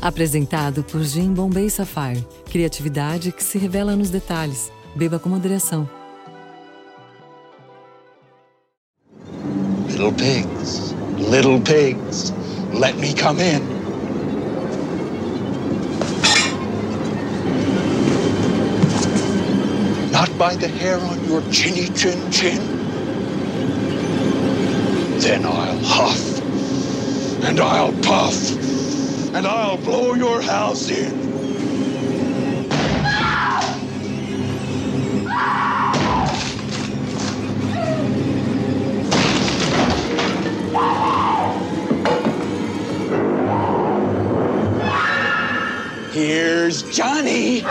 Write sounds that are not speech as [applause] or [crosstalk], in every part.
Apresentado por Jim Bombay Sapphire. Criatividade que se revela nos detalhes. Beba com moderação. Little pigs, little pigs, let me come in. Not by the hair on your chinny chin chin. Then I'll huff, and I'll puff, and I'll blow your house in. Here's Johnny.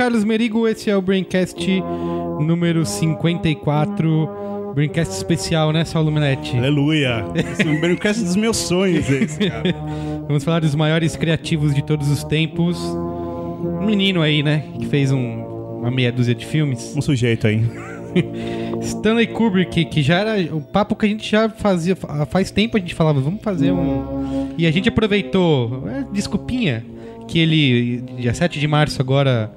Carlos Merigo, esse é o Braincast número 54. Braincast especial, né, Saulo Minetti? Aleluia! Esse é um brinquedo dos meus sonhos, esse, [laughs] cara. Vamos falar dos maiores criativos de todos os tempos. Um menino aí, né, que fez um- uma meia dúzia de filmes. Um sujeito aí. [laughs] Stanley Kubrick, que já era o papo que a gente já fazia fa- faz tempo a gente falava, vamos fazer um. E a gente aproveitou, é, desculpinha, que ele, dia 7 de março agora,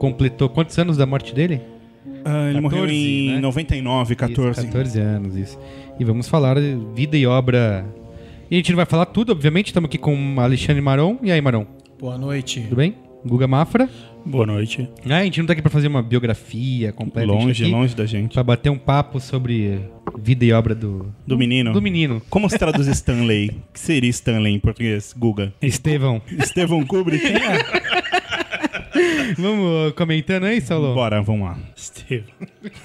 completou quantos anos da morte dele? Ah, ele morreu 14, em né? 99, 14. Isso, 14 anos, isso. E vamos falar de vida e obra. E a gente não vai falar tudo, obviamente, estamos aqui com Alexandre Maron. E aí, Maron? Boa noite. Tudo bem? Guga Mafra. Boa noite. Ah, a gente não tá aqui pra fazer uma biografia completa. Longe, tá aqui longe da gente. Pra bater um papo sobre vida e obra do, Do menino. do menino. Como se traduz Stanley? O que seria Stanley em português? Guga. Estevão. Estevão Kubrick? [laughs] [laughs] Vamos comentando aí, Saulo? Bora, vamos lá. Steve.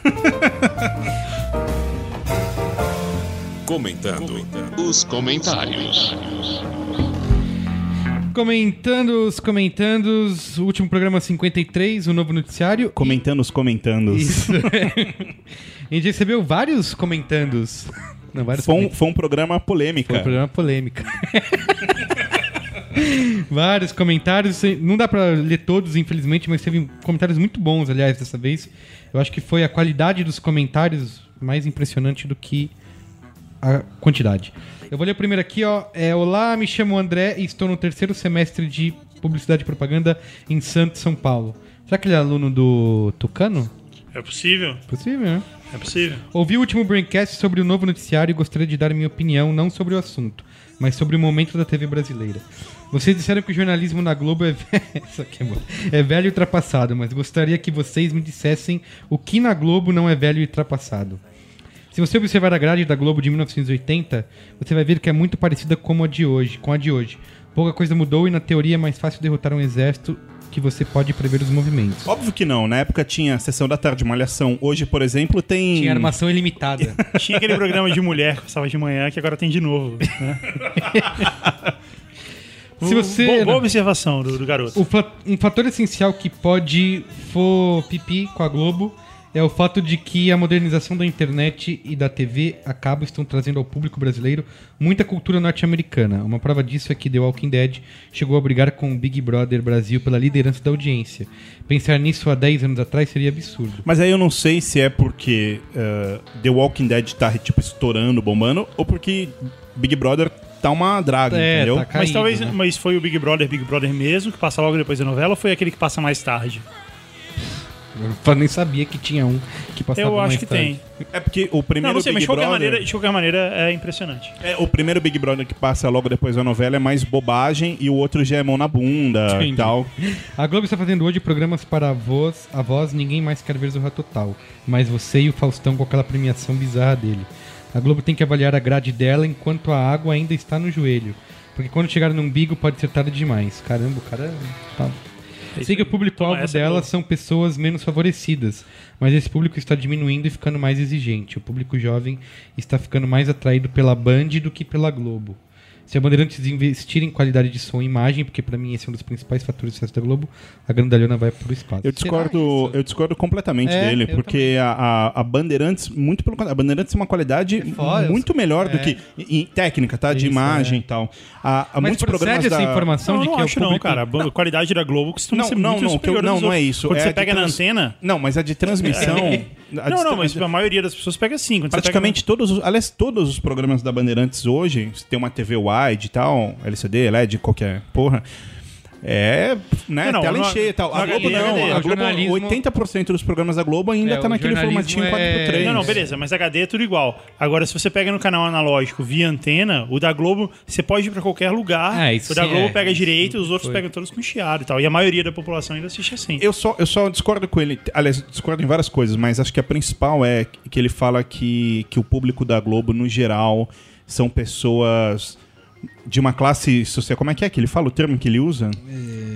[laughs] Comentando os comentários. Comentando os comentandos, o último programa 53, o novo noticiário. Comentando os comentandos. Isso. [laughs] a gente recebeu vários comentandos. Não, vários Foi um, comentandos. foi um programa polêmica. Foi um programa polêmica. Vários comentários. Não dá pra ler todos, infelizmente, mas teve comentários muito bons, aliás, dessa vez. Eu acho que foi a qualidade dos comentários mais impressionante do que a quantidade. Eu vou ler o primeiro aqui, ó. É, Olá, me chamo André e estou no terceiro semestre de Publicidade e Propaganda em Santos, São Paulo. Será que ele é aluno do Tucano? É possível? Possível, né? É possível. Ouvi o último Braincast sobre o novo noticiário e gostaria de dar minha opinião não sobre o assunto, mas sobre o momento da TV brasileira. Vocês disseram que o jornalismo na Globo é, ve- [laughs] Isso aqui é, bom. é velho e ultrapassado, mas gostaria que vocês me dissessem o que na Globo não é velho e ultrapassado. Se você observar a grade da Globo de 1980, você vai ver que é muito parecida com a de hoje, com a de hoje. Pouca coisa mudou e na teoria é mais fácil derrotar um exército que você pode prever os movimentos. Óbvio que não. Na época tinha Sessão da Tarde, Malhação. Hoje, por exemplo, tem... Tinha armação ilimitada. [laughs] Tinha aquele programa de mulher que passava de manhã que agora tem de novo. Né? [laughs] Se você Boa, boa observação do, do garoto. Fa- um fator essencial que pode for pipi com a Globo é o fato de que a modernização da internet e da TV a cabo estão trazendo ao público brasileiro muita cultura norte-americana. Uma prova disso é que The Walking Dead chegou a brigar com o Big Brother Brasil pela liderança da audiência. Pensar nisso há 10 anos atrás seria absurdo. Mas aí eu não sei se é porque eh, The Walking Dead tá, tipo, estourando, bombando, ou porque Big Brother tá uma draga, É, entendeu? tá Mas caído, talvez né? mas foi o Big Brother, Big Brother mesmo, que passa logo depois da novela, ou foi aquele que passa mais tarde? Eu nem sabia que tinha um que passava Eu acho mais que tarde. tem. É porque o primeiro Não, não sei, mas Big de qualquer, Brother... maneira, de qualquer maneira é impressionante. É, o primeiro Big Brother que passa logo depois da novela é mais bobagem e o outro já é mão na bunda e tal. A Globo está fazendo hoje programas para avós, avós Ninguém Mais Quer Ver Zorra Total. Mas você e o Faustão com aquela premiação bizarra dele. A Globo tem que avaliar a grade dela enquanto a água ainda está no joelho. Porque quando chegar no umbigo pode ser tarde demais. Caramba, o cara... Tá... Sei que o público-alvo essa, dela são pessoas menos favorecidas, mas esse público está diminuindo e ficando mais exigente. O público jovem está ficando mais atraído pela Band do que pela Globo. Se a Bandeirantes investir em qualidade de som e imagem, porque pra mim esse é um dos principais fatores de sucesso da Globo, a grandalhona vai pro espaço. Eu discordo, eu discordo completamente É, dele, eu porque a, a, Bandeirantes, muito pelo contrário, a Bandeirantes tem uma qualidade foda, muito melhor do é. que em, técnica, tá? De Isso, imagem é. e tal. A, a Mas muitos programas essa da... informação Não, de eu não que acho é o não, cara. A qualidade da Globo costuma Não, ser não, muito não, eu- superior não, não é isso. Quando É você pega na trans- antena... Não, mas a de transmissão... [laughs] a Não, não, mas a maioria das pessoas pega sim. Quando você Praticamente todos os, aliás, todos os programas da Bandeirantes hoje, se tem uma TV wide e tal, LCD, LED, qualquer porra, é, né, Não, tela encher e tal. A Globo não, HD. a Globo, jornalismo- 80% dos programas da Globo ainda É, tá naquele formatinho é- 4x3. Não, não, beleza, mas HD é tudo igual. Agora, se você pega no canal analógico via antena, o da Globo, você pode ir pra qualquer lugar. É, isso o da Globo é. pega direito, os outros foi. pegam todos com chiado e tal. E a maioria da população ainda assiste assim. Eu só, eu só discordo com ele. Aliás, discordo em várias coisas, mas acho que a principal é que ele fala que, que o público da Globo, no geral, são pessoas de uma classe social. Como é que é que ele fala o termo que ele usa?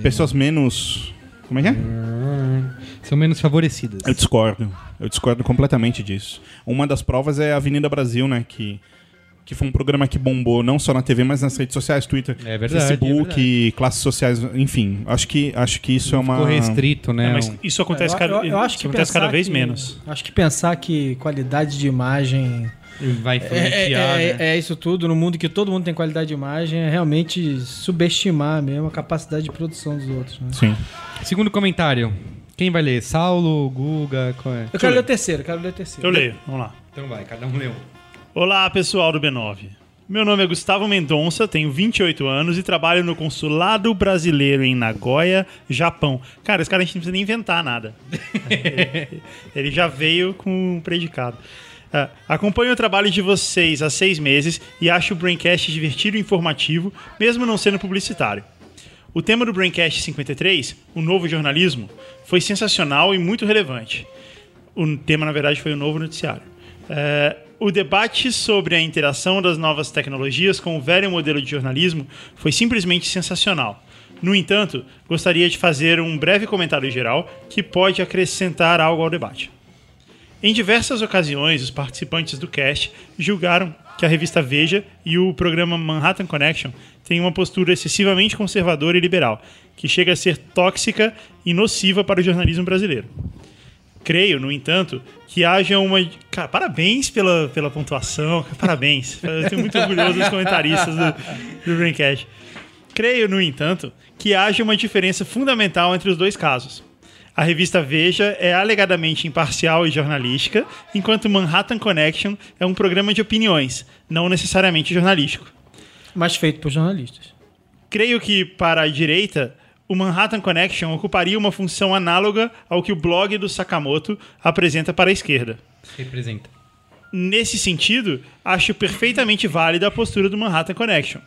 Pessoas menos. Como é que é? São menos favorecidas. Eu discordo. Eu discordo completamente disso. Uma das provas é a Avenida Brasil, né? Que, que foi um programa que bombou não só na TV, mas nas redes sociais, Twitter, É verdade, Facebook, é classes sociais, enfim. Acho que, acho que isso é uma. Ficou restrito, né? É, mas isso acontece, eu, cada, eu- eu acho isso que acontece cada vez que- menos. Acho que pensar que qualidade de imagem Vai é, influenciar, é- né? é isso tudo, no mundo que todo mundo tem qualidade de imagem, é realmente subestimar mesmo a capacidade de produção dos outros. né? Sim. Segundo comentário. Quem vai ler? Saulo, Guga, qual é? Eu quero ler o terceiro, eu quero ler o terceiro. Eu leio, vamos lá. Então vai, cada um leu. Olá, pessoal do B9. Meu nome é Gustavo Mendonça, tenho 28 anos e trabalho no consulado brasileiro em Nagoya, Japão. Cara, esse cara a gente não precisa nem inventar nada. ele, [laughs] ele já veio com um predicado. Ah, acompanho o trabalho de vocês há seis meses e acho o Braincast divertido e informativo, mesmo não sendo publicitário. O tema do Braincast 53, o novo jornalismo, foi sensacional e muito relevante. O tema, na verdade, foi o novo noticiário. É, o debate sobre a interação das novas tecnologias com o velho modelo de jornalismo foi simplesmente sensacional. No entanto, gostaria de fazer um breve comentário geral que pode acrescentar algo ao debate. Em diversas ocasiões, os participantes do cast julgaram que a revista Veja e o programa Manhattan Connection têm uma postura excessivamente conservadora e liberal, que chega a ser tóxica e nociva para o jornalismo brasileiro. Creio, no entanto, que haja uma. Cara, parabéns pela, pela pontuação, parabéns. [laughs] Eu estou muito orgulhoso dos comentaristas do, do Braincast. Creio, no entanto, que haja uma diferença fundamental entre os dois casos. A revista Veja é alegadamente imparcial e jornalística, enquanto Manhattan Connection é um programa de opiniões, não necessariamente jornalístico. Mas feito por jornalistas. Creio que, para a direita, o Manhattan Connection ocuparia uma função análoga ao que o blog do Sakamoto apresenta para a esquerda. Representa. Nesse sentido, acho perfeitamente válida a postura do Manhattan Connection.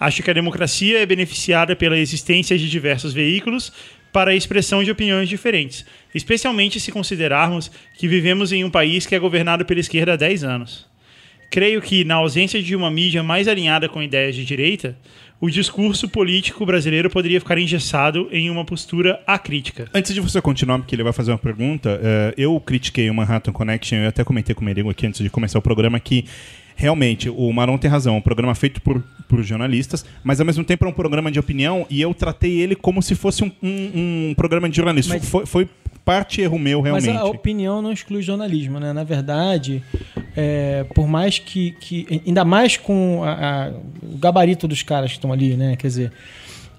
Acho que a democracia é beneficiada pela existência de diversos veículos para a expressão de opiniões diferentes, especialmente se considerarmos que vivemos em um país que é governado pela esquerda há 10 anos. Creio que, na ausência de uma mídia mais alinhada com ideias de direita, o discurso político brasileiro poderia ficar engessado em uma postura acrítica. Antes de você continuar, porque ele vai fazer uma pergunta, eh, eu critiquei o Manhattan Connection, eu até comentei com o Merigo aqui antes de começar o programa que realmente o Maron tem razão, é um programa feito por, por jornalistas, mas ao mesmo tempo é um programa de opinião e eu tratei ele como se fosse um, um- um programa de jornalismo. Mas- Foi, foi parte erro meu, realmente. Mas a opinião não exclui jornalismo, né? Na verdade, é, por mais que, que- Ainda mais com a- a- o gabarito dos caras que estão ali, né? Quer dizer,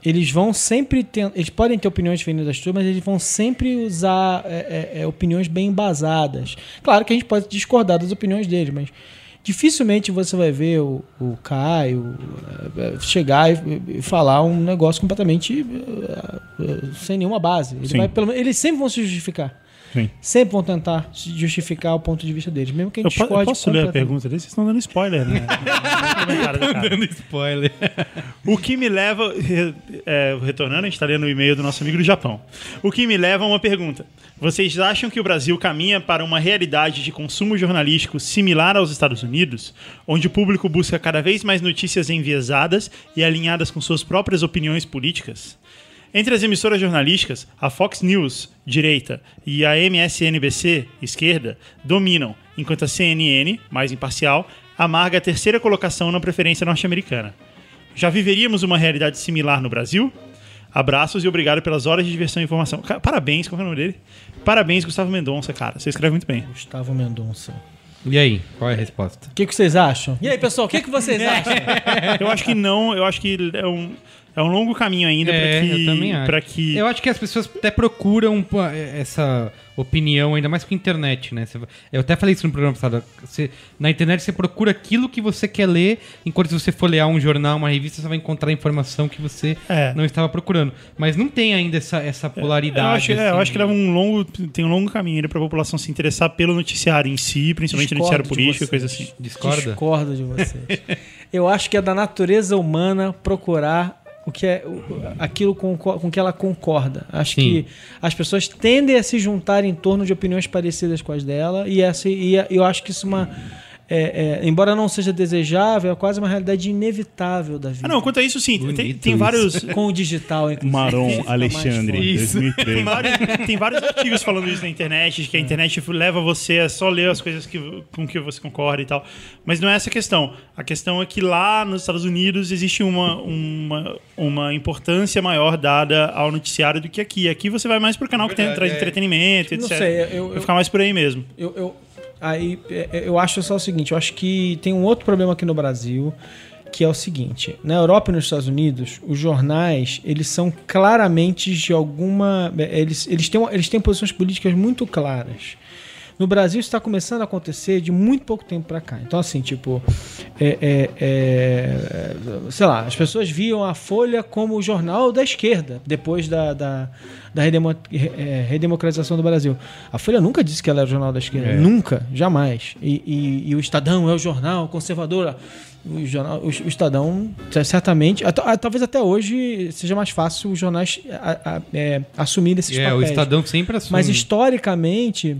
eles vão sempre ter. Eles podem ter opiniões diferentes das tuas, mas eles vão sempre usar é, é, é, opiniões bem embasadas. Claro que a gente pode discordar das opiniões deles, mas. Dificilmente você vai ver o, o Caio é, é, chegar e, e falar um negócio completamente é, sem nenhuma base. Ele vai, pelo, eles sempre vão se justificar. Sim. Sempre vão tentar justificar o ponto de vista deles, mesmo que a Eu, gente eu discorde posso ler a pergunta deles? Vocês estão dando spoiler, né? [laughs] Cara. Dando spoiler. O que me leva. é, retornando, a gente está lendo o e-mail do nosso amigo do Japão. O que me leva a uma pergunta. Vocês acham que o Brasil caminha para uma realidade de consumo jornalístico similar aos Estados Unidos, onde o público busca cada vez mais notícias enviesadas e alinhadas com suas próprias opiniões políticas? Entre as emissoras jornalísticas, a Fox News, direita, e a MSNBC, esquerda, dominam, enquanto a CNN, mais imparcial, amarga a terceira colocação na preferência norte-americana. Já viveríamos uma realidade similar no Brasil? Abraços e obrigado pelas horas de diversão e informação. Parabéns, qual é o nome dele? Parabéns, Gustavo Mendonça, cara. Você escreve muito bem. Gustavo Mendonça. E aí, qual é a resposta? O que, que vocês acham? E aí, pessoal, o que, que vocês [laughs] acham? Eu acho que não, eu acho que é um, é um longo caminho ainda É, para que. eu também acho. Pra que Eu acho que as pessoas até procuram pô, essa opinião, ainda mais com a internet, né? Eu até falei isso no programa passado. Você- na internet você procura aquilo que você quer ler, enquanto se você for ler um jornal, uma revista, você vai encontrar informação que você É. não estava procurando. Mas não tem ainda essa, essa polaridade. Eu acho, é, eu assim, acho que leva um longo, tem um longo caminho ainda pra população se interessar pelo noticiário em si, principalmente Discordo noticiário político, vocês. coisa assim. Discorda? Discordo de vocês. Eu acho que é da natureza humana procurar o que é aquilo com, com que ela concorda. Acho Sim. que as pessoas tendem a se juntar em torno de opiniões parecidas com as dela e essa e eu acho que isso é uma é, é, embora não seja desejável, é quase uma realidade inevitável da vida. Ah, não, quanto a isso, sim. Tem, Bonito tem isso. vários. Com o digital, inclusive. Maron Alexandre, forte. 2013. Tem vários, tem vários artigos falando isso na internet, de que a internet leva você a só ler as coisas que, com que você concorda e tal. Mas não é essa a questão. A questão é que lá nos Estados Unidos existe uma, uma, uma importância maior dada ao noticiário do que aqui. Aqui você vai mais pro canal que tem, Verdade, traz é. entretenimento, Não etc. sei, eu- Vai eu- ficar mais por aí mesmo. Eu, eu, aí, é, eu acho só o seguinte, eu acho que tem um outro problema aqui no Brasil, que é o seguinte, na Europa e nos Estados Unidos, os jornais, eles são claramente de alguma... é, Eles, eles, têm, eles têm posições políticas muito claras. No Brasil está começando a acontecer de muito pouco tempo para cá. Então, assim, tipo, é, é, é, sei lá, as pessoas viam a Folha como o jornal da esquerda, depois da, da, da redemo- é, redemocratização do Brasil. A Folha nunca disse que ela era o jornal da esquerda. É. Nunca, jamais. E, e- e o Estadão é o jornal conservador. O, jornal, o, o Estadão, certamente, talvez até hoje seja mais fácil os jornais a- a- é, assumirem esses É, o papéis. Estadão sempre assume. Mas historicamente,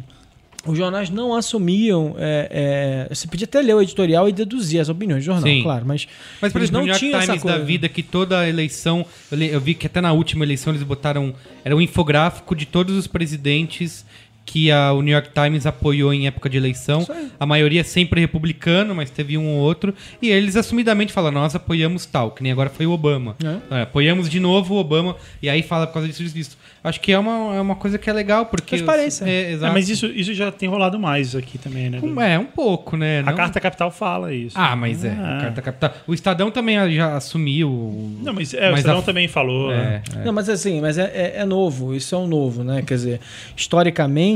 os jornais não assumiam. é, é, você podia até ler o editorial e deduzir as opiniões do jornal, Sim. claro. Mas, Mas, por exemplo, não New York Times da vida, que toda eleição. Eu, li- eu vi que até na última eleição eles botaram. Era um infográfico de todos os presidentes que a, o New York Times apoiou em época de eleição. A maioria sempre republicano, mas teve um ou outro. E eles assumidamente falam: nós apoiamos tal, que nem agora foi o Obama. É. É, apoiamos de novo o Obama. E aí fala por causa disso, disso, disso. Acho que é uma, é uma coisa que é legal, porque. Transparência. É, É, mas isso, isso já tem rolado mais aqui também, né? Um- É, um pouco, né? A Não- Carta Capital fala isso. Ah, mas é. Ah. a Carta Capital. O Estadão também já assumiu. Não, mas, é, o Mas Estadão a- também falou. É, né? é. Não, mas assim, mas é, é- é novo, isso é um novo, né? Quer dizer, historicamente,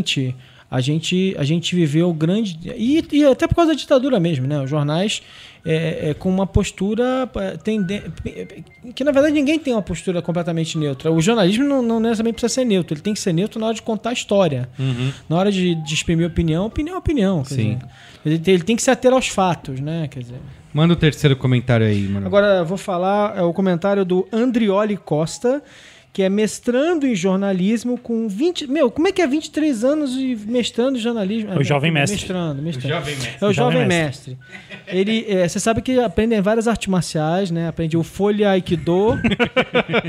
a gente, a gente viveu grande. E, e até por causa da ditadura mesmo, né? Os jornais é, é, com uma postura é, tende- que na verdade ninguém tem uma postura completamente neutra. O jornalismo não, não necessariamente precisa ser neutro, ele tem que ser neutro na hora de contar a história. Na hora de, de exprimir opinião, opinião é opinião. Sim. dizer, ele, tem, ele tem que se ater aos fatos, né? Quer dizer. Manda o terceiro comentário aí, mano. Agora eu vou falar é, o comentário do Andrioli Costa, que é mestrando em jornalismo com 20. Meu, como é que é 23 anos e mestrando em jornalismo? É o jovem mestre. Mestrando, mestrando. jovem mestre. É o O jovem jovem mestre. Ele, é, você sabe que aprendem várias artes marciais, né? Aprende o folha aikido.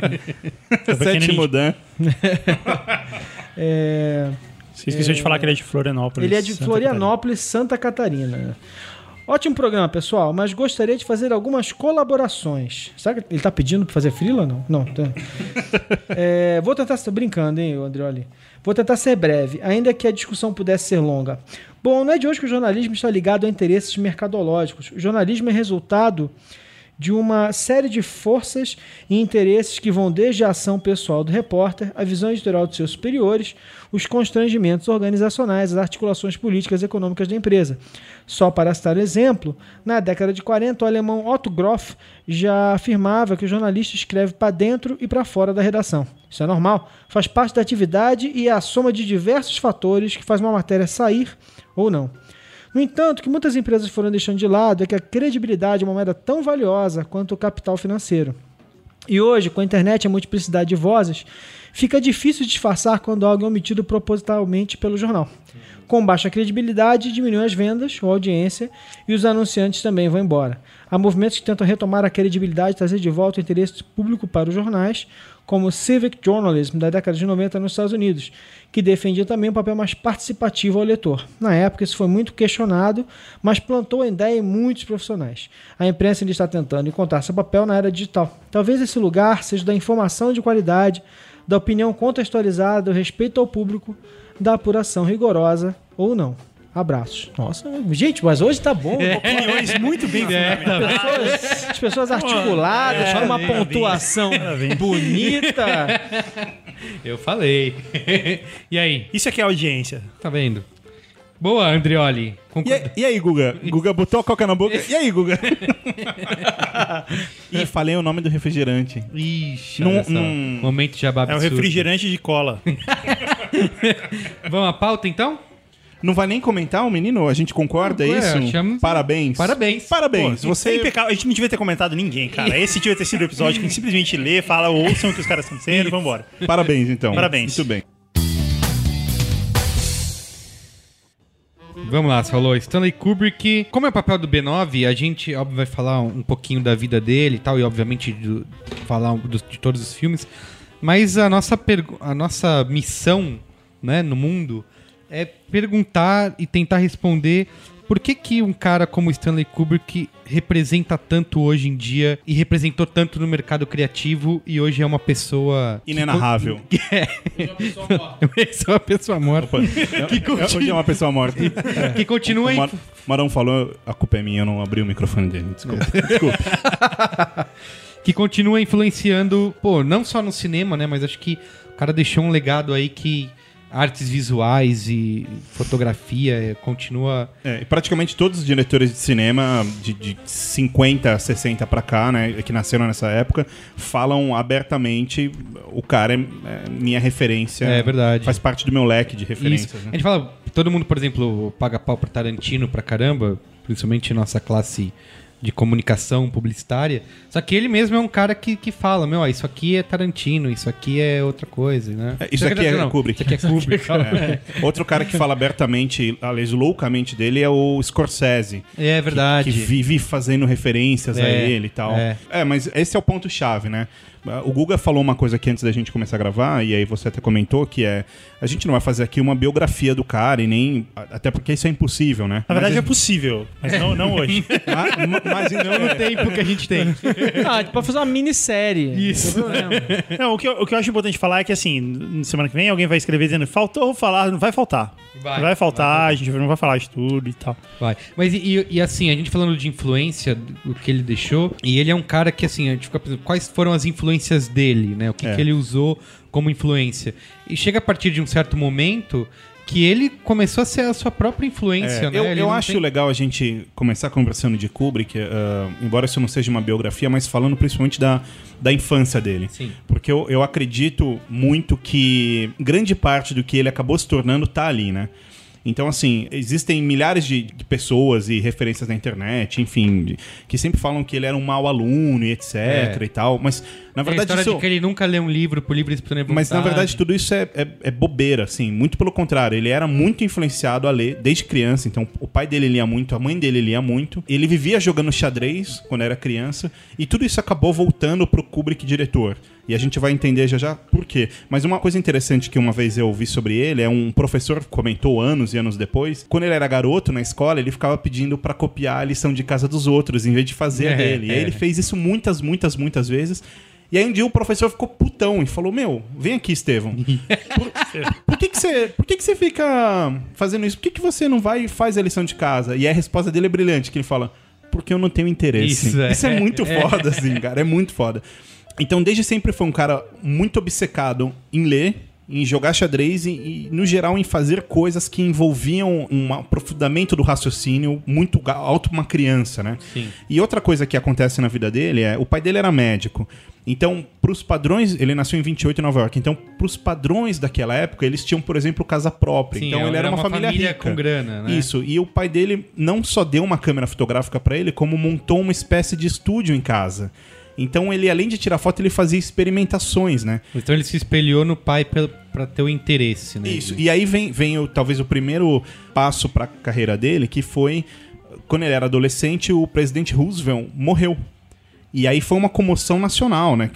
[laughs] Sétimo Dan. [laughs] é, Você esqueceu de falar que ele é de Florianópolis. Ele é de Santa Florianópolis, Santa Catarina. Ótimo programa, pessoal, mas gostaria de fazer algumas colaborações. Sabe que ele tá pedindo pra fazer frila não? Não, tá. [laughs] É, vou tentar ser brincando, hein, Andrioli. Vou tentar ser breve, ainda que a discussão pudesse ser longa. Bom, não é de hoje que o jornalismo está ligado a interesses mercadológicos. O jornalismo é resultado de uma série de forças e interesses que vão desde a ação pessoal do repórter, a visão editorial de seus superiores, os constrangimentos organizacionais, as articulações políticas e econômicas da empresa. Só para citar exemplo, na década de 40, o alemão Otto Groff já afirmava que o jornalista escreve para dentro e para fora da redação. Isso é normal, faz parte da atividade e é a soma de diversos fatores que faz uma matéria sair ou não. No entanto, o que muitas empresas foram deixando de lado é que a credibilidade é uma moeda tão valiosa quanto o capital financeiro. E hoje, com a internet e a multiplicidade de vozes, fica difícil disfarçar quando algo é omitido propositalmente pelo jornal. Com baixa credibilidade, diminui as vendas ou audiência e os anunciantes também vão embora. Há movimentos que tentam retomar a credibilidade e trazer de volta o interesse público para os jornais, como Civic Journalism da década de 90 nos Estados Unidos, que defendia também um papel mais participativo ao leitor. Na época, isso foi muito questionado, mas plantou a ideia em muitos profissionais. A imprensa ainda está tentando encontrar seu papel na era digital. Talvez esse lugar seja da informação de qualidade, da opinião contextualizada, do respeito ao público, da apuração rigorosa ou não. Abraços. Nossa, gente, mas hoje tá bom. Opiniões muito bem fundamentadas. Pessoas- as pessoas articuladas, é, uma parabéns. pontuação bonita. Eu falei. e aí, Isso aqui é audiência. tá vendo? Boa, Andrioli. E, e aí, Guga? Guga botou a coca na boca. E aí, Guga? [laughs] Ih, falei o nome do refrigerante. Ixi, só. não- Momento de jabá É o absurdo. refrigerante de cola. [laughs] Vamos à pauta, então? Não vai nem comentar o menino? A gente concorda, é isso? achamos- Parabéns. Parabéns. Parabéns. Pô, você é impecável. A gente não devia ter comentado ninguém, cara. [laughs] Esse devia ter sido o episódio que a gente simplesmente lê, fala, ouçam o que os caras estão dizendo e vambora. Parabéns, então. Parabéns. Muito bem. Vamos lá, você falou Stanley Kubrick. Como é o papel do B9, a gente, óbvio, vai falar um, pouquinho da vida dele e tal, e obviamente do- falar dos- de todos os filmes. Mas a nossa, a nossa missão né, no mundo é perguntar e tentar responder por que, que um cara como Stanley Kubrick representa tanto hoje em dia e representou tanto no mercado criativo e hoje é uma pessoa. que Inenarrável. con- [laughs] É. É uma pessoa morta. [laughs] que, É, Hoje é uma pessoa morta. [laughs] que continua O Mar- Marão falou, a culpa é minha, eu não abri o microfone dele. Desculpa. Desculpa. que continua influenciando, pô, não só no cinema, né, mas acho que o cara deixou um legado aí que artes visuais e fotografia eh, continua É, praticamente todos os diretores de cinema de, de 50, 60 pra cá, né, que nasceram nessa época, falam abertamente o cara é, é minha referência. É verdade. Faz parte do meu leque de referências. A né? gente fala, todo mundo, por exemplo, paga pau pra Tarantino pra caramba, principalmente nossa classe de comunicação publicitária. Só que ele mesmo é um cara que, que fala, meu, ó, isso aqui é Tarantino, isso aqui é outra coisa, né? É, Isso aqui é Não, Kubrick. Isso aqui é Kubrick. [laughs] É. Outro cara que fala abertamente, aliás, loucamente dele é o Scorsese. É verdade. Que, que vive fazendo referências a É, ele e tal. é. É. mas esse é o ponto-chave, né? O Guga falou uma coisa aqui antes da gente começar a gravar, e aí você até comentou, que é. A gente não vai fazer aqui uma biografia do cara, e nem. Até porque isso é impossível, né? Na verdade é possível, mas não, não hoje. [laughs] mas, mas, então, No tempo que a gente tem. Ah, a gente pode fazer uma minissérie. Isso. Não. Não, o que, eu, o que eu acho importante falar é que, assim, semana que vem alguém vai escrever dizendo faltou falar, não vai faltar. Vai. Vai, faltar, a gente não vai falar de tudo e tal. Vai. Mas e, e- e, assim, a gente falando de influência, o que ele deixou, e ele é um cara que assim, a gente fica pensando, quais foram as influências dele, né? O que, É. que ele usou como influência. E chega a partir de um certo momento que ele começou a ser a sua própria influência, É, né? eu eu acho tem- legal a gente começar conversando de Kubrick, ah, embora isso não seja uma biografia, mas falando principalmente da, da infância dele. Sim. Porque eu, eu acredito muito que grande parte do que ele acabou se tornando tá ali, né? Então, assim, existem milhares de, de pessoas e referências na internet, enfim, de- que sempre falam que ele era um mau aluno e etc É. e tal, mas na Tem a verdade história isso... de que ele nunca lê um livro por livre espontânea Mas na verdade tudo isso é, é, é bobeira, assim. Muito pelo contrário. Ele era muito influenciado a ler desde criança. Então o pai dele lia muito, a mãe dele lia muito. Ele vivia jogando xadrez quando era criança. E tudo isso acabou voltando pro Kubrick diretor. E a gente vai entender já já por quê. Mas uma coisa interessante que uma vez eu ouvi sobre ele é um professor que comentou anos e anos depois. Quando ele era garoto na escola, ele ficava pedindo pra copiar a lição de casa dos outros em vez de fazer a É, dele. E aí é. ele fez isso muitas, muitas, muitas vezes. E aí um dia o professor ficou putão e falou: Meu, vem aqui, Estevão. [laughs] Por, por que, que, você, por que, que você fica fazendo isso? Por que, que você não vai e faz a lição de casa? E a resposta dele é brilhante, que ele fala: Porque eu não tenho interesse. Isso, Isso é. é, muito [laughs] foda, assim, cara. É muito foda. Então, desde sempre foi um cara muito obcecado em ler, em jogar xadrez e, e, no geral, em fazer coisas que envolviam um aprofundamento do raciocínio muito alto uma criança, né? Sim. E outra coisa que acontece na vida dele é, o pai dele era médico. Então, pros padrões, ele nasceu em 28 em Nova York. Então, pros padrões daquela época, eles tinham, por exemplo, casa própria. Sim, então, ele era uma, família, rica. com grana, né? Isso. E o pai dele não só deu uma câmera fotográfica pra ele, como montou uma espécie de estúdio em casa. Então ele, além de tirar foto, ele fazia experimentações, né? Então ele se espelhou no pai pra ter o interesse, né? Isso. E aí vem, vem o, talvez o primeiro passo para a carreira dele, que foi quando ele era adolescente, o presidente Roosevelt morreu. E aí foi uma comoção nacional, né?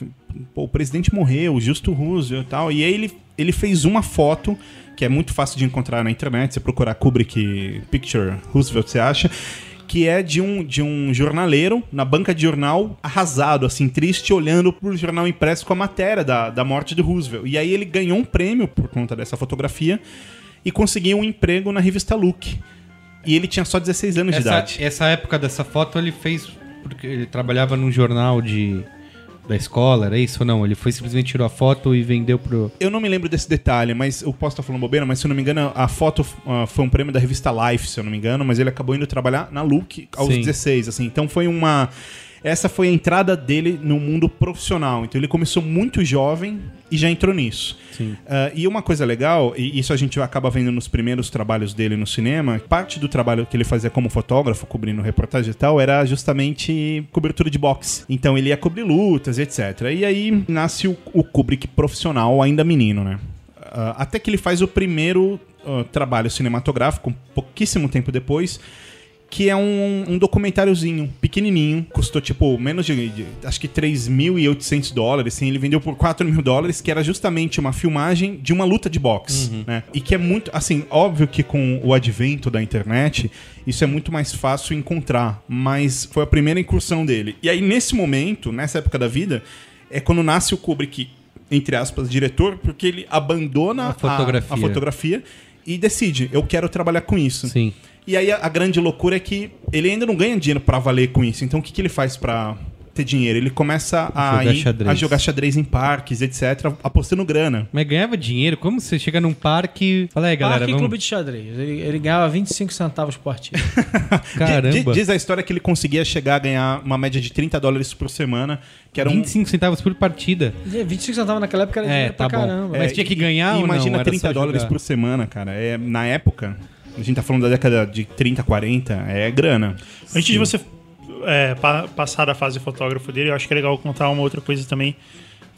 Pô, o presidente morreu, o Justo Roosevelt e tal. E aí ele, ele fez uma foto que é muito fácil de encontrar na internet. Você procurar Kubrick Picture Roosevelt, você acha? Que é de um, de um jornaleiro na banca de jornal arrasado, assim, triste, olhando pro jornal impresso com a matéria da, da morte do Roosevelt. E aí ele ganhou um prêmio por conta dessa fotografia e conseguiu um emprego na revista Look. E ele tinha só 16 anos de essa, idade. essa época dessa foto ele fez porque ele trabalhava num jornal de da escola, era isso ou não? Ele foi simplesmente tirou a foto e vendeu pro. Eu não me lembro desse detalhe, mas eu posso estar falando bobeira, mas se eu não me engano, a foto ah, foi um prêmio da revista Life, se eu não me engano, mas ele acabou indo trabalhar na Look aos Sim. 16, assim. Então foi uma essa foi a entrada dele no mundo profissional. Então ele começou muito jovem e já entrou nisso. Ah, e uma coisa legal, e isso a gente acaba vendo nos primeiros trabalhos dele no cinema, parte do trabalho que ele fazia como fotógrafo, cobrindo reportagem e tal, era justamente cobertura de boxe. Então ele ia cobrir lutas, etc. E aí nasce o, o Kubrick profissional, ainda menino, né? Ah, até que ele faz o primeiro ah, trabalho cinematográfico, pouquíssimo tempo depois, que é um, um documentáriozinho, pequenininho, custou tipo menos de, de- acho que 3.800 dólares, assim, ele vendeu por 4 mil dólares, que era justamente uma filmagem de uma luta de boxe, né? E que é muito, assim, óbvio que com o advento da internet, isso é muito mais fácil encontrar, mas foi a primeira incursão dele. E aí, nesse momento, nessa época da vida, é quando nasce o Kubrick, entre aspas, diretor, porque ele abandona A fotografia. a fotografia e decide, eu quero trabalhar com isso. Sim. E aí a, a grande loucura é que ele ainda não ganha dinheiro pra valer com isso. Então o que, que ele faz pra ter dinheiro? Ele começa a, Jogar ir- xadrez. a jogar xadrez em parques, etc, apostando grana. Mas ganhava dinheiro? Como você chega num parque e fala, aí galera, Parque vamos... Clube de Xadrez. Ele, ele ganhava 25 centavos por partida. [laughs] Caramba. di- Diz a história que ele conseguia chegar a ganhar uma média de 30 dólares por semana, que era um... 25 centavos por partida. E 25 centavos naquela época era É, dinheiro tá pra bom. caramba. Mas tinha que ganhar e ou não? Imagina Era 30 só dólares jogar? por semana, cara. É, na época, a gente tá falando da década de 30, 40, é grana. Antes de você é, pa- passar da fase fotógrafo dele, eu acho que é legal contar uma outra coisa também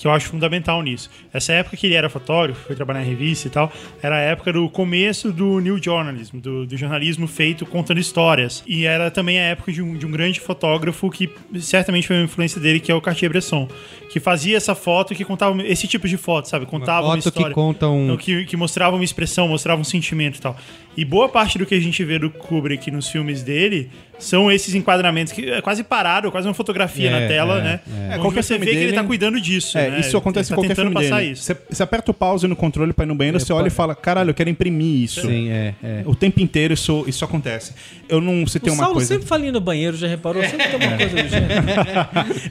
que eu acho fundamental nisso. Essa época que ele era fotógrafo, foi trabalhar em revista e tal, era a época do começo do new journalism, do, do jornalismo feito contando histórias. E era também a época de um, de um grande fotógrafo que certamente foi uma influência dele, que é o Cartier-Bresson, que fazia essa foto que contava esse tipo de foto, sabe? Contava uma, foto que história. conta um- Então, que, que mostrava uma expressão, mostrava um sentimento e tal. E boa parte do que a gente vê do Kubrick nos filmes dele são esses enquadramentos que é quase parado, quase uma fotografia É, na tela, é, né? é. Onde qualquer você vê que ele tá cuidando disso. É, né? isso acontece em qualquer tá filme tentando passar dele. isso. Você, você aperta o pause no controle pra ir no banheiro, você olha e fala, caralho, eu quero imprimir isso. Sim, é, é. O tempo inteiro isso, isso acontece. Eu não citei O uma Saulo coisa. sempre fala no banheiro, já reparou? Sempre tem uma coisa do gênero.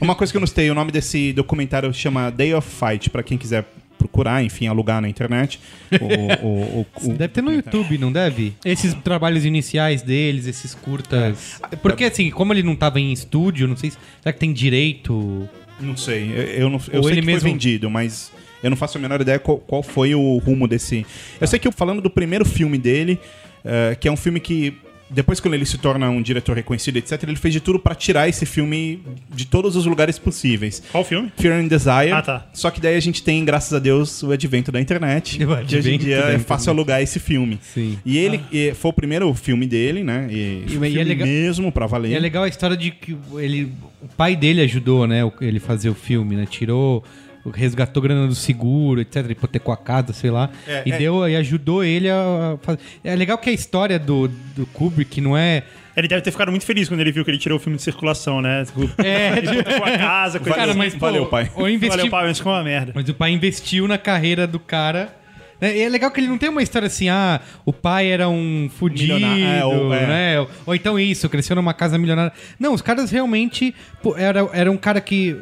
[laughs] Uma coisa que eu não citei, o nome desse documentário chama Day of Fight, pra quem quiser procurar, enfim, alugar na internet. O, o- o- o- Deve ter no YouTube, não deve? Esses trabalhos iniciais deles, esses curtas. É. Porque assim, como ele não tava em estúdio, não sei se. Será que tem direito? Não sei, eu, eu não eu Ou sei ele que mesmo- foi vendido, mas eu não faço a menor ideia qual, qual foi o rumo desse. Eu sei que falando do primeiro filme dele, eh, que é um filme que depois quando ele se torna um diretor reconhecido, etc, ele fez de tudo pra tirar esse filme de todos os lugares possíveis. Qual filme? Fear and Desire. Ah, tá. Só que daí a gente tem, graças a Deus, o advento da internet. [laughs] O que hoje em advento dia é fácil alugar esse filme. Sim. E ele e foi o primeiro filme dele, né? E, E- e é legal- mesmo pra valer. E é legal a história de que ele, o pai dele ajudou, né? Ele fazer o filme, né? Tirou, resgatou grana do seguro, etc. Hipotecou a casa, sei lá. É, e é. deu e ajudou ele a fazer. É legal que a história do, do Kubrick não é. Ele deve ter ficado muito feliz quando ele viu que ele tirou o filme de circulação, né? Tipo, [laughs] É, [laughs] ele com a casa, coisa Cara, assim. mas, pô, Valeu, pai. O investi... Valeu, pai, mas ficou uma merda. Mas o pai investiu na carreira do cara. né? E é legal que ele não tem uma história assim, ah, o pai era um fudido, Milionário, é, ou- é. né? Ou, ou então isso, cresceu numa casa milionária. Não, os caras realmente. Pô, era, era um cara que.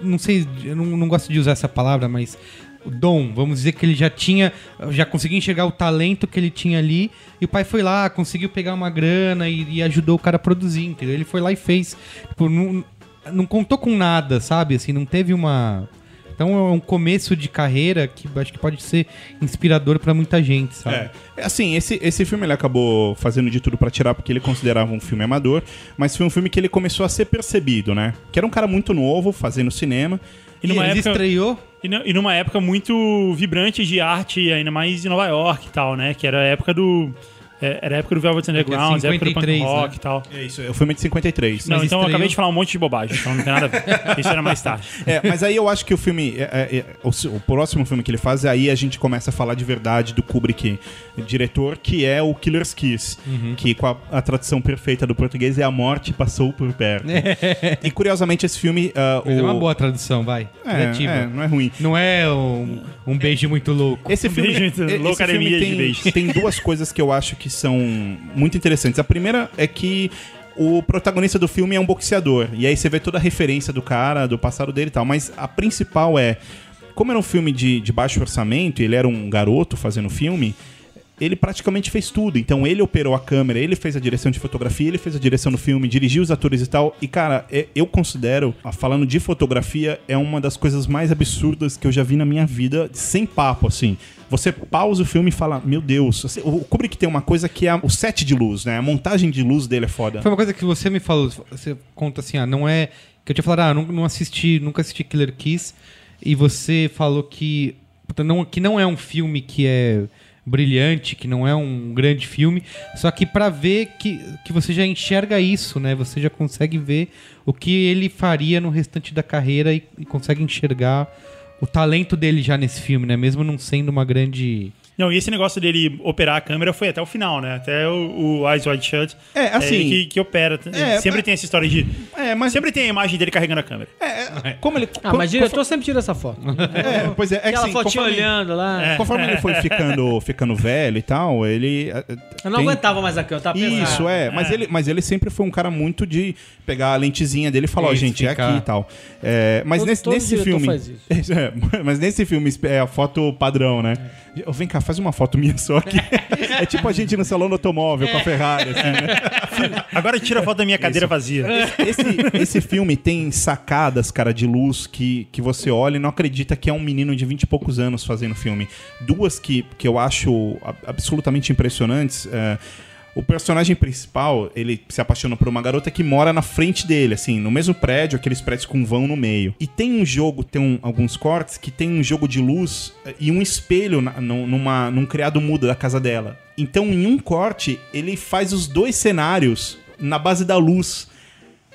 Não sei, eu não, não gosto de usar essa palavra, mas. O dom, vamos dizer que ele já tinha. Já conseguia enxergar o talento que ele tinha ali. E o pai foi lá, conseguiu pegar uma grana e, e ajudou o cara a produzir, entendeu? Ele foi lá e fez. Tipo, não, não contou com nada, sabe? Assim, não teve uma Então é um começo de carreira que acho que pode ser inspirador pra muita gente, sabe? É. Assim, esse, esse filme ele acabou fazendo de tudo pra tirar porque ele considerava um filme amador, mas foi um filme que ele começou a ser percebido, né? Que era um cara muito novo, fazendo cinema. E numa ele época- estreou. E, e numa época muito vibrante de arte, ainda mais em Nova York e tal, né? Que era a época do. É, Era a época do Velvet Underground, a época do punk 53, rock né? e tal. É isso, é o filme de 53. Não, Mas então eu estreou- acabei de falar um monte de bobagem, então não tem nada a ver. [laughs] Isso era mais tarde. É, mas aí eu acho que o filme. é, é, é, o, o próximo filme que ele faz, aí a gente começa a falar de verdade do Kubrick, diretor, que é o Killer's Kiss. Que com a, a tradução perfeita do português é A Morte Passou por Perto. [laughs] e curiosamente esse filme. ah, Mas é o- uma boa tradução, vai. É, Criativa. é, não é ruim. Não é um, um beijo muito louco. Esse Um filme, beijo muito esse louco, filme academia de tem, beijos. tem duas coisas que eu acho que são muito interessantes. A primeira é que o protagonista do filme é um boxeador. E aí você vê toda a referência do cara, do passado dele e tal. Mas a principal é. Como era um filme de, de baixo orçamento, ele era um garoto fazendo filme. Ele praticamente fez tudo. Então ele operou a câmera, ele fez a direção de fotografia, ele fez a direção do filme, dirigiu os atores e tal. E cara, é- eu considero, ah, falando de fotografia, é uma das coisas mais absurdas que eu já vi na minha vida, sem papo, assim. Você pausa o filme e fala, meu Deus. O Kubrick tem uma coisa que é o set de luz, né? A montagem de luz dele é foda. Foi uma coisa que você me falou. Você conta assim, ah, não é. Que eu tinha falado, ah, não, não assisti, nunca assisti Killer Kiss. E você falou que. Não, que não é um filme que é brilhante, que não é um grande filme. Só que pra ver que, que você já enxerga isso, né? Você já consegue ver o que ele faria no restante da carreira e, e consegue enxergar o talento dele já nesse filme, né? Mesmo não sendo uma grande. Não, e esse negócio dele operar a câmera foi até o final, né? Até o, o Eyes Wide Shut. É, assim- ele que, que opera. É, sempre mas- tem essa história de. É, mas. Sempre tem a imagem dele carregando a câmera. É, como ele. Ah, mas diretor sempre tira essa foto. É, pois é, é que Aquela assim, fotinha olhando lá. É. conforme ele foi [laughs] ficando, ficando velho e tal, ele. Eu não tem- aguentava mais a câmera, tava pesado. Isso, é. Mas, É. Ele, mas ele sempre foi um cara muito de pegar a lentezinha dele e falar, ó, Isso, gente, é ficar- aqui e tal. É, mas Todo- nesse, todo nesse diretor filme. faz isso. [laughs] É, mas nesse filme é a foto padrão, né? Vem cá, faz uma foto minha só aqui. [laughs] é tipo a gente no salão do automóvel com a Ferrari, assim, né? [laughs] Agora tira a foto da minha cadeira vazia. Esse, esse filme tem sacadas, cara, de luz que, que você olha e não acredita que é um menino de 20 e poucos anos fazendo filme. Duas que, que eu acho absolutamente impressionantes. é, o personagem principal, ele se apaixona por uma garota que mora na frente dele, assim, no mesmo prédio, aqueles prédios com vão no meio. E tem um jogo, tem um- alguns cortes que tem um jogo de luz eh, e um espelho na- num- numa, num criado mudo da casa dela. Então, em um corte, ele faz os dois cenários na base da luz.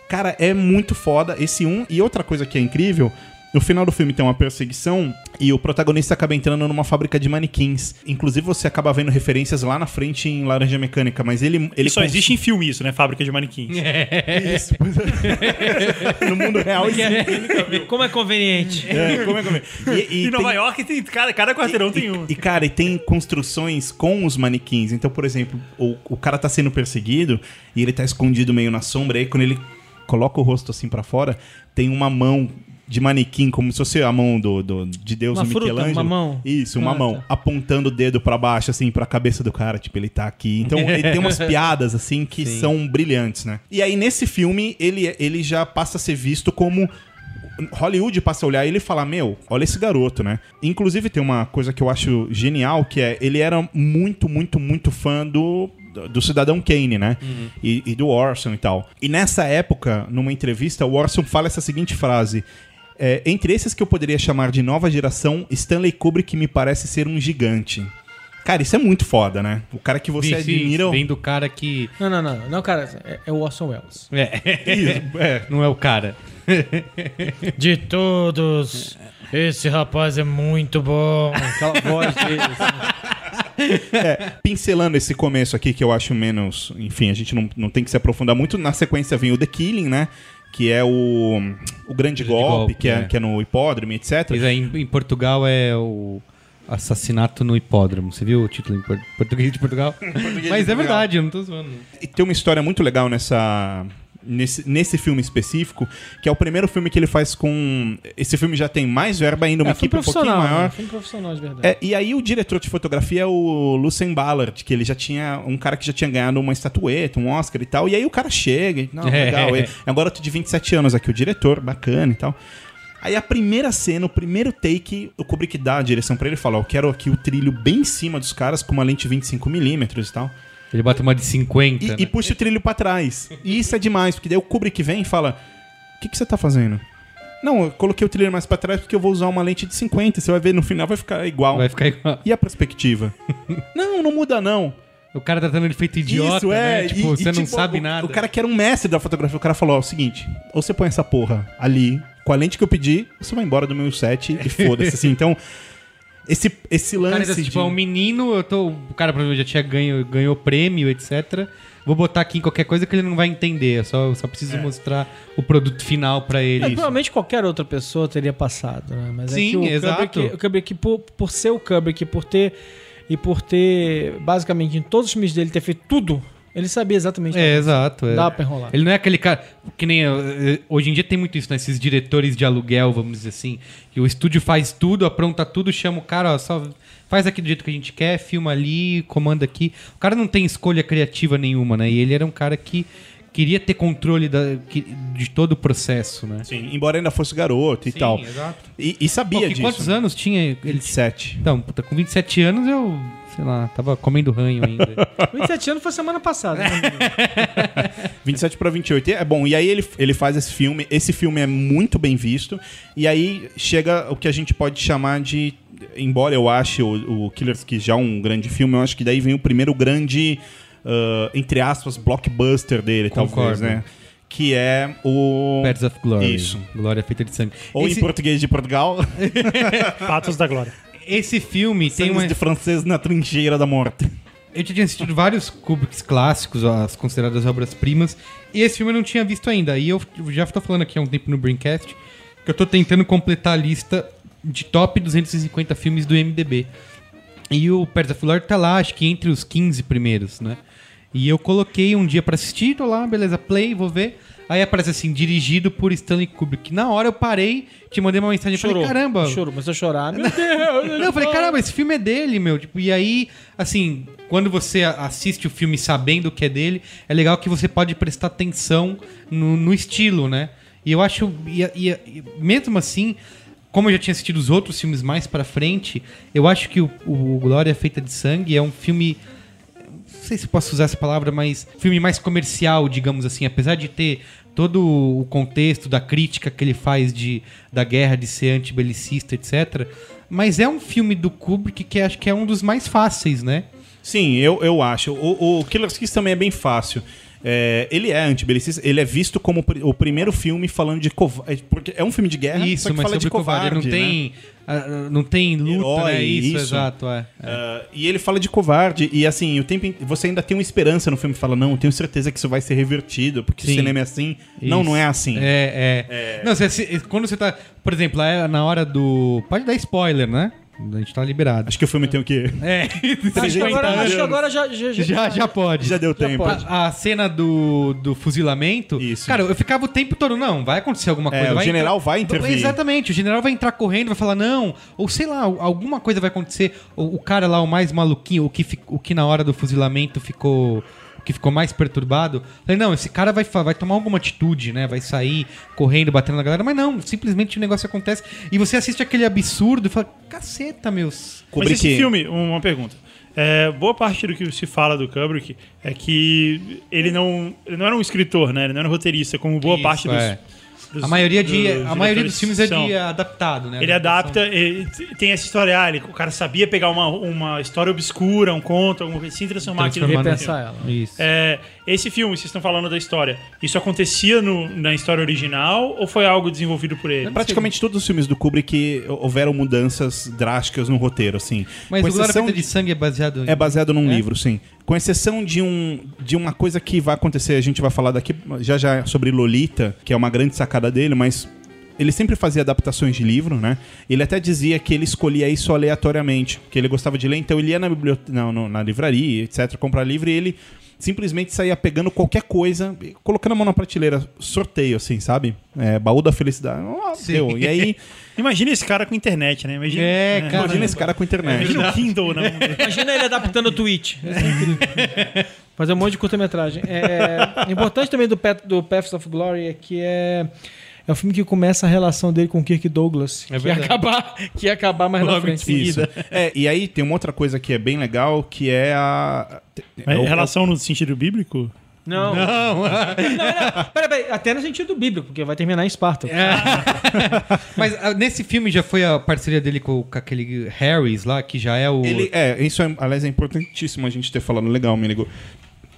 Cara, é muito foda esse um. E outra coisa que é incrível. No final do filme tem uma perseguição e o protagonista acaba entrando numa fábrica de manequins. Inclusive você acaba vendo referências lá na frente em Laranja Mecânica, mas ele ele só cons- existe em filme isso, né? Fábrica de manequins. [laughs] Isso, pois é. [laughs] no mundo real existe. Como é conveniente. É, como é, é? E, e [laughs] em Nova tem- York, tem, cada, cada quarteirão tem um. E, cara, e tem construções com os manequins. Então, por exemplo, o, o cara tá sendo perseguido e ele tá escondido meio na sombra. Aí, quando ele coloca o rosto assim pra fora, tem uma mão de manequim, como se fosse a mão do, do- de Deus Uma no fruta, Michelangelo. uma mão. Isso, uma Ah, mão. tá. Apontando o dedo pra baixo, assim, pra cabeça do cara. Tipo, ele tá aqui. Então, [laughs] ele tem umas piadas, assim, que são brilhantes, né? E aí, nesse filme, ele, ele já passa a ser visto como Hollywood passa a olhar ele e fala: Meu, olha esse garoto, né? Inclusive, tem uma coisa que eu acho genial, que é ele era muito, muito, muito fã do. Do Cidadão Kane, né? E, e do Orson e tal. E nessa época, numa entrevista, o Orson fala essa seguinte frase: é, Entre esses que eu poderia chamar de nova geração, Stanley Kubrick me parece ser um gigante. Cara, isso é muito foda, né? O cara que você sim, admira. Vem do cara que. Não, não, não. Não, cara, é, é o Orson Welles. É, Isso, é. não é o cara. De todos, esse rapaz é muito bom. Aquela voz dele. assim. pincelando esse começo aqui, que eu acho menos. Enfim, a gente não, não tem que se aprofundar muito. Na sequência vem o The Killing, né? Que é o, o Grande Golpe, Golpe, que, é, é. que é no hipódromo, etc. Pois é, em, em Portugal é o assassinato no hipódromo. Você viu o título em por- português de Portugal? [laughs] Mas é verdade, eu não tô zoando. E tem uma história muito legal nessa. Nesse, nesse filme específico, que é o primeiro filme que ele faz com. Esse filme já tem mais verba ainda, uma É, equipe um pouquinho profissional. maior. né? Filme profissional de verdade. É, e aí o diretor de fotografia é o Lucien Ballard, que ele já tinha. Um cara que já tinha ganhado uma estatueta, um Oscar e tal. E aí o cara chega e. Não, [laughs] É. legal. ele- agora eu tô de 27 anos aqui, o diretor, bacana e tal. Aí a primeira cena, o primeiro take, o Kubrick dá a direção pra ele e fala: Eu quero aqui o trilho bem em cima dos caras com uma lente 25mm e tal. Ele bota uma de 50. E, né? e puxa o trilho pra trás. E isso é demais, porque daí o Kubrick vem e fala: O que, que você tá fazendo? Não, eu coloquei o trilho mais pra trás porque eu vou usar uma lente de 50. Você vai ver no final vai ficar igual. Vai ficar igual. E a perspectiva? [laughs] não, não muda não. O cara tá dando ele feito idiota, Isso é. né? Tipo, e- você e, não tipo, sabe o- nada. O cara que era um mestre da fotografia, o cara falou: ó, o seguinte, ou você põe essa porra ali, com a lente que eu pedi, você vai embora do meu set e [laughs] foda-se, assim. Então, esse, esse O cara lance. ainda, tipo, de- é um menino, eu tô, o cara provavelmente já tinha ganho, ganhou prêmio, etc. Vou botar aqui em qualquer coisa que ele não vai entender. Eu só, eu só preciso mostrar o produto final pra ele. É, provavelmente qualquer outra pessoa teria passado, né? Mas Sim, é que o exato. Kubrick, o Kubrick por, por ser o Kubrick, por ter e por ter basicamente em todos os filmes dele ter feito tudo, ele sabia exatamente. É, exato. É. Dá pra enrolar. Ele não é aquele cara. Que nem. eh, Hoje em dia tem muito isso, né? Esses diretores de aluguel, vamos dizer assim. Que o estúdio faz tudo, apronta tudo, chama o cara, ó, só faz aqui do jeito que a gente quer, filma ali, comanda aqui. O cara não tem escolha criativa nenhuma, né? E ele era um cara que queria ter controle da, de todo o processo, né? Sim, embora ainda fosse garoto e Sim, tal. exato. E, e sabia Pô, que disso. quantos anos tinha ele? 27. Então, puta, com 27 anos eu, sei lá, tava comendo ranho ainda. [laughs] 27 anos foi semana passada. né? 27 para 28. E É bom, e aí ele, ele faz esse filme. Esse filme é muito bem visto. E aí chega o que a gente pode chamar de. Embora eu ache o, o Killers que já é um grande filme, eu acho que daí vem o primeiro grande, ah, entre aspas, blockbuster dele, talvez, Concordo. né? Que é o. Birds of Glory. Isso. Glória feita de sangue. Ou esse, em português de Portugal, [laughs] Patos da Glória. Esse filme tem uma. de francês na trincheira da morte. Eu já tinha assistido vários Kubricks clássicos, as consideradas obras-primas, e esse filme eu não tinha visto ainda. E eu já tô falando aqui há um tempo no Braincast que eu tô tentando completar a lista de top 250 filmes do MDB. E o Persa Fuller tá lá, acho que entre os 15 primeiros, né? E eu coloquei um dia pra assistir, tô lá, beleza, play, vou ver. Aí aparece assim, dirigido por Stanley Kubrick. Na hora eu parei, te mandei uma mensagem e falei, caramba, Chorou, começou a chorar. [laughs] Meu Deus! não, eu falei, caramba, esse filme é dele, meu. Tipo, e aí, assim, quando você assiste o filme sabendo que é dele, é legal que você pode prestar atenção no, no estilo, né? E eu acho, e, e- e mesmo assim, como eu já tinha assistido os outros filmes mais pra frente, eu acho que o, o Glória Feita de Sangue é um filme não sei se posso usar essa palavra, mas filme mais comercial, digamos assim, apesar de ter todo o contexto da crítica que ele faz de, da guerra, de ser antibelicista, etc. Mas é um filme do Kubrick que acho que é um dos mais fáceis, né? Sim, eu, eu acho. O, o Killer Kiss também é bem fácil. É, ele é antibelicista, ele é visto como o primeiro filme falando de covarde. Porque é um filme de guerra, Isso, só que mas fala de covarde. covarde. Não né? tem, ah, não tem luta, Herói, né? Isso, isso. exato, é. Ah, e ele fala de covarde, e assim, o tempo você ainda tem uma esperança no filme, fala, não, eu tenho certeza que isso vai ser revertido, porque Sim. o cinema é assim. Não, Isso. não é assim. É, é. Não, você quando você tá. Por exemplo, é na hora do. Pode dar spoiler, né? A gente tá liberado. Acho que o filme tem o quê? É, [laughs] Acho que agora, acho que agora já, já, já- já, já pode. Já deu tempo. pode. A, a cena do, do fuzilamento. Isso. Cara, eu ficava o tempo todo, não, vai acontecer alguma É, coisa. o vai general entrar- vai intervir. Exatamente, o general vai entrar correndo, vai falar não, ou sei lá, alguma coisa vai acontecer. O, o cara lá, o mais maluquinho, o que, o que na hora do fuzilamento ficou. Que ficou mais perturbado. Falei, não, esse cara vai, vai tomar alguma atitude, né? Vai sair correndo, batendo na galera. Mas não, simplesmente o negócio acontece. E você assiste aquele absurdo e fala, caceta, meus. Mas Kubrick- esse filme, uma pergunta. É, boa parte do que se fala do Kubrick é que ele não, ele não era um escritor, né? Ele não era um roteirista, como boa Isso, parte dos, é. Dos- A maioria, de, dos a maioria dos filmes é de adaptado, né? Ele adapta, ele tem essa história, ah, ele, o cara sabia pegar uma, uma história obscura, um conto, alguma coisa assim, transformar aquilo filme. repensar ela. Isso. É, esse filme, vocês estão falando da história, isso acontecia no- na história original ou foi algo desenvolvido por ele? Praticamente todos os filmes do Kubrick houveram mudanças drásticas no roteiro, assim. Mas Com o exceção de Sangue é baseado em... É baseado num É? livro, sim. Com exceção de, um, de uma coisa que vai acontecer, a gente vai falar daqui já já sobre Lolita, que é uma grande sacada dele, mas ele sempre fazia adaptações de livro, né? Ele até dizia que ele escolhia isso aleatoriamente, que ele gostava de ler, então ele ia na biblioteca, não, no- na livraria, etc, comprar livro e ele simplesmente saía pegando qualquer coisa, colocando a mão na prateleira, sorteio, assim, sabe? É, baú da felicidade. Oh, deu. E aí, [laughs] Imagina esse cara com internet, né? Imagina, É, cara. imagina esse cara com internet. Imagina o Kindle, né? Imagina ele adaptando o Twitch. Isso é incrível. Fazer um monte de curta-metragem. É, importante também do, Path, do Paths of Glory é que é, É o filme que começa a relação dele com o Kirk Douglas. É que, ia acabar, [laughs] que ia acabar mais na Logo em frente. Isso. É, e aí tem uma outra coisa que é bem legal, que é a... É, é o- relação no sentido bíblico? Não. Não, Não, não. [laughs] Peraí, peraí, até no sentido bíblico, porque vai terminar em Esparta. [laughs] mas ah, nesse filme já foi a parceria dele com, com aquele Harris lá, que já é o. Ele, é, isso é, aliás, é importantíssimo a gente ter falado legal, me ligou.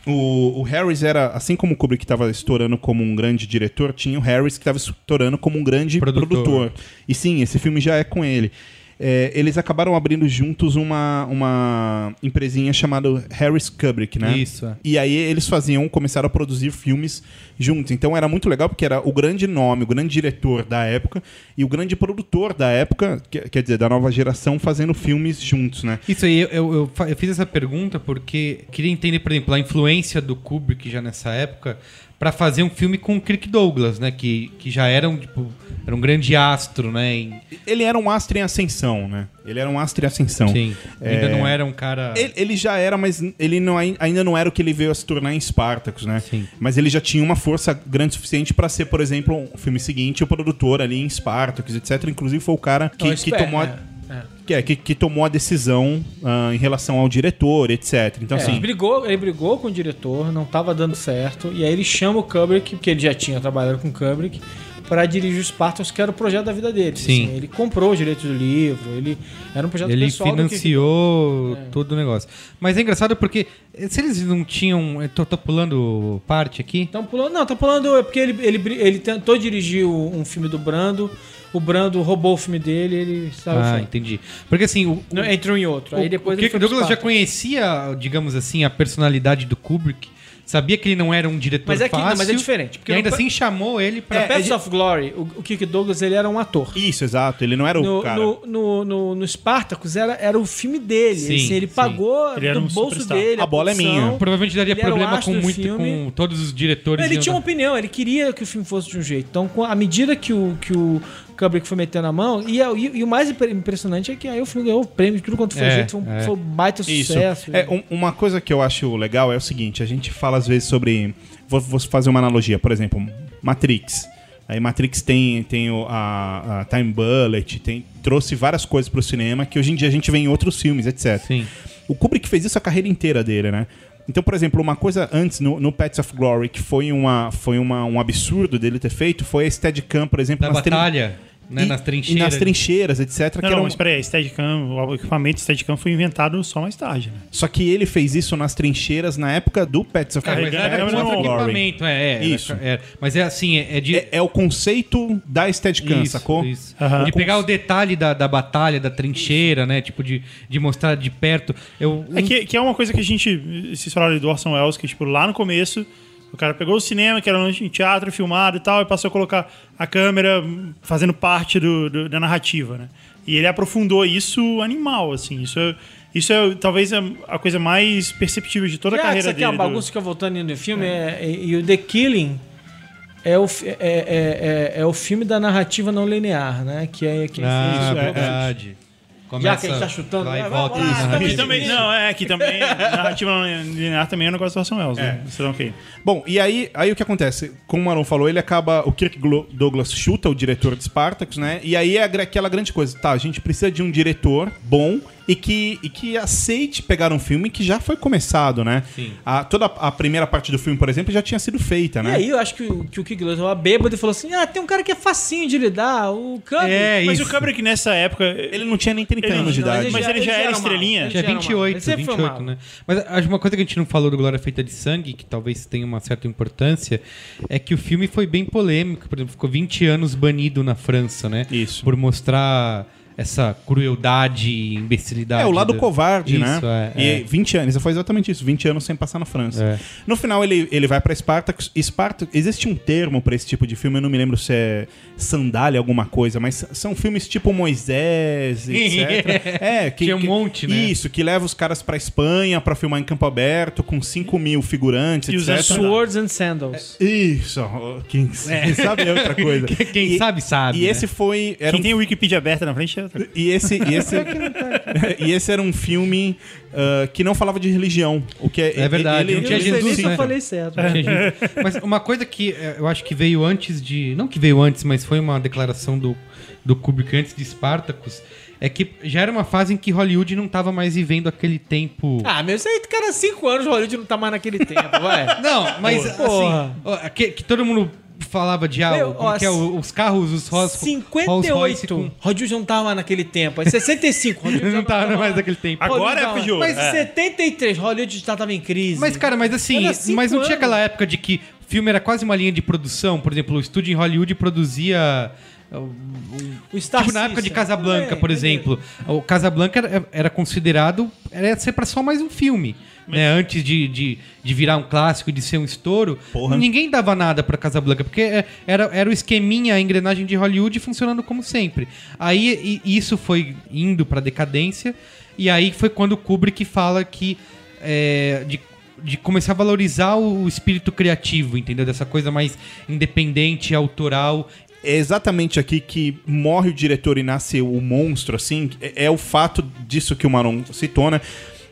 O, o Harris era, assim como o Kubrick estava estourando como um grande diretor, tinha o Harris que estava estourando como um grande Produtor. produtor. E sim, esse filme já é com ele. É, eles acabaram abrindo juntos uma, uma empresinha chamada Harris Kubrick, né? Isso, é. E aí eles faziam, começaram a produzir filmes juntos. Então era muito legal porque era o grande nome, o grande diretor da época e o grande produtor da época, que- quer dizer, da nova geração, fazendo filmes juntos, né? Isso aí, eu, eu, eu fiz essa pergunta porque queria entender, por exemplo, a influência do Kubrick já nessa época pra fazer um filme com o Kirk Douglas, né? Que, que já era um, tipo, era um grande astro, né? em- Ele era um astro em ascensão, né? Ele era um astro em ascensão. sim, ainda É, não era um cara... Ele, ele já era, mas ele não, ai- ainda não era o que ele veio a se tornar em Spartacus, né? Sim. Mas ele já tinha uma força grande o suficiente pra ser, por exemplo, o filme seguinte, o produtor ali em Spartacus, etc. Inclusive foi o cara que, que tomou a, é, é. Que, é, que, que tomou a decisão ah, em relação ao diretor, etc. Então, É, ele, assim, brigou, ele brigou com o diretor, não tava dando certo, e aí ele chama o Kubrick, porque ele já tinha trabalhado com o Kubrick, para dirigir os Spartacus, que era o projeto da vida dele. Sim. Assim, ele comprou os direitos do livro, ele era um projeto Ele pessoal do Kirk financiou É. todo o negócio. Mas é engraçado porque eh, se eles não tinham... Eu tô, tô pulando parte aqui. Estão pulando. Não, tá pulando. É porque ele, ele, ele tentou dirigir um filme do Brando. O Brando roubou o filme dele ele saiu Ah, entendi. Porque assim, o, Não, Entre um e outro. Aí depois o ele pro Douglas já conhecia, digamos assim, a personalidade do Kubrick. Sabia que ele não era um diretor Mas é que- fácil. não, mas é diferente, porque e ainda no- assim chamou ele pra... No Paths of Glory, o, o Kirk Douglas ele era um ator. isso, exato. Ele não era o No, cara. no, no, no, no Spartacus era, era o filme dele. Sim, assim, ele sim. pagou Ele era do um bolso superstar. dele. A bola é minha. Provavelmente daria Ele o problema com, muito, com todos os diretores. Ele tinha uma opinião, ele queria que o filme fosse de um jeito. Então, com- à medida que o, que o Kubrick foi metendo a mão, e, e- e o mais impre- impressionante é que aí o filme ganhou o prêmio de tudo quanto foi É, jeito, foi um, é. foi um baita Isso. sucesso. É, um- uma coisa que eu acho legal é o seguinte: a gente fala às vezes sobre. Vou, vou fazer uma analogia, por exemplo, Matrix. Aí Matrix tem, tem o- a, a Time Bullet, tem, trouxe várias coisas pro cinema que hoje em dia a gente vê em outros filmes, etc. Sim. O Kubrick fez isso a carreira inteira dele, né? Então, por exemplo, uma coisa antes, no, no Pets of Glory, que foi, uma, foi uma, um absurdo dele ter feito, foi a Steadicam, por exemplo, Da trin- batalha, né? e- nas E trincheiras. nas trincheiras, etc. Não, que não, eram- mas peraí, Steadicam, o equipamento Steadicam foi inventado só mais tarde, né? Só que ele fez isso nas trincheiras na época do Pets of, É, mas Carregando era outro equipamento, é, é, Isso. era- é. mas é assim, é, é de... É, é o conceito da Steadicam, Isso, sacou? isso. De pegar o detalhe da, da batalha, da trincheira, né? Tipo, de, de mostrar de perto. Eu, É que, que é uma coisa que a gente. Vocês falaram do Orson Welles, que, tipo, lá no começo, o cara pegou o cinema, que era um teatro filmado e tal, e passou a colocar a câmera fazendo parte do- do- da narrativa, né? E ele aprofundou isso animal, assim. Isso é, isso é talvez a, a coisa mais perceptível de toda a Já que carreira isso aqui dele. é uma do- bagunça que eu voltando no filme, é- e, e o The Killing é o, é, é, é, é o filme da narrativa não linear, né? Que é quem Ah, fez o verdade. Já que a gente tá chutando, vai vai, volta. vai Isso. Aqui isso. também, não, é, aqui também, [laughs] a narrativa linear também é um negócio do Orson Welles, né? É ok. Bom, e aí, aí o que acontece? Como o Maron falou, ele acaba. O Kirk Glo- Douglas chuta o diretor de Spartacus, né? E aí é aquela grande coisa. Tá, a gente precisa de um diretor bom e que, e que aceite pegar um filme que já foi começado, né? Sim. A, toda a primeira parte do filme, por exemplo, já tinha sido feita, E né? aí eu acho que, o- que o Kick tava bêbado e falou assim: ah, tem um cara que é facinho de lidar, o Kubrick. É, Mas isso. o Kubrick nessa época. Ele não tinha nem 30 Ele- anos de não, idade. mas ele já era estrelinha? ele já era mal. 28, Ele sempre foi 28, mal. né? Mas acho uma coisa que a gente não falou do Glória Feita de Sangue, que talvez tenha uma certa importância, é que o filme foi bem polêmico. Por exemplo, ficou 20 anos banido na França, né? Isso. Por mostrar essa crueldade e imbecilidade. É, o lado da- covarde, né? Isso, é, e é. 20 anos, foi exatamente isso, 20 anos sem passar na França. É. No final ele, ele vai pra Spartacus. Spartacus, existe um termo pra esse tipo de filme, eu não me lembro se é sandália alguma coisa, mas são filmes tipo Moisés, [laughs] etc. é, que, Tinha um que- monte, né? Isso, que leva os caras pra Espanha pra filmar em campo aberto com 5 mil figurantes, E etc. Swords and Sandals. Isso, ó, quem sabe é outra coisa. [laughs] Quem E- sabe, sabe. E né? esse foi. Era Quem um tem o Wikipedia aberta na frente é. E esse, e esse, e esse era um filme ah, que não falava de religião. O que é, É verdade, Ele, não tinha Eu Jesus, se eu né? falei certo. Mas uma coisa que eh, eu acho que veio antes de. Não que veio antes, mas foi uma declaração do, do Kubrick antes de Spartacus. É que já era uma fase em que Hollywood não tava mais vivendo aquele tempo. Ah, meu, isso aí, cara, cinco anos, Hollywood não tá mais naquele tempo, vai. Não, mas Porra. assim, que, que todo mundo falava de ah, Meu, ó, que é, o- os carros, os Rolls Rolls Royce 58. com- Hollywood não tava mais naquele tempo. Aí 65. Hollywood [laughs] já não tava tava mais naquele tempo. Agora é ouro, Mas é. 73, Hollywood já tava em crise. Mas, cara, mas assim, mas não tinha anos. aquela época de que o filme era quase uma linha de produção. Por exemplo, o estúdio em Hollywood produzia. uh, o Star tipo, na época de. Casablanca, É, por exemplo. O Casablanca era, era considerado. Era ser pra só mais um filme. Né? Antes de, de, de virar um clássico e de ser um estouro, Porra. ninguém dava nada pra Casablanca, porque é, era, era o esqueminha, a engrenagem de Hollywood funcionando como sempre. Aí e- isso foi indo pra decadência, e aí foi quando o Kubrick fala que. é, de, de começar a valorizar o, o espírito criativo, entendeu? Dessa coisa mais independente, autoral. É exatamente aqui que morre o diretor e nasce o monstro, assim. É, é o fato disso que o Maron citou, né?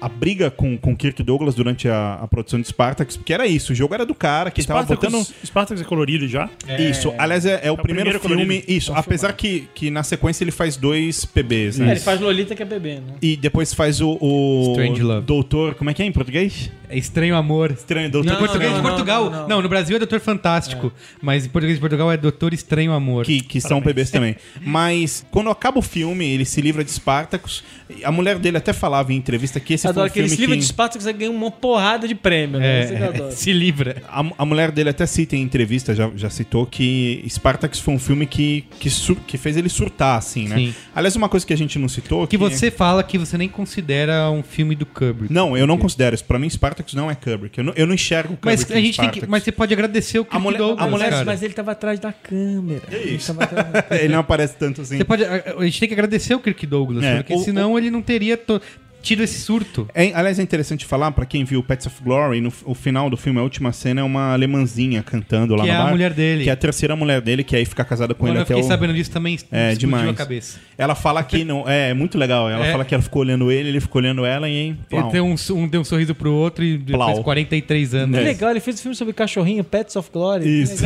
A briga com, com Kirk Douglas durante a, a produção de Spartacus, porque era isso, o jogo era do cara que tava botando. Spartacus, é colorido já? Isso, aliás, é, é o, primeiro, primeiro filme. colorido. Isso, apesar que, que na sequência ele faz dois PBs, É, né? ele faz Lolita que é bebê, né? E depois faz o, o. Strange Love. Doutor. Como é que é em português? É estranho amor. Estranho, Doutor. Em português não, de não, Portugal. não, Não, não. no Brasil é Doutor Fantástico. Mas em português de Portugal é Doutor Estranho Amor. Que, que são PBs também. [laughs] Mas quando acaba o filme, ele se livra de Spartacus. A mulher dele até falava em entrevista que esse Adoro um aquele filme livro que... de Spartacus que ganha uma porrada de prêmio, né? Isso que eu É, adoro. se livra. A, a mulher dele até cita em entrevista, já, já citou, que Spartacus foi um filme que, que, sur- que fez ele surtar, assim, né? Sim. Aliás, uma coisa que a gente não citou... Que você fala que você nem considera um filme do Kubrick. Não, eu não considero isso. Pra mim, Spartacus não é Kubrick. Eu não, eu não enxergo Kubrick Mas a gente tem que, mas você pode agradecer o Kirk mulher- Douglas, a mulher- cara. Mas ele tava atrás da câmera. Ele tava atrás da- [laughs] Ele não aparece tanto assim. Você pode, a, a gente tem que agradecer o Kirk Douglas, É, porque o- senão ele não teria to- tido esse surto. É, aliás, é interessante falar, pra quem viu Pets of Glory, no o final do filme, a última cena é uma alemãzinha cantando lá Que no é a bar. mulher dele. Que é a terceira mulher dele, que aí fica casada com Quando ele eu até fiquei o... sabendo disso também É, demais. a cabeça. Ela fala que não... É, é muito legal. Ela É. fala que ela ficou olhando ele, ele ficou olhando ela e... Ele deu um, um deu um sorriso pro outro e depois Plau. 43 anos. Que legal, ele fez um filme sobre cachorrinho, Pets of Glory. Isso. [laughs]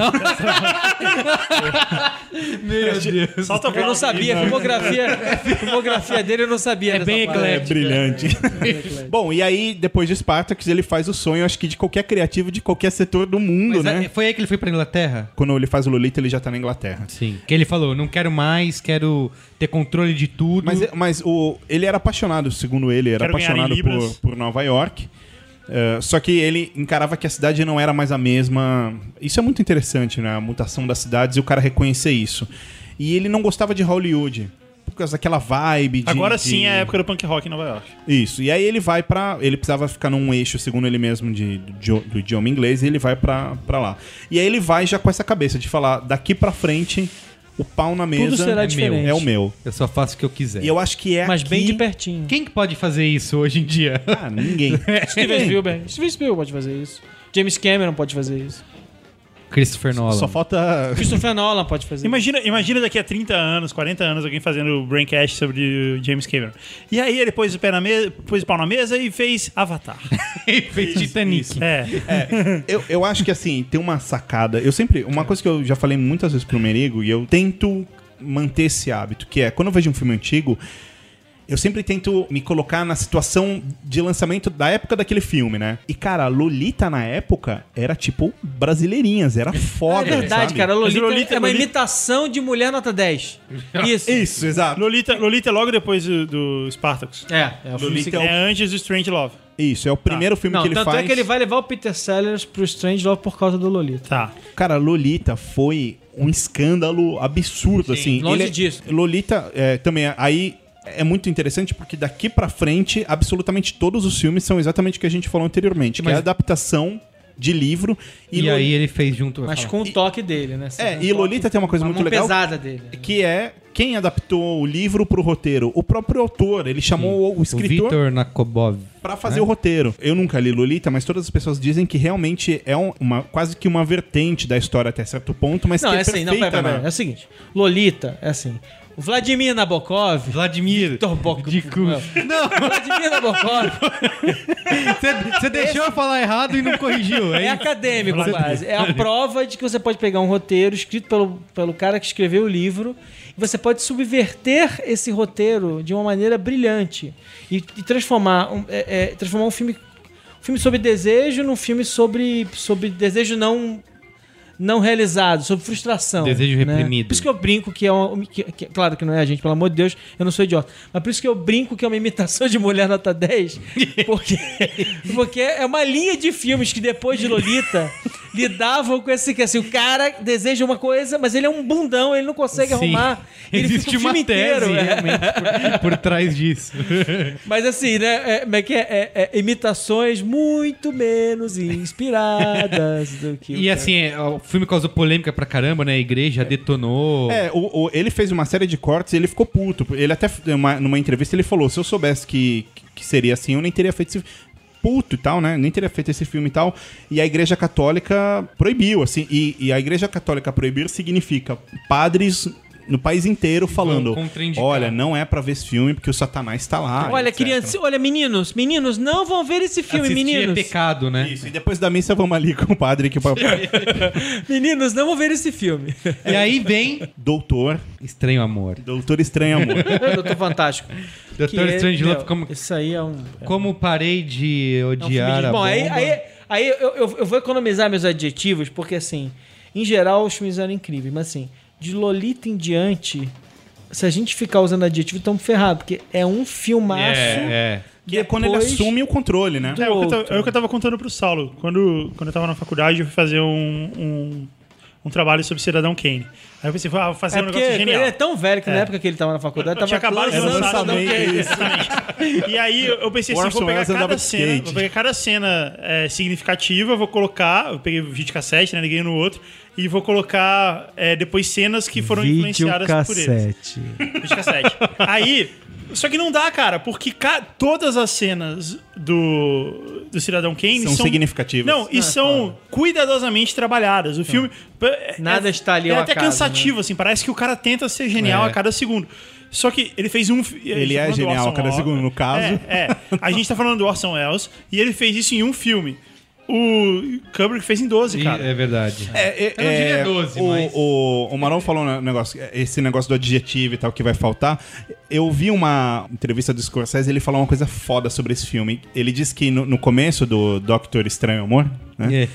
Meu Deus. Solta Eu não sabia, a filmografia, a filmografia dele eu não sabia. É bem parte. É brilhante. [laughs] Bom, e aí, depois de Spartacus, ele faz o sonho, acho que de qualquer criativo de qualquer setor do mundo, Mas né? é- foi aí que ele foi pra Inglaterra? Quando ele faz o Lolita, ele já tá na Inglaterra. Sim. Que ele falou, não quero mais, quero ter controle de tudo. Mas, mas o, ele era apaixonado, segundo ele, era Quero ganhar em apaixonado libras. por, por Nova York. Eh, só que ele encarava que a cidade não era mais a mesma. Isso é muito interessante, né? A mutação das cidades e o cara reconhecer isso. E ele não gostava de Hollywood. Por causa daquela vibe de. Agora de- sim é a época do punk rock em Nova York. Isso. E aí ele vai pra. Ele precisava ficar num eixo, segundo ele mesmo, de, do, do idioma inglês, e ele vai pra, pra lá. E aí ele vai já com essa cabeça de falar: daqui pra frente, o pau na mesa será é, diferente. meu, é o meu. Eu só faço o que eu quiser. E eu acho que é Mas aqui... bem de pertinho. Quem que pode fazer isso hoje em dia? Ah, ninguém. [laughs] Steven Spielberg. Steven Spielberg pode fazer isso. James Cameron pode fazer isso. Christopher Nolan. Só falta. Christopher Nolan pode fazer Imagina, imagina daqui a 30 anos, 40 anos, alguém fazendo o Braincast sobre James Cameron. E aí ele pôs o, pé na mesa, pôs o pau na mesa e fez Avatar. Ele [laughs] fez Titanic. É. Eu, eu acho que assim, tem uma sacada. Eu sempre. Uma coisa que eu já falei muitas vezes pro Merigo, e eu tento manter esse hábito, que é quando eu vejo um filme antigo. Eu sempre tento me colocar na situação de lançamento da época daquele filme, né? E, cara, Lolita na época era tipo brasileirinhas, era É foda. verdade, sabe? cara. A Lolita, Lolita- é uma Lolita- imitação de mulher nota 10. [laughs] Isso. Isso, exato. Lolita, Lolita é logo depois do, do Spartacus. É, é o filme Lolita é É antes do Strange Love. Isso, é o primeiro filme Não, que ele tanto faz. é que ele vai levar o Peter Sellers pro Strange Love por causa do Lolita. Tá. Cara, Lolita foi um escândalo absurdo, assim. longe Ele é- disso. Lolita é, também, aí é muito interessante porque daqui pra frente, absolutamente todos os filmes são exatamente o que a gente falou anteriormente, que é Mas- a adaptação de livro. E, Loli- aí ele fez junto. Mas fala. com o toque dele, né? É, Um e toque- Lolita tem uma coisa uma muito legal. pesada dele. Que é quem adaptou o livro pro roteiro? O próprio autor. Ele chamou o O escritor Vitor Nakobov. Pra fazer o roteiro. Eu nunca li Lolita, mas todas as pessoas dizem que realmente é um- uma, quase que uma vertente da história até certo ponto, mas Não, que é é assim, não, perfeita, pera, pera, né? É o seguinte: Lolita, é assim. Vladimir Nabokov. Vladimir. Victor Bok- de cu. Não, Vladimir Nabokov Você, deixou eu falar errado e não corrigiu. é É acadêmico, quase. É a prova de que você pode pegar um roteiro escrito pelo, pelo cara que escreveu o livro e você pode subverter esse roteiro de uma maneira brilhante e, e transformar, um, é, é, transformar um filme, um filme sobre desejo num filme sobre, sobre desejo não não realizado, sobre frustração. Desejo né? reprimido. Por isso que eu brinco que é uma. que- que- claro que não é a gente, pelo amor de Deus, eu não sou idiota. Mas por isso que eu brinco que é uma imitação de Mulher Nota 10. [laughs] Porque, porque é uma linha de filmes que depois de Lolita [laughs] lidavam com esse que assim, o cara deseja uma coisa, mas ele é um bundão, ele não consegue Sim. arrumar. Ele Existe uma tese inteiro, é. realmente por, por trás disso. [laughs] Mas assim, né? É, é que é? É- é imitações muito menos inspiradas do que. E assim, é, o filme causou polêmica pra caramba, né? A igreja detonou. É, o, o- ele fez uma série de cortes e ele ficou puto. Ele até, uma- numa entrevista, ele falou: se eu soubesse que, que seria assim, eu nem teria feito esse puto e tal, né? Nem teria feito esse filme e tal. E a Igreja Católica proibiu, assim. E, e a Igreja Católica proibir significa padres no país inteiro falando: olha, não é pra ver esse filme porque o Satanás tá lá. Olha, etc. criança, olha, meninos, meninos, não vão ver esse filme, Assistir meninos. é pecado, né? Isso, e depois da missa vamos ali com o padre que [laughs] Meninos, não vão ver esse filme. E aí vem Doutor, Estranho Amor. Doutor Estranho Amor. [laughs] Doutor Fantástico. Que é- Strangelove, meu, como, Isso aí é um. é como parei de é um odiar de- a Bom, bomba. aí, aí, aí eu, eu, eu vou economizar meus adjetivos, porque assim, em geral os filmes eram incríveis, mas assim, de Lolita em diante, se a gente ficar usando adjetivo, estamos ferrados, porque é um filmaço. É, é. Que é quando ele assume o controle, né? do É o, que eu, outro. ta- é o que eu tava contando pro Saulo. Quando, quando eu tava na faculdade, eu fui fazer um, um, um trabalho sobre Cidadão Kane. Aí eu pensei, ah, vou fazer É um porque negócio ele genial. é tão velho que na É. época que ele tava na faculdade, Eu tava tinha acabado de lançar Cidadão Kane. Exatamente. [laughs] E aí eu pensei assim, vou pegar cada cena, vou pegar cada cena é, significativa, vou colocar, eu peguei o videocassete, né, liguei no outro, e vou colocar é, depois cenas que foram influenciadas por eles. Videocassete. Aí, só que não dá, cara, porque ca- todas as cenas do, do Cidadão Kane São significativas. Não, e são cuidadosamente trabalhadas. O filme. é- Nada é- está ali É ao até acaso, cansativo, assim, parece que o cara tenta ser genial É. a cada segundo. Só que ele fez um. Ele é genial a cada segundo, no caso. É, é. A gente tá falando do Orson Welles e ele fez isso em um filme. O Kubrick fez em 12, E- cara. é verdade. É, é, Eu não diria 12, o, mas- o, o Marão falou um negócio, esse negócio do adjetivo e tal que vai faltar. Eu vi uma entrevista do Scorsese ele falou uma coisa foda sobre esse filme. Ele disse que no, no começo do Doctor Estranho Amor, né? É.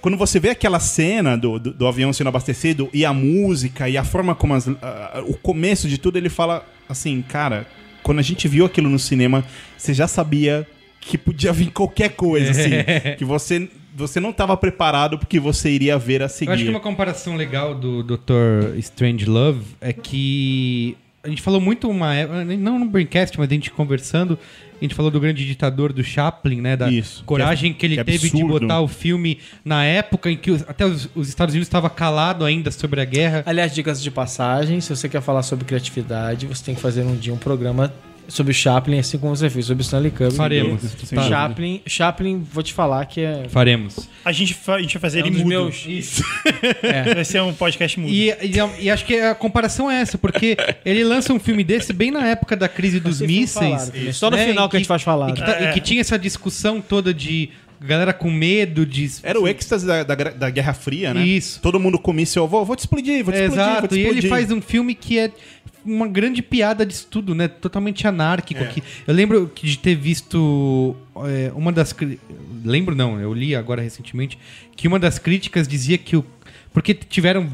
Quando você vê aquela cena do, do, do avião sendo abastecido e a música e a forma como as, ah, o começo de tudo, ele fala assim, cara, quando a gente viu aquilo no cinema, você já sabia que podia vir qualquer coisa, assim. [laughs] que você, você não estava preparado porque você iria ver a seguir. Eu acho que uma comparação legal do Dr. Strange Love é que a gente falou muito uma época, não no Braincast, mas a gente conversando, a gente falou do grande ditador do Chaplin, né? Da Isso, coragem que que, é- ele que teve de absurdo. botar o filme na época em que os- até os, os Estados Unidos estavam calados ainda sobre a guerra. Aliás, dicas de passagem, se você quer falar sobre criatividade, você tem que fazer um dia um programa sobre o Chaplin, assim como você fez sobre o Stanley Kubrick. Faremos. Tá. Chaplin, Chaplin, vou te falar que é, Faremos. A, gente fa- a gente vai fazer é um ele dos mudo. meus... Isso. [laughs] Vai ser um podcast mudo. E, e- e acho que a comparação é essa, porque ele lança um filme desse bem na época da crise dos mísseis. também. Só no né, final e que a gente faz falar. E que, tá- e que tinha essa discussão toda de galera com medo de. Era o êxtase da, da, da Guerra Fria, né? Isso. Todo mundo com míssil, vou, vou te explodir, vou te É, explodir, vou Exato, te e explodir. ele faz um filme que é uma grande piada disso tudo, né? Totalmente anárquico. Que eu lembro de ter visto é, uma das. Lembro não, eu li agora recentemente que uma das críticas dizia que o. Porque tiveram.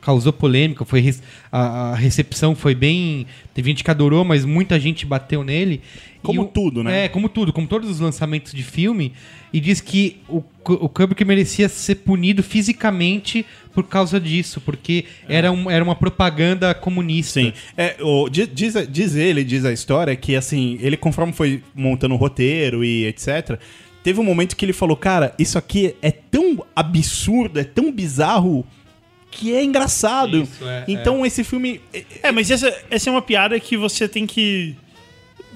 causou polêmica, foi a, a recepção foi bem. Teve gente que adorou, mas muita gente bateu nele. Como o- tudo, né? É, como tudo, como todos os lançamentos de filme. E diz que o, o Kubrick merecia ser punido fisicamente por causa disso, porque era, um, era uma propaganda comunista. Sim. É, o, diz, diz, diz ele, diz a história, que assim, ele conforme foi montando o roteiro e etc., teve um momento que ele falou, cara, isso aqui é tão absurdo, é tão bizarro, que é engraçado. Isso, é, então esse filme... é- É, mas essa, essa é uma piada que você tem que.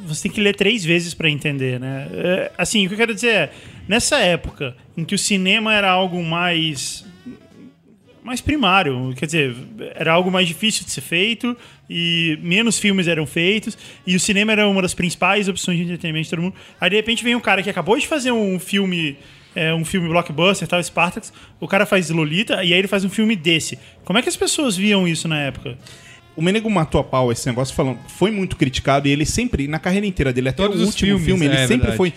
Você tem que ler três vezes pra entender, né? É, assim, o que eu quero dizer é, nessa época em que o cinema era algo mais. Mais primário. Quer dizer, era algo mais difícil de ser feito e menos filmes eram feitos e o cinema era uma das principais opções de entretenimento de todo mundo. Aí de repente vem um cara que acabou de fazer um filme. é, um filme blockbuster, tal, Spartacus, o cara faz Lolita e aí ele faz um filme desse. Como é que as pessoas viam isso na época? O Menego matou a pau esse negócio falando, foi muito criticado e ele sempre, na carreira inteira dele, até Todos o os último filmes, filme, ele é, sempre verdade. foi.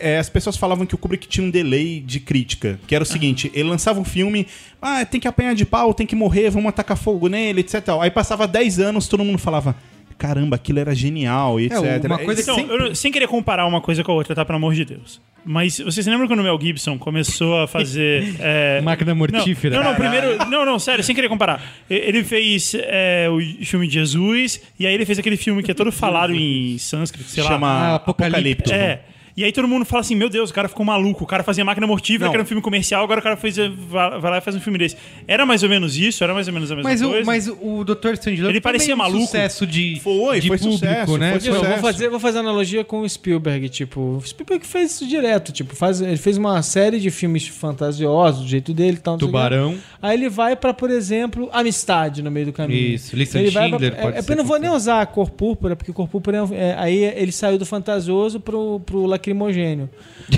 É, as pessoas falavam que o Kubrick tinha um delay de crítica, que era o seguinte: ele lançava um filme, ah, tem que apanhar de pau, tem que morrer, vamos atacar fogo nele, etc. Aí passava 10 anos, todo mundo falava, caramba, aquilo era genial, e etc. uma coisa Então, sempre- eu sem querer comparar uma coisa com a outra, tá? Pelo amor de Deus. Mas vocês se lembram quando o Mel Gibson começou a fazer. [laughs] é, Máquina mortífera. Não, não, não, primeiro. Não, não, sério, sem querer comparar. Ele fez é, o filme de Jesus, e aí ele fez aquele filme que é todo falado em sânscrito, sei lá. chama Ah. Apocalipto. É. E aí todo mundo fala assim, meu Deus, o cara ficou maluco. O cara fazia máquina mortífera, que era um filme comercial, agora o cara fez, vai, vai lá e faz um filme desse. Era mais ou menos isso, era mais ou menos a mesma Mas o, coisa. mas o Dr. Strangelove Ele parecia um maluco. sucesso de, Foi, de foi público, sucesso, né? foi Eu vou fazer, vou fazer analogia com o Spielberg, tipo, o Spielberg fez isso direto, tipo, faz, ele fez uma série de filmes fantasiosos, do jeito dele tal. o. Tubarão. Aí ele vai pra, por exemplo, Amistade no meio do caminho. Isso, Lista ele vai pra- Schindler é, pode é, ser Eu não vou nem usar a cor púrpura, porque cor púrpura é, é- aí ele saiu do fantasioso pro, pro lacrimogênio. [laughs]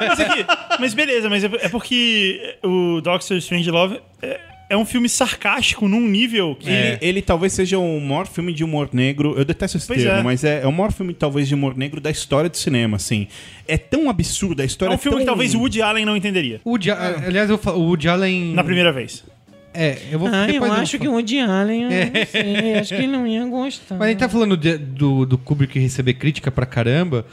Mas, aqui, mas beleza, mas é, é porque o Doctor Strange Love é, é um filme sarcástico num nível que. Ele, ele talvez seja o maior filme de humor negro. Eu detesto esse Pois termo, é. mas é, é o maior filme, talvez, de humor negro da história do cinema, assim. É tão absurdo, a É história um filme tão... que talvez o Woody Allen não entenderia. Woody, aliás, o Woody Allen... Na primeira vez. É, eu vou Ah, eu acho que o Woody Allen, eu não sei, acho que ele não ia gostar. Mas a gente tá falando de- do, do Kubrick receber crítica pra caramba,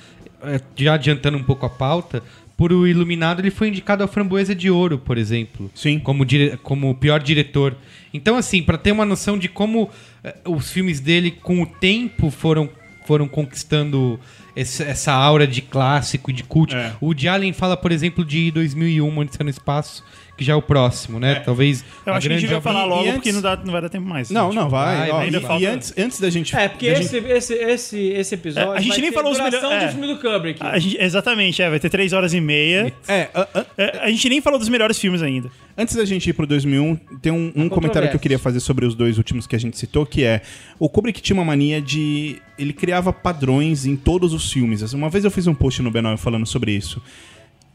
é, já adiantando um pouco a pauta, por o Iluminado ele foi indicado ao Framboesa de Ouro, por exemplo. Sim. Como, dire, como pior diretor. Então, assim, pra ter uma noção de como é, os filmes dele, com o tempo, foram, foram conquistando esse- essa aura de clássico e de cult. É. O Woody Allen fala, por exemplo, de 2001, Odisseia no Espaço, que já é o próximo, né? Talvez Eu a acho que a gente vai falar logo antes- porque não, dá, não vai dar tempo mais. Não, gente. não, vai. vai, ó, ainda e, falta. e antes, antes da gente... É, porque esse, esse, esse, esse episódio. É, a gente vai nem ter falou os duração melhor- do é. filme do Kubrick. A gente- exatamente, é, vai ter três horas e meia. É, a- a- É, a gente nem falou dos melhores filmes ainda. Antes da gente ir pro 2001, tem um, um comentário que eu queria fazer sobre os dois últimos que a gente citou, que é o Kubrick tinha uma mania de ele criava padrões em todos os filmes. Assim, Uma vez eu fiz um post no B9 falando sobre isso.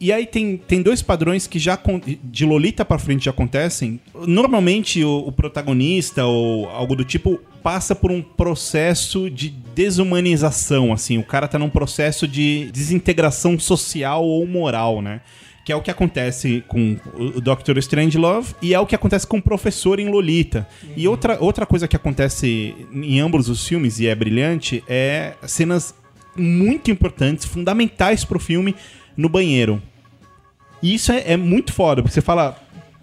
E aí tem, tem dois padrões que já de Lolita pra frente já acontecem. Normalmente o, o protagonista ou algo do tipo passa por um processo de desumanização, assim. O cara tá num processo de desintegração social ou moral, né? Que é o que acontece com o Dr. Strangelove e é o que acontece com o professor em Lolita. E outra, outra coisa que acontece em ambos os filmes, e é brilhante, é cenas muito importantes, fundamentais pro filme, no banheiro. E isso é, é muito foda, porque você fala,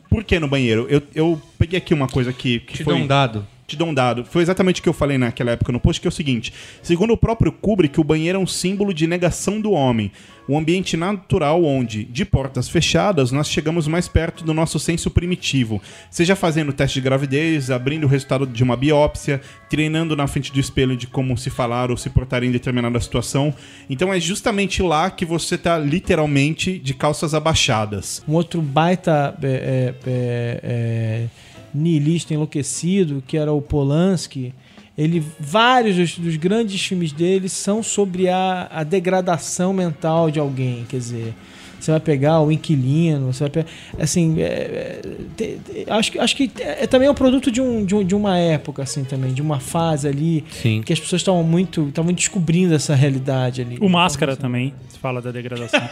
por que no banheiro? Eu, eu peguei aqui uma coisa que, que Te foi... dou um dado. Te dou um dado. Foi exatamente o que eu falei naquela época no post, que é o seguinte. Segundo o próprio Kubrick, o banheiro é um símbolo de negação do homem. Um ambiente natural onde, de portas fechadas, nós chegamos mais perto do nosso senso primitivo. Seja fazendo teste de gravidez, abrindo o resultado de uma biópsia, treinando na frente do espelho de como se falar ou se portar em determinada situação. Então é justamente lá que você tá literalmente de calças abaixadas. Um outro baita é, é, é, é, niilista enlouquecido, que era o Polanski. Ele, vários dos, dos grandes filmes dele são sobre a, a degradação mental de alguém. Quer dizer, você vai pegar o inquilino, você vai pegar. Assim, é, é, te- te- acho, que- acho que é, também é um produto de, um, de, um- de uma época, assim, também, de uma fase ali Sim. que as pessoas estavam muito, estavam descobrindo essa realidade ali. O Máscara também fala da degradação. [laughs]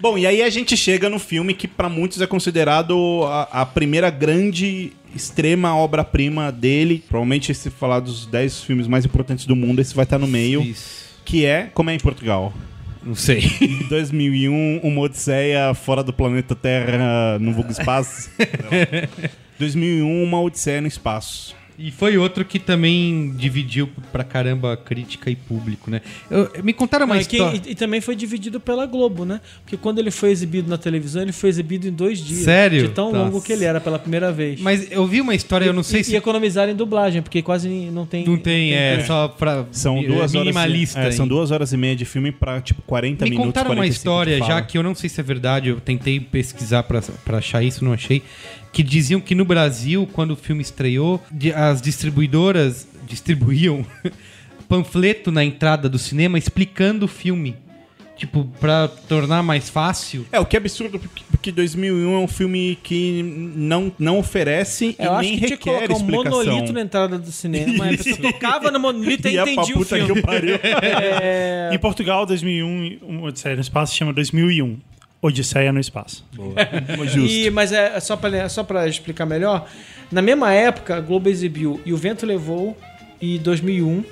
Bom, e aí a gente chega no filme que pra muitos é considerado a, a primeira grande, extrema obra-prima dele. Provavelmente, se falar dos 10 filmes mais importantes do mundo, esse vai estar no meio. Isso. Que é Como é em Portugal. Não sei. 2001, Uma Odisseia Fora do Planeta Terra, no vulgo espaço. Não. [laughs] 2001, Uma Odisseia no Espaço. E foi outro que também dividiu pra caramba crítica e público, né? Eu- me contaram uma Não, e, quem- história. e- e também foi dividido pela Globo, né? Porque quando ele foi exibido na televisão, ele foi exibido em dois dias. Sério? De tão Nossa. longo que ele era pela primeira vez. Mas eu vi uma história, eu não sei e, se E economizaram em dublagem, porque quase não tem. não tem, é tempo. só pra São é, duas horas. minimalista. é, são duas horas e meia de filme pra, tipo, 40 Me minutos. contaram uma 45 história, já que eu não sei se é verdade, eu tentei pesquisar pra pra achar isso, não achei, que diziam que no Brasil, quando o filme estreou, as distribuidoras distribuíam [laughs] panfleto na entrada do cinema explicando o filme. Tipo, pra tornar mais fácil. É, o que é absurdo, porque, porque 2001 é um filme que não, não oferece Eu e acho nem que tinha que requer colocar um explicação. monolito na entrada do cinema. [laughs] A pessoa tocava no monolito e [laughs] pra entendia o puta filme. que pariu. É, Em Portugal, 2001, um Odisseia no Espaço chama 2001. Odisseia no Espaço. [laughs] Justo. E, mas é só pra, só pra explicar melhor. Na mesma época, a Globo exibiu E o Vento Levou e 2001.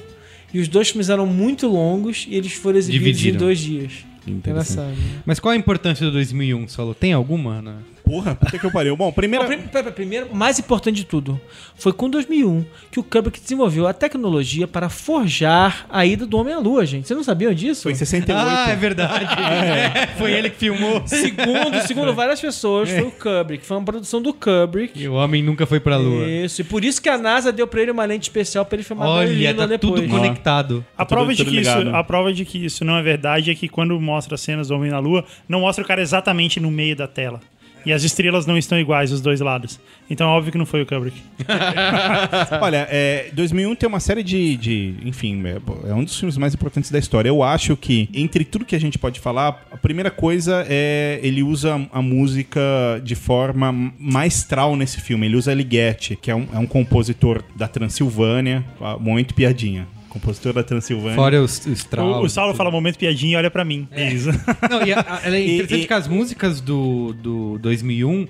E os dois filmes eram muito longos e eles foram exibidos Dividiram. em dois dias. Interessante. Engraçado. né? Mas qual a importância do 2001, Solo? Tem alguma, né? Porra, puta que eu pariu. Bom, primeira... Bom, primeiro, mais importante de tudo, foi com 2001 que o Kubrick desenvolveu a tecnologia para forjar a ida do Homem à Lua, gente. Vocês não sabiam disso? Foi em 68. Ah, é verdade. [laughs] É, [laughs] foi ele que filmou. Segundo, segundo [laughs] várias pessoas, foi o Kubrick. Foi uma produção do Kubrick. E o homem nunca foi pra lua. Isso, e por isso que a NASA deu pra ele uma lente especial pra ele filmar Olha, tá depois. tudo conectado. A tudo- prova, de tudo que isso, a prova de que isso não é verdade é que quando mostra as cenas do Homem na Lua, não mostra o cara exatamente no meio da tela. E as estrelas não estão iguais dos dois lados. Então óbvio que não foi o Kubrick. [laughs] Olha, é, 2001 tem uma série de, de- Enfim, é, é um dos filmes mais importantes da história. Eu acho que, entre tudo que a gente pode falar, a primeira coisa é ele usa a música de forma maestral nesse filme. Ele usa Ligeti, que é um, é um compositor da Transilvânia. Ah, Momento piadinha. Compositor da Transilvânia. Fora os, os O, traumas. o Saulo fala momento piadinha e olha pra mim. É isso. [laughs] Não, e a- a- ela é interessante e- que as músicas do, do 2001,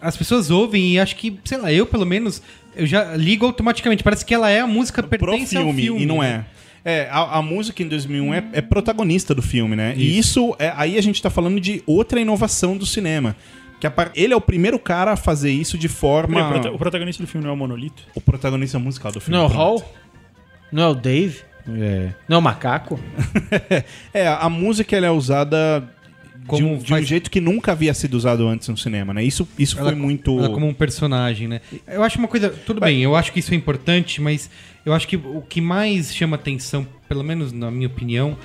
as pessoas ouvem e acho que, sei lá, eu pelo menos, eu já ligo automaticamente. Parece que ela é a música pertence ao filme, filme. e não é. É, a, a música em 2001 é, é protagonista do filme, né? E isso, é, aí a gente tá falando de outra inovação do cinema. Que a ele é o primeiro cara a fazer isso de forma. O prota- O protagonista do filme não é o Monolito? O protagonista musical do filme. Não é o. Hall? Não é o Dave? É. Não é o Macaco? [laughs] É, a música ela é usada de Como um, de um jeito que nunca havia sido usado antes no cinema, né? Isso, isso Ela, foi muito. ela como um personagem, né? Eu acho uma coisa. Tudo bem, eu acho que isso é importante, mas eu acho que o que mais chama atenção, pelo menos na minha opinião,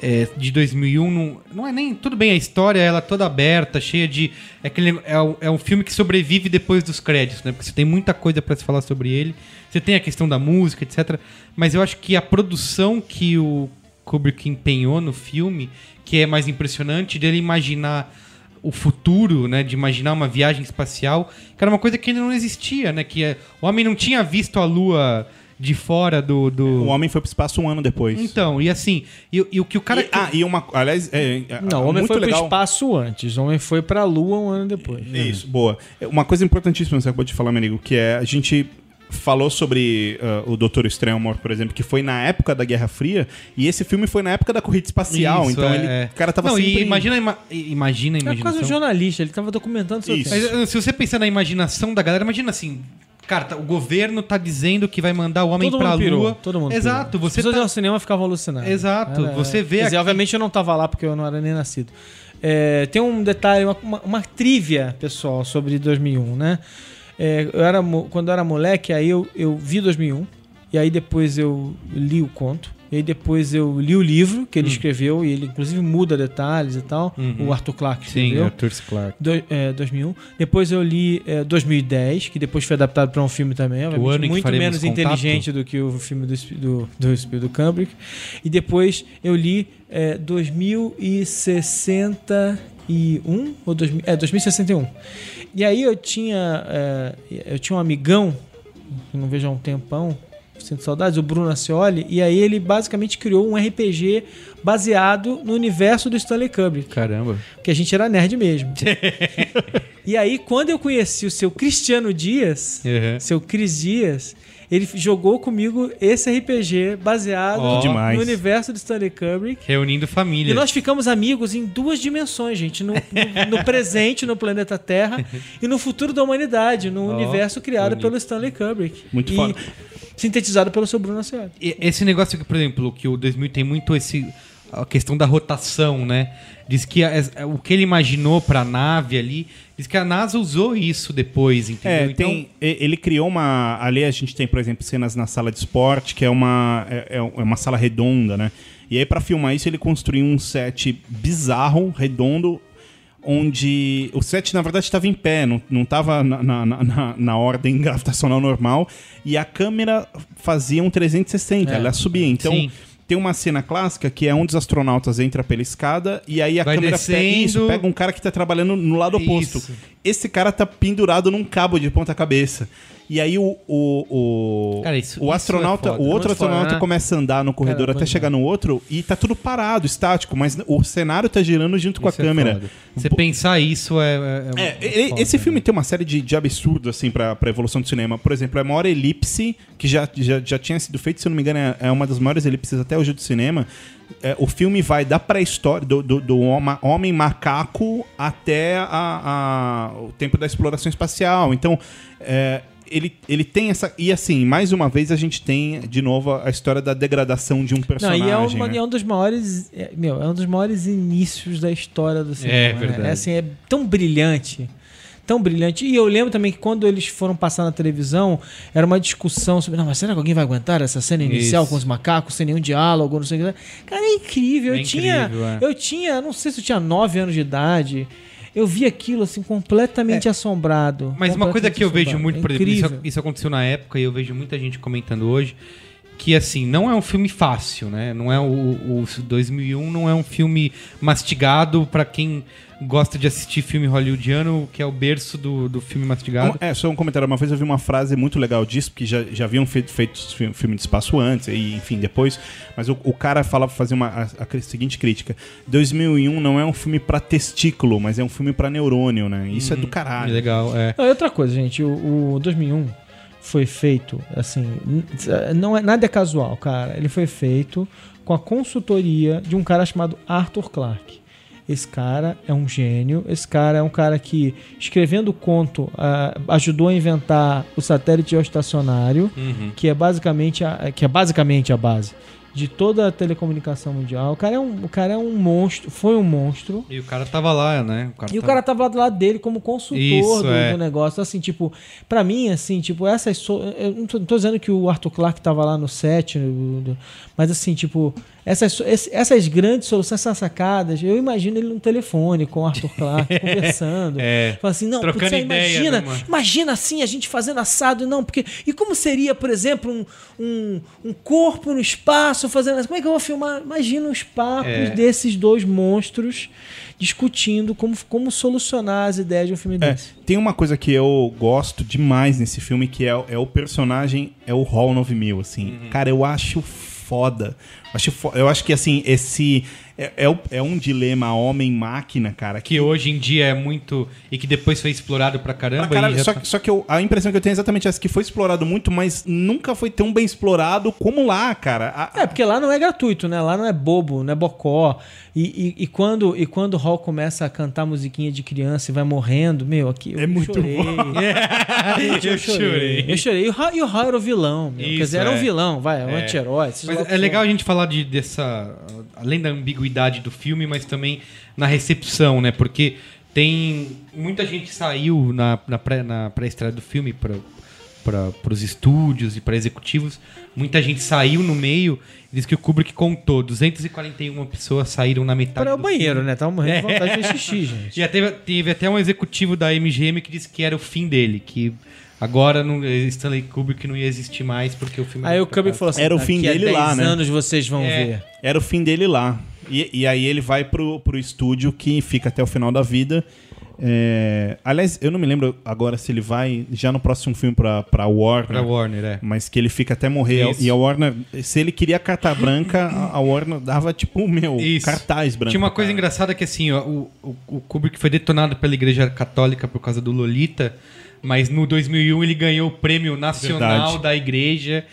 é, de 2001, não, não é nem. Tudo bem, a história ela é toda aberta, cheia de. É, aquele, é, é um filme que sobrevive depois dos créditos, né? Porque você tem muita coisa pra se falar sobre ele. Você tem a questão da música, etc. Mas eu acho que a produção que o Kubrick empenhou no filme, que é mais impressionante, dele imaginar o futuro, né, de imaginar uma viagem espacial, que era uma coisa que ainda não existia, né, que é, o homem não tinha visto a Lua de fora do, do... O homem foi pro espaço um ano depois. Então, e assim, e, e o que o cara E- ah, e uma. Aliás, é, é, Não, o homem muito foi legal. pro espaço antes. O homem foi pra Lua um ano depois. Isso, boa. Uma coisa importantíssima que você acabou de falar, meu amigo, que é a gente falou sobre ah, o Doutor Estranho Amor, por exemplo, que foi na época da Guerra Fria, e esse filme foi na época da corrida espacial, Isso, então é, ele, é. o cara tava não, sempre... imagina, ima- imagina a É quase um imaginação. jornalista, ele tava documentando seu Isso. tempo. Mas, uh, se você pensar na imaginação da galera, imagina assim, cara, tá- o governo tá dizendo que vai mandar o homem Todo pra mundo pirou, lua. todo mundo Exato, pirou. você As pessoas tá... iam ao cinema ficavam alucinadas. Exato, você vê Quer dizer, aqui- obviamente eu não tava lá porque eu não era nem nascido. É, tem um detalhe, uma, uma, uma trivia, pessoal, sobre 2001, né? É, eu era, quando eu era moleque, aí eu, eu vi 2001, e aí depois eu li o conto, e aí depois eu li o livro que ele escreveu, e ele inclusive muda detalhes e tal, o Arthur Clarke Sim, escreveu. Arthur C. Clarke. Do, é, 2001. Depois eu li é, 2010, que depois foi adaptado para um filme também, obviamente, ano muito menos contato. inteligente do que o filme do, do, do, do Kubrick. E depois eu li é, 2061 ou 2000, é 2061. E aí eu tinha é, eu tinha um amigão que não vejo há um tempão, sinto saudades, o Bruno Ascioli, e aí ele basicamente criou um RPG baseado no universo do Stanley Kubrick Caramba. que a gente era nerd mesmo. [laughs] E aí, quando eu conheci o seu Cristiano Dias, Uhum. seu Cris Dias, ele jogou comigo esse RPG baseado demais. no universo de Stanley Kubrick. Reunindo família. E nós ficamos amigos em duas dimensões, gente. No, no- no [laughs] presente, no planeta Terra, e no futuro da humanidade, no Ó, universo criado bonito. pelo Stanley Kubrick. Muito e foda. sintetizado pelo seu Bruno Ascioli. E Esse negócio que, por exemplo, que o 2000 tem muito esse a questão da rotação, né? Diz que a- o que ele imaginou pra nave ali, diz que a NASA usou isso depois, entendeu? É, tem, e- ele criou uma. Ali a gente tem, por exemplo, cenas na sala de esporte, que é uma, é, é uma sala redonda, né? E aí, pra filmar isso, ele construiu um set bizarro, redondo, onde o set, na verdade, estava em pé, não, não estava na, na, na, na ordem [laughs] gravitacional normal, e a câmera fazia um 360, É. ela subia. Então. Sim. Tem uma cena clássica que é um dos astronautas entra pela escada e aí a Vai câmera descendo. pega, isso, pega um cara que tá trabalhando no lado oposto Isso. Esse cara tá pendurado num cabo de ponta cabeça. E aí o, o, o, Cara, isso- o isso astronauta, é o outro astronauta né? começa a andar no corredor Cara, até chegar no outro e tá tudo parado, estático, mas o cenário tá girando junto com a Isso é câmera. foda. Você pensar isso é. é- É, é foda, esse né? filme tem uma série de, de absurdos, assim, pra, pra evolução do cinema. Por exemplo, a maior elipse, que já, já, já tinha sido feita, se eu não me engano, é, é uma das maiores elipses até hoje do cinema. É, o filme vai da pré-história, do, do, do homem macaco até a, a- o tempo da exploração espacial. Então, é, ele, ele tem essa. E assim, mais uma vez a gente tem, de novo, a história da degradação de um Não, personagem. e é, uma- né? é um dos maiores. é, meu, é um dos maiores inícios da história do cinema. É né? verdade. É, assim, é tão brilhante. Tão brilhante. E eu lembro também que quando eles foram passar na televisão, era uma discussão sobre. Não, mas será que alguém vai aguentar essa cena inicial Isso. com os macacos, sem nenhum diálogo, não sei o que. Cara, é incrível. É eu tinha. incrível, é. Eu tinha, não sei se eu tinha 9 anos de idade. Eu vi aquilo assim, completamente assombrado. Mas uma coisa que eu vejo Completamente muito, por exemplo, isso, isso aconteceu na época e eu vejo muita gente comentando hoje, que assim, não é um filme fácil, né? Não é o, o 2001 não é um filme mastigado pra quem gosta de assistir filme hollywoodiano, que é o berço do, do filme mastigado. É, só um comentário. Uma vez eu vi uma frase muito legal disso, porque já, já haviam feito, feito fi- filme de espaço antes, e enfim, depois. Mas o, o cara fala, fazia uma, a, a seguinte crítica: 2001 não é um filme pra testículo, mas é um filme pra neurônio, né? Isso é do caralho. Legal, é. Não, e outra coisa, gente, o, o 2001 foi feito, assim, não é nada é casual, cara. Ele foi feito com a consultoria de um cara chamado Arthur Clarke. Esse cara é um gênio. Esse cara é um cara que, escrevendo conto, ah, ajudou a inventar o satélite geoestacionário, Uhum. que é basicamente a, que é basicamente a base de toda a telecomunicação mundial. O cara é um, o cara é um monstro, foi um monstro. E o cara tava lá, né? E o cara tava do lado dele como consultor Isso, do, é. do negócio. Assim, tipo, pra mim, assim, tipo, essas. so- Eu não tô, não tô dizendo que o Arthur Clarke tava lá no set, mas assim, tipo, essas, essas grandes soluções, essas sacadas, eu imagino ele no telefone com o Arthur Clarke, [laughs] conversando. É. Fala assim, não, Trocando putz, aí ideia, imagina, né, imagina assim, a gente fazendo assado, não, porque. E como seria, por exemplo, um, um, um corpo no espaço fazendo. Como é que eu vou filmar? Imagina os papos É. desses dois monstros discutindo como, como solucionar as ideias de um filme É, desse. tem uma coisa que eu gosto demais nesse filme, que é, é o personagem, é o Hall 9000, assim. Cara, eu acho foda. Acho fo- eu acho que, assim, esse... É, é, é um dilema homem-máquina, cara. Que hoje em dia é muito. E que depois foi explorado pra caramba. Pra caralho, e só, tá- que, só que eu- a impressão que eu tenho é exatamente essa, que foi explorado muito, mas nunca foi tão bem explorado como lá, cara. A- É, porque lá não é gratuito, né? Lá não é bobo, não é bocó. E, e, e quando, e quando o Hall começa a cantar musiquinha de criança e vai morrendo, meu, aqui eu É muito chorei. [laughs] eu chorei. Eu chorei. E o Hall, e o Hall era o vilão, meu. Quer Isso, dizer, era um é. vilão, vai, um É. anti-herói. Mas que é legal a gente falar de, dessa. Além da ambiguidade do filme, mas também na recepção, né? Porque tem. Muita gente saiu na, na, pré, na pré-estreia do filme para para os estúdios e para executivos. Muita gente saiu no meio e diz que o Kubrick contou. 241 pessoas saíram na metade. Para o do banheiro, filme. né? Tava morrendo de [laughs] vontade de xixi, gente. Já teve, teve até um executivo da MGM que disse que era o fim dele, que agora não, Stanley Kubrick não ia existir mais porque o filme Aí era o Kubrick falou assim: Era o fim dele 10 lá, né? anos vocês vão É. ver. Era o fim dele lá. E, e aí ele vai pro, pro estúdio que fica até o final da vida. É, aliás, eu não me lembro agora se ele vai já no próximo filme pra, pra Warner. Pra Warner, é. Mas que ele fica até morrer. Isso. E a Warner, se ele queria carta branca, a Warner dava tipo, meu, Isso. cartaz branco. Tinha uma coisa cara. engraçada que assim, ó, o, o, o Kubrick foi detonado pela Igreja Católica por causa do Lolita, mas no 2001 ele ganhou o prêmio nacional Verdade. da Igreja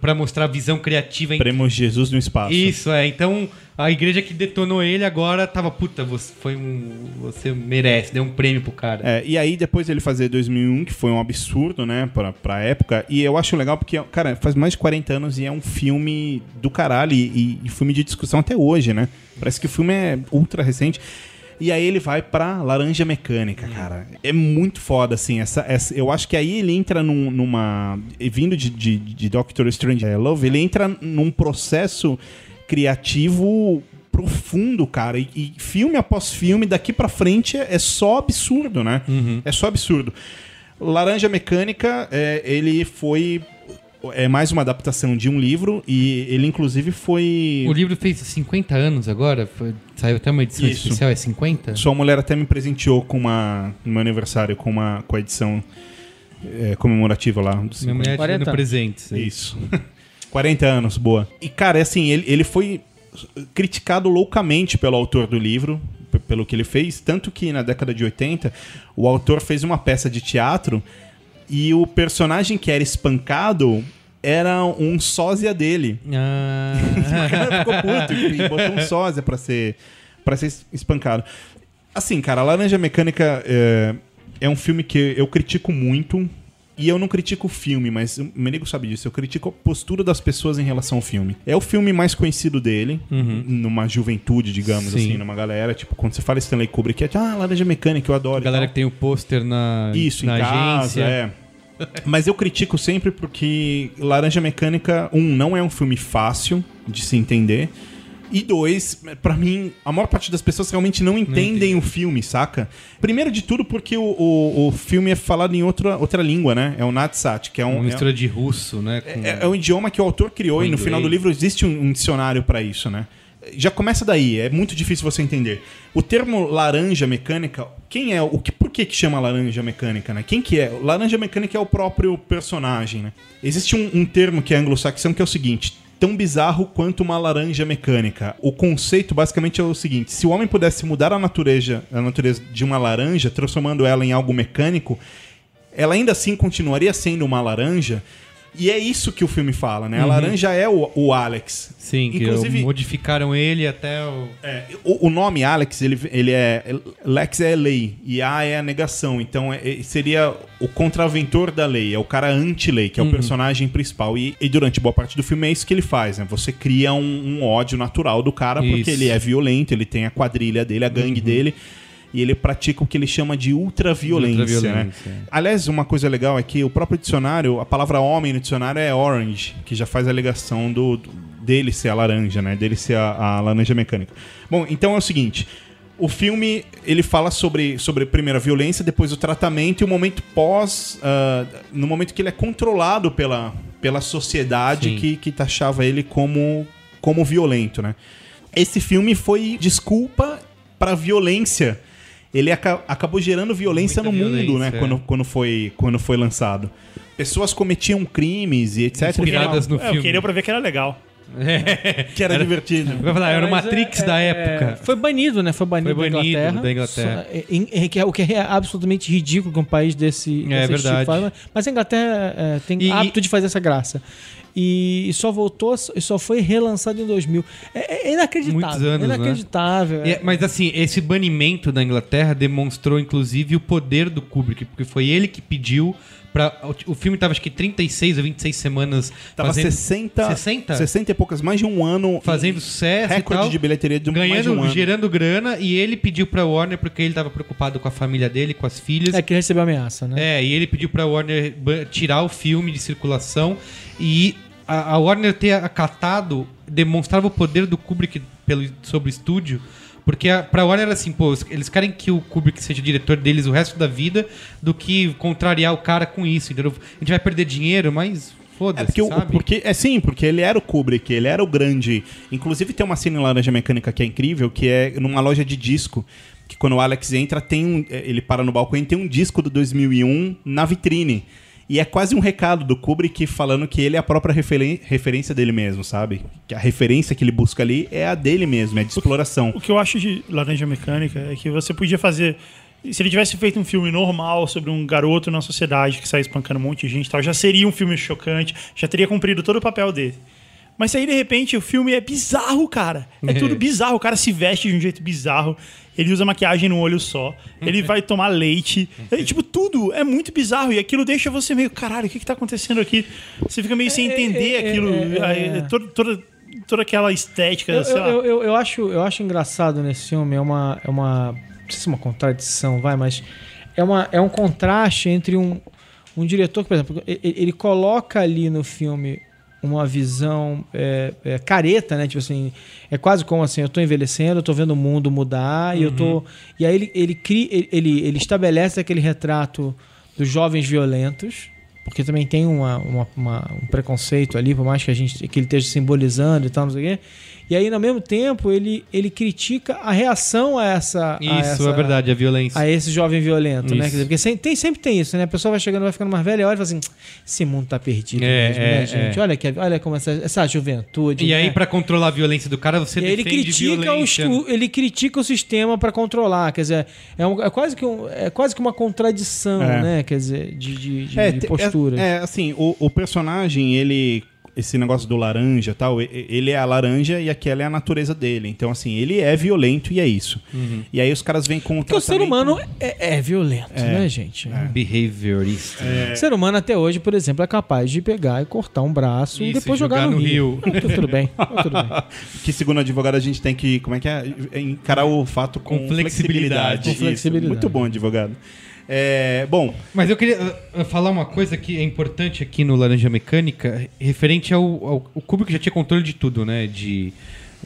pra mostrar a visão criativa em Prêmio Jesus no espaço. Isso, é. Então, a igreja que detonou ele agora tava, puta, você foi um. Você merece, deu um prêmio pro cara. É, e aí depois ele fazer 2001, que foi um absurdo, né, pra, pra época. E eu acho legal porque, cara, faz mais de 40 anos e é um filme do caralho e- e filme de discussão até hoje, né? Parece que o filme é ultra recente. E aí ele vai pra Laranja Mecânica, cara. É muito foda, assim. Essa, essa, eu acho que aí ele entra num- numa... Vindo de, de, de Doctor Strange Love, ele entra num processo criativo profundo, cara. E, e filme após filme, daqui pra frente, é, é só absurdo, né? É só absurdo. Laranja Mecânica, é, ele foi... É mais uma adaptação de um livro e ele, inclusive, foi... O livro fez 50 anos agora, foi- saiu até uma edição Isso. especial, é 50? Sua mulher até me presenteou com uma no meu aniversário com uma com a edição é, comemorativa lá dos Minha 50. mulher te 40 dando presentes. aí. Isso. 40 [laughs] anos, boa. E cara, é assim, ele, ele foi criticado loucamente pelo autor do livro, pelo que ele fez, tanto que na década de 80 o autor fez uma peça de teatro e o personagem que era espancado era um sósia dele. Ah, [laughs] O cara ficou puto e [laughs] botou um sósia pra ser, pra ser espancado. Assim, cara, Laranja Mecânica é, é um filme que eu critico muito. E eu não critico o filme, mas o Menigo sabe disso. Eu critico a postura das pessoas em relação ao filme. É o filme mais conhecido dele, numa juventude, digamos Sim. assim, numa galera. Tipo, quando você fala Stanley Kubrick, é ah, Laranja Mecânica, eu adoro. a galera que tem o pôster na, Isso, na em casa, agência. é. Mas eu critico sempre porque Laranja Mecânica, um, não é um filme fácil de se entender. E dois, pra mim, a maior parte das pessoas realmente não entendem o filme, saca? Primeiro de tudo porque o, o, o filme é falado em outra, outra língua, né? É o Natsat, que é um, Uma mistura de russo, né? com- é, é um idioma que o autor criou e no final do livro existe um, um dicionário pra isso, né? Já começa daí, é muito difícil você entender. O termo laranja mecânica, quem é o que por que que chama laranja mecânica, né? Quem que é? Laranja mecânica é o próprio personagem, né? Existe um, um termo que é anglo-saxão que é o seguinte: tão bizarro quanto uma laranja mecânica. O conceito basicamente é o seguinte: se o homem pudesse mudar a natureza, a natureza de uma laranja, transformando ela em algo mecânico, ela ainda assim continuaria sendo uma laranja. E é isso que o filme fala, né? A laranja é o, o Alex. Sim, Inclusive, modificaram ele até o. é, o, o nome Alex, ele, ele é. Lex é lei e A é a negação. Então é- é- seria o contraventor da lei, é o cara anti-lei, que é o personagem principal. E, e durante boa parte do filme é isso que ele faz, né? Você cria um, um ódio natural do cara porque Isso. ele é violento, ele tem a quadrilha dele, a gangue dele. E ele pratica o que ele chama de ultraviolência. Ultraviolência, né? Aliás, uma coisa legal é que o próprio dicionário, a palavra homem no dicionário é orange, que já faz a ligação do, do- dele ser a laranja, né? Dele ser a, a laranja mecânica. Bom, então é o seguinte. O filme ele fala sobre, sobre primeiro a violência, depois o tratamento e o momento pós, ah, no momento que ele é controlado pela, pela sociedade Sim. que, que taxava ele como, como violento, né? Esse filme foi desculpa para violência. Ele aca- acabou gerando violência Muita no mundo, violência, né? é. Quando, quando, foi, quando foi lançado. Pessoas cometiam crimes e etc. Inspiradas no É, eu filme. queria pra ver que era legal. [laughs] Que era, divertido. Vai falar, era o Mas, Matrix é, da é, época. Foi banido, né? Foi banido, Foi banido da Inglaterra. da Inglaterra. Só- em- em- que é- o que é absolutamente ridículo que um país desse, É desse verdade. tipo faz. Mas a Inglaterra é, tem E- hábito de fazer essa graça. E, só voltou, e só foi relançado em 2000. É, é inacreditável. Muitos anos, né? inacreditável. É, mas assim, esse banimento da Inglaterra demonstrou inclusive o poder do Kubrick, porque foi ele que pediu para o filme tava acho que 36 ou 26 semanas Tava fazendo 60, 60? 60 e poucas, mais de um ano. fazendo sucesso e recorde tal, de bilheteria de mais de ganhando, um ano. gerando grana e ele pediu pra Warner porque ele tava preocupado com a família dele, com as filhas. É que recebeu ameaça, né? É, e ele pediu pra Warner tirar o filme de circulação e a, a Warner ter acatado demonstrava o poder do Kubrick pelo, sobre o estúdio, porque a, pra Warner era assim, pô, eles querem que o Kubrick seja diretor deles o resto da vida do que contrariar o cara com isso, entendeu? A gente vai perder dinheiro, mas foda-se, É porque, o- sabe? porque é sim, porque ele era o Kubrick, ele era o grande. Inclusive tem uma cena em Laranja Mecânica que é incrível, que é numa loja de disco. que quando o Alex entra, tem um, é, ele para no balcão e tem um disco do 2001 na vitrine. E é quase um recado do Kubrick falando que ele é a própria referência dele mesmo, sabe? Que a referência que ele busca ali é a dele mesmo, é de exploração. O que eu acho de Laranja Mecânica é que você podia fazer. Se ele tivesse feito um filme normal sobre um garoto na sociedade que sai espancando um monte de gente e tal, já seria um filme chocante, já teria cumprido todo o papel dele. Mas aí, de repente, o filme é bizarro, cara. É [laughs] tudo bizarro. O cara se veste de um jeito bizarro. Ele usa maquiagem num olho só. Ele vai tomar leite. É, tipo, tudo é muito bizarro. E aquilo deixa você meio, caralho, o que, que tá acontecendo aqui? Você fica meio sem É, entender é, aquilo. é, é. aí, toda, toda, toda aquela estética, Eu, sei lá. eu, eu, eu acho, eu acho engraçado nesse filme, é uma. É uma não sei se é uma contradição, vai, mas é, uma, é um contraste entre um, um diretor que, por exemplo, ele, ele coloca ali no filme uma visão é, é, careta, né? Tipo assim, é quase como assim, eu tô envelhecendo, eu tô vendo o mundo mudar e eu tô. E aí ele, ele, cria, ele, ele, ele estabelece aquele retrato dos jovens violentos, porque também tem uma, uma- uma- um preconceito ali, por mais que a gente que ele esteja simbolizando e tal, não sei o quê. E aí, ao mesmo tempo, ele, ele critica a reação a essa. a Isso, essa- é verdade, a violência. A esse jovem violento, né? Isso. Quer dizer, porque sem- tem, sempre tem isso, né? A pessoa vai chegando, vai ficando mais velha e olha e fala assim: esse mundo tá perdido É, mesmo, é, né, gente? é. Olha, que, olha como essa, essa juventude. E aí, né? pra controlar a violência do cara, você E aí ele defende critica, o, violência. o- ele critica o sistema para controlar, quer dizer, é, um- é quase que um- é quase que uma contradição, É. né? Quer dizer, de, de, de- de te- posturas. É, é, assim, o, o personagem, ele. Esse negócio do laranja e tal, e- e- ele é a laranja e aquela é a natureza dele. Então, assim, ele é violento e é isso. Uhum. E aí os caras vêm com o Porque o ser humano é, é violento, né, gente? Behaviorista. O ser humano até hoje, por exemplo, é capaz de pegar e cortar um braço e Isso, depois e jogar, jogar no, no rio. rio. Ah, tu- tudo bem, ah, tudo bem. [laughs] Que, segundo o advogado, a gente tem que. Como é que é? Encarar o fato com, Com flexibilidade. flexibilidade. Com flexibilidade. Muito bom, advogado. É, bom, Mas eu queria uh, uh, falar uma coisa que é importante aqui no Laranja Mecânica, referente ao, ao o Kubrick já tinha controle de tudo, né? De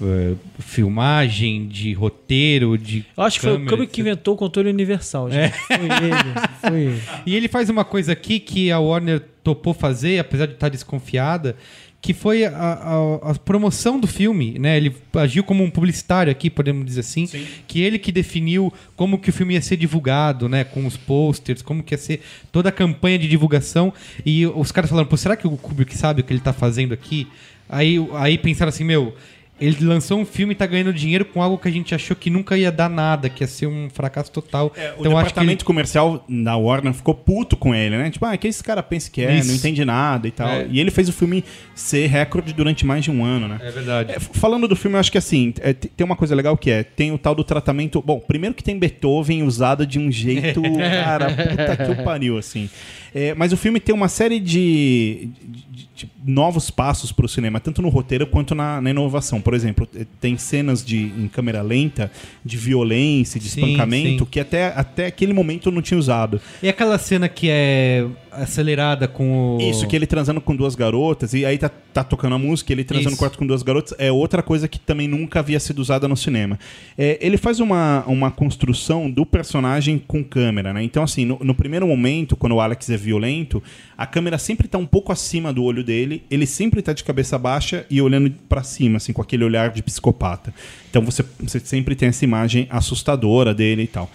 uh, filmagem, de roteiro, de Eu acho que foi o câmera, Kubrick que inventou o controle universal, gente. Foi ele, foi ele. [laughs] E ele faz uma coisa aqui que a Warner topou fazer, apesar de estar desconfiada, que foi a, a- a promoção do filme, né? Ele agiu como um publicitário aqui, podemos dizer assim, que ele que definiu como que o filme ia ser divulgado, né? Com os posters, como que ia ser toda a campanha de divulgação. E os caras falaram, pô, será que o Kubrick sabe o que ele tá fazendo aqui? Aí, aí pensaram assim, meu, ele lançou um filme e tá ganhando dinheiro com algo que a gente achou que nunca ia dar nada, que ia ser um fracasso total. É, o então acho que ele departamento comercial da Warner ficou puto com ele, né? Tipo, ah, que esse cara pensa que é, Isso. não entende nada e tal. É. E ele fez o filme ser recorde durante mais de um ano, né? É verdade. É, falando do filme, eu acho que assim, é, te- tem uma coisa legal que é, tem o tal do tratamento. Bom, primeiro que tem Beethoven usado de um jeito. [laughs] cara, puta que o pariu, assim. É, mas o filme tem uma série de, de- de novos passos pro cinema, tanto no roteiro quanto na, na inovação. Por exemplo, eh, tem cenas de, em câmera lenta, de violência, de Sim, espancamento, sim. que até, até aquele momento eu não tinha usado. E aquela cena que é acelerada com o. Isso, que ele transando com duas garotas, e aí tá, tá tocando a música, ele transando no quarto com duas garotas, é outra coisa que também nunca havia sido usada no cinema. É, ele faz uma, uma construção do personagem com câmera, né? Então, assim, no, no primeiro momento, quando o Alex é violento, a câmera sempre tá um pouco acima do olho dele, ele sempre tá de cabeça baixa e olhando pra cima, assim, com aquele olhar de psicopata. Então você, você sempre tem essa imagem assustadora dele e tal.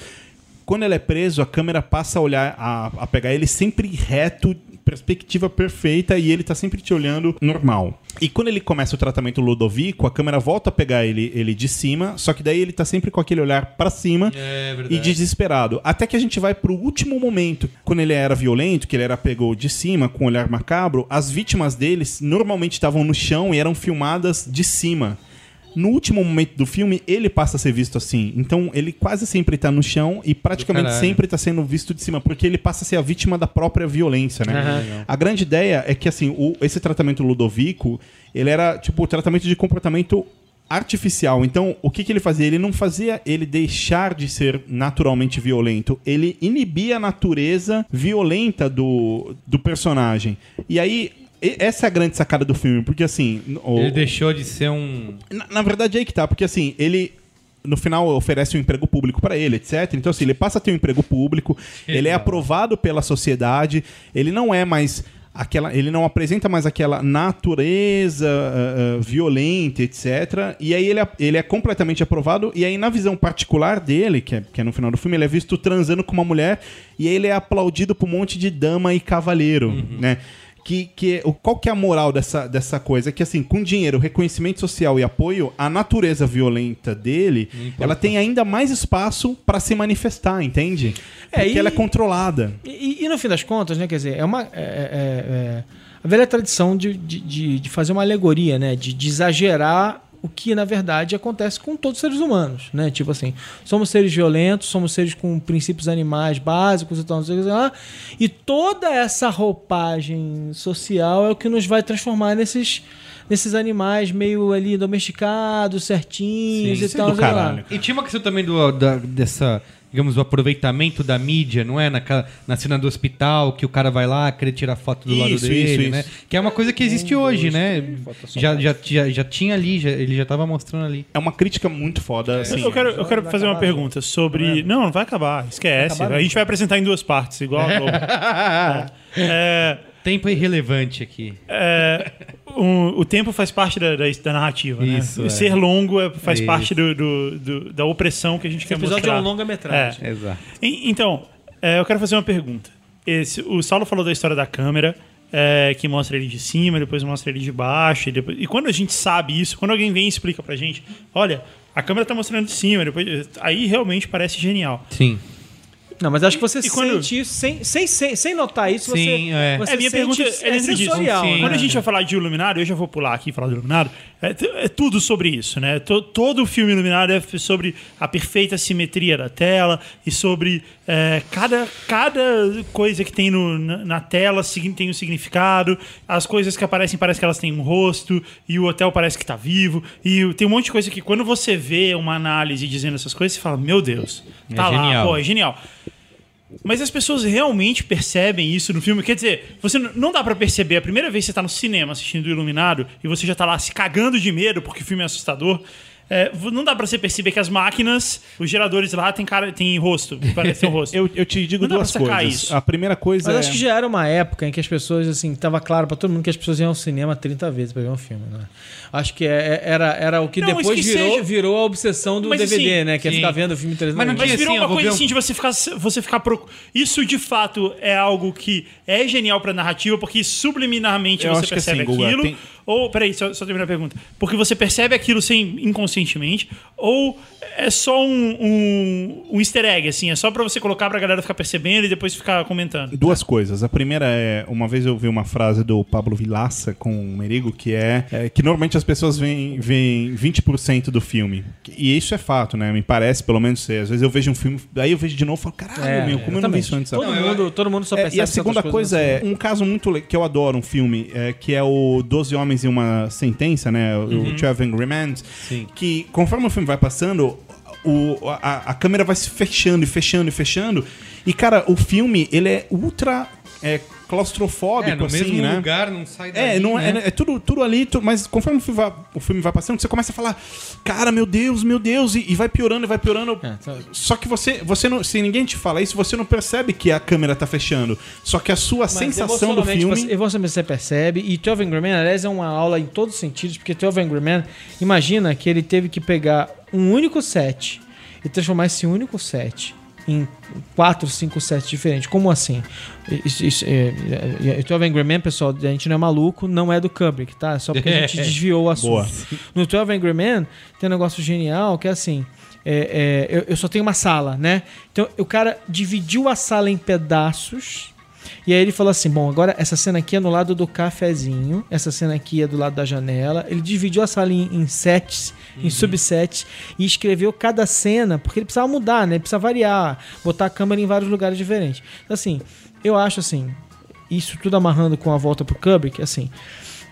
Quando ele é preso, a câmera passa a olhar, a, a pegar ele sempre reto, perspectiva perfeita, e ele tá sempre te olhando normal. E quando ele começa o tratamento Ludovico, a câmera volta a pegar ele, ele de cima, só que daí ele tá sempre com aquele olhar pra cima É e desesperado. Até que a gente vai pro último momento. Quando ele era violento, que ele era pegou de cima com um olhar macabro, as vítimas deles normalmente estavam no chão e eram filmadas de cima. No último momento do filme, ele passa a ser visto assim. Então, ele quase sempre tá no chão e praticamente sempre tá sendo visto de cima, porque ele passa a ser a vítima da própria violência, né? Aham. A grande ideia é que, assim, o- esse tratamento Ludovico, ele era, tipo, o tratamento de comportamento artificial. Então, o que, que ele fazia? Ele não fazia ele deixar de ser naturalmente violento. Ele inibia a natureza violenta do, do personagem. E aí, essa é a grande sacada do filme, porque assim... o- Ele deixou de ser um. na, na verdade, é aí que tá, porque assim, ele no final oferece um emprego público pra ele, etc. Então, assim, ele passa a ter um emprego público, ele é aprovado pela sociedade, ele não é mais aquela, ele não apresenta mais aquela natureza ah, ah, violenta, etc. E aí ele, é- ele é completamente aprovado. E aí, na visão particular dele, que é, que é no final do filme, ele é visto transando com uma mulher. E aí ele é aplaudido por um monte de dama e cavaleiro, né? Que, que, o- qual que é a moral dessa, dessa coisa? Que assim, com dinheiro, reconhecimento social e apoio, a natureza violenta dele, ela tem ainda mais espaço pra se manifestar, entende? É, Porque e- ela é controlada. E, e no fim das contas, né, quer dizer, é uma. é- é- é a velha tradição de, de, de, de fazer uma alegoria, né? De, de exagerar o que, na verdade, acontece com todos os seres humanos, né? Tipo assim, somos seres violentos, somos seres com princípios animais básicos e tal, não sei o que lá. E toda essa roupagem social é o que nos vai transformar nesses, nesses animais meio ali domesticados, certinhos Sim, e é tal, sei o que lá. E tinha uma questão também do, da- dessa, digamos, do aproveitamento da mídia, não é? Naquela, na cena do hospital, que o cara vai lá querer tirar foto do lado Isso, dele, isso, né? isso. Que é uma coisa que existe hoje, né? Já, já, já, já tinha ali, já- ele já tava mostrando ali. É uma crítica muito foda. Assim, eu quero, eu quero fazer uma acabar, pergunta sobre. Não, não vai acabar, esquece. Vai acabar, a gente vai apresentar em duas partes, igual a Globo. [laughs] É, Tempo é irrelevante aqui. é, o, o tempo faz parte da, da, da narrativa, Isso, né? é. Ser longo é- faz Isso. parte do, do- do- da opressão que a gente Esse quer episódio mostrar. é um longa-metragem. É. Exato. E- Então, é, eu quero fazer uma pergunta. Esse, o Saulo falou da história da câmera, é, que mostra ele de cima, depois mostra ele de baixo. E, depois- e quando a gente sabe isso, quando alguém vem e explica pra gente, olha, a câmera tá mostrando de cima, depois, aí realmente parece genial. Sim. Não, mas acho que você E quando- sente isso sem, sem, sem, sem notar isso. Sim, você, é. você É, minha sente- pergunta é disso. sensorial, Sim. né? Quando a gente vai falar de Iluminado, eu já vou pular aqui e falar do Iluminado. É, é tudo sobre isso, né? To- todo o filme Iluminado é sobre a perfeita simetria da tela e sobre é, cada, cada coisa que tem no- na, na tela tem um significado. As coisas que aparecem parece que elas têm um rosto e o hotel parece que tá vivo. E tem um monte de coisa que quando você vê uma análise dizendo essas coisas, você fala, meu Deus, É tá lá, genial. pô, é genial. Mas as pessoas realmente percebem isso no filme. Quer dizer, você não dá pra perceber. A primeira vez que você tá no cinema assistindo Iluminado e você já tá lá se cagando de medo porque o filme é assustador. É, não dá pra você perceber que as máquinas, os geradores lá, tem cara, tem rosto. [laughs] Parece ter um rosto. Eu, eu te digo Não dá duas pra sacar coisas. isso. A primeira coisa Mas é. acho que já era uma época em que as pessoas, assim, tava claro pra todo mundo que as pessoas iam ao cinema 30 vezes pra ver um filme, né? Acho que é- é- era, era o que Não, depois que virou, seja- virou a obsessão do Mas, DVD, assim, né? Que é ficar vendo o filme 300 Mas não Mas virou assim, uma coisa um- assim de você ficar. Você ficar proc... Isso de fato é algo que é genial pra narrativa, porque subliminarmente Eu você acho que percebe assim, aquilo. tem- Ou, peraí, só, só terminar a pergunta. Porque você percebe aquilo sem, inconscientemente, ou é só um, um, um easter egg, assim, é só pra você colocar pra galera ficar percebendo e depois ficar comentando. Duas coisas. A primeira é, uma vez eu vi uma frase do Pablo Vilaça com o Merigo, que é, é que normalmente as pessoas veem, veem 20% do filme. E isso é fato, né? Me parece, pelo menos ser. Às vezes eu vejo um filme, daí eu vejo de novo e falo, caralho, É, meu, como eu não vi isso antes? Todo, sabe? mundo, todo mundo só É, percebe e a segunda coisa é um caso muito que eu adoro um filme, é, que é o Doze Homens e uma Sentença, né? O Uhum. 12 Angry Men. Sim. Que conforme o filme vai passando, o, a, a câmera vai se fechando e fechando e fechando. E, cara, o filme, ele é ultra é, claustrofóbico, É, no assim, mesmo né? lugar, não sai dali, É, não é, né? é tudo, tudo ali, tu- mas conforme o filme, vai, o filme vai passando, você começa a falar, cara, meu Deus, meu Deus, e, e vai piorando, e vai piorando. É, tá- Só que você, você não, se ninguém te fala isso, você não percebe que a câmera tá fechando. Só que a sua Mas sensação do filme. Você, emocionalmente você percebe. E 12 Angry Men, aliás, é uma aula em todos os sentidos, porque 12 Angry Men, imagina que ele teve que pegar um único set e transformar esse único set em quatro, cinco sets diferentes. Como assim? Isso, isso, é, é, é, 12 Angry Men, pessoal, a gente não é maluco, não é do Kubrick, tá? Só porque a gente [laughs] desviou o assunto. Boa. No 12 Angry Men tem um negócio genial que é assim. é, é, eu, eu só tenho uma sala, né? Então o cara dividiu a sala em pedaços. E aí ele falou assim: bom, agora essa cena aqui é no lado do cafezinho, essa cena aqui é do lado da janela. Ele dividiu a sala em, em sets, em subsets, e escreveu cada cena, porque ele precisava mudar, né? Ele precisava variar, botar a câmera em vários lugares diferentes. Então, assim, eu acho assim, isso tudo amarrando com a volta pro Kubrick, assim,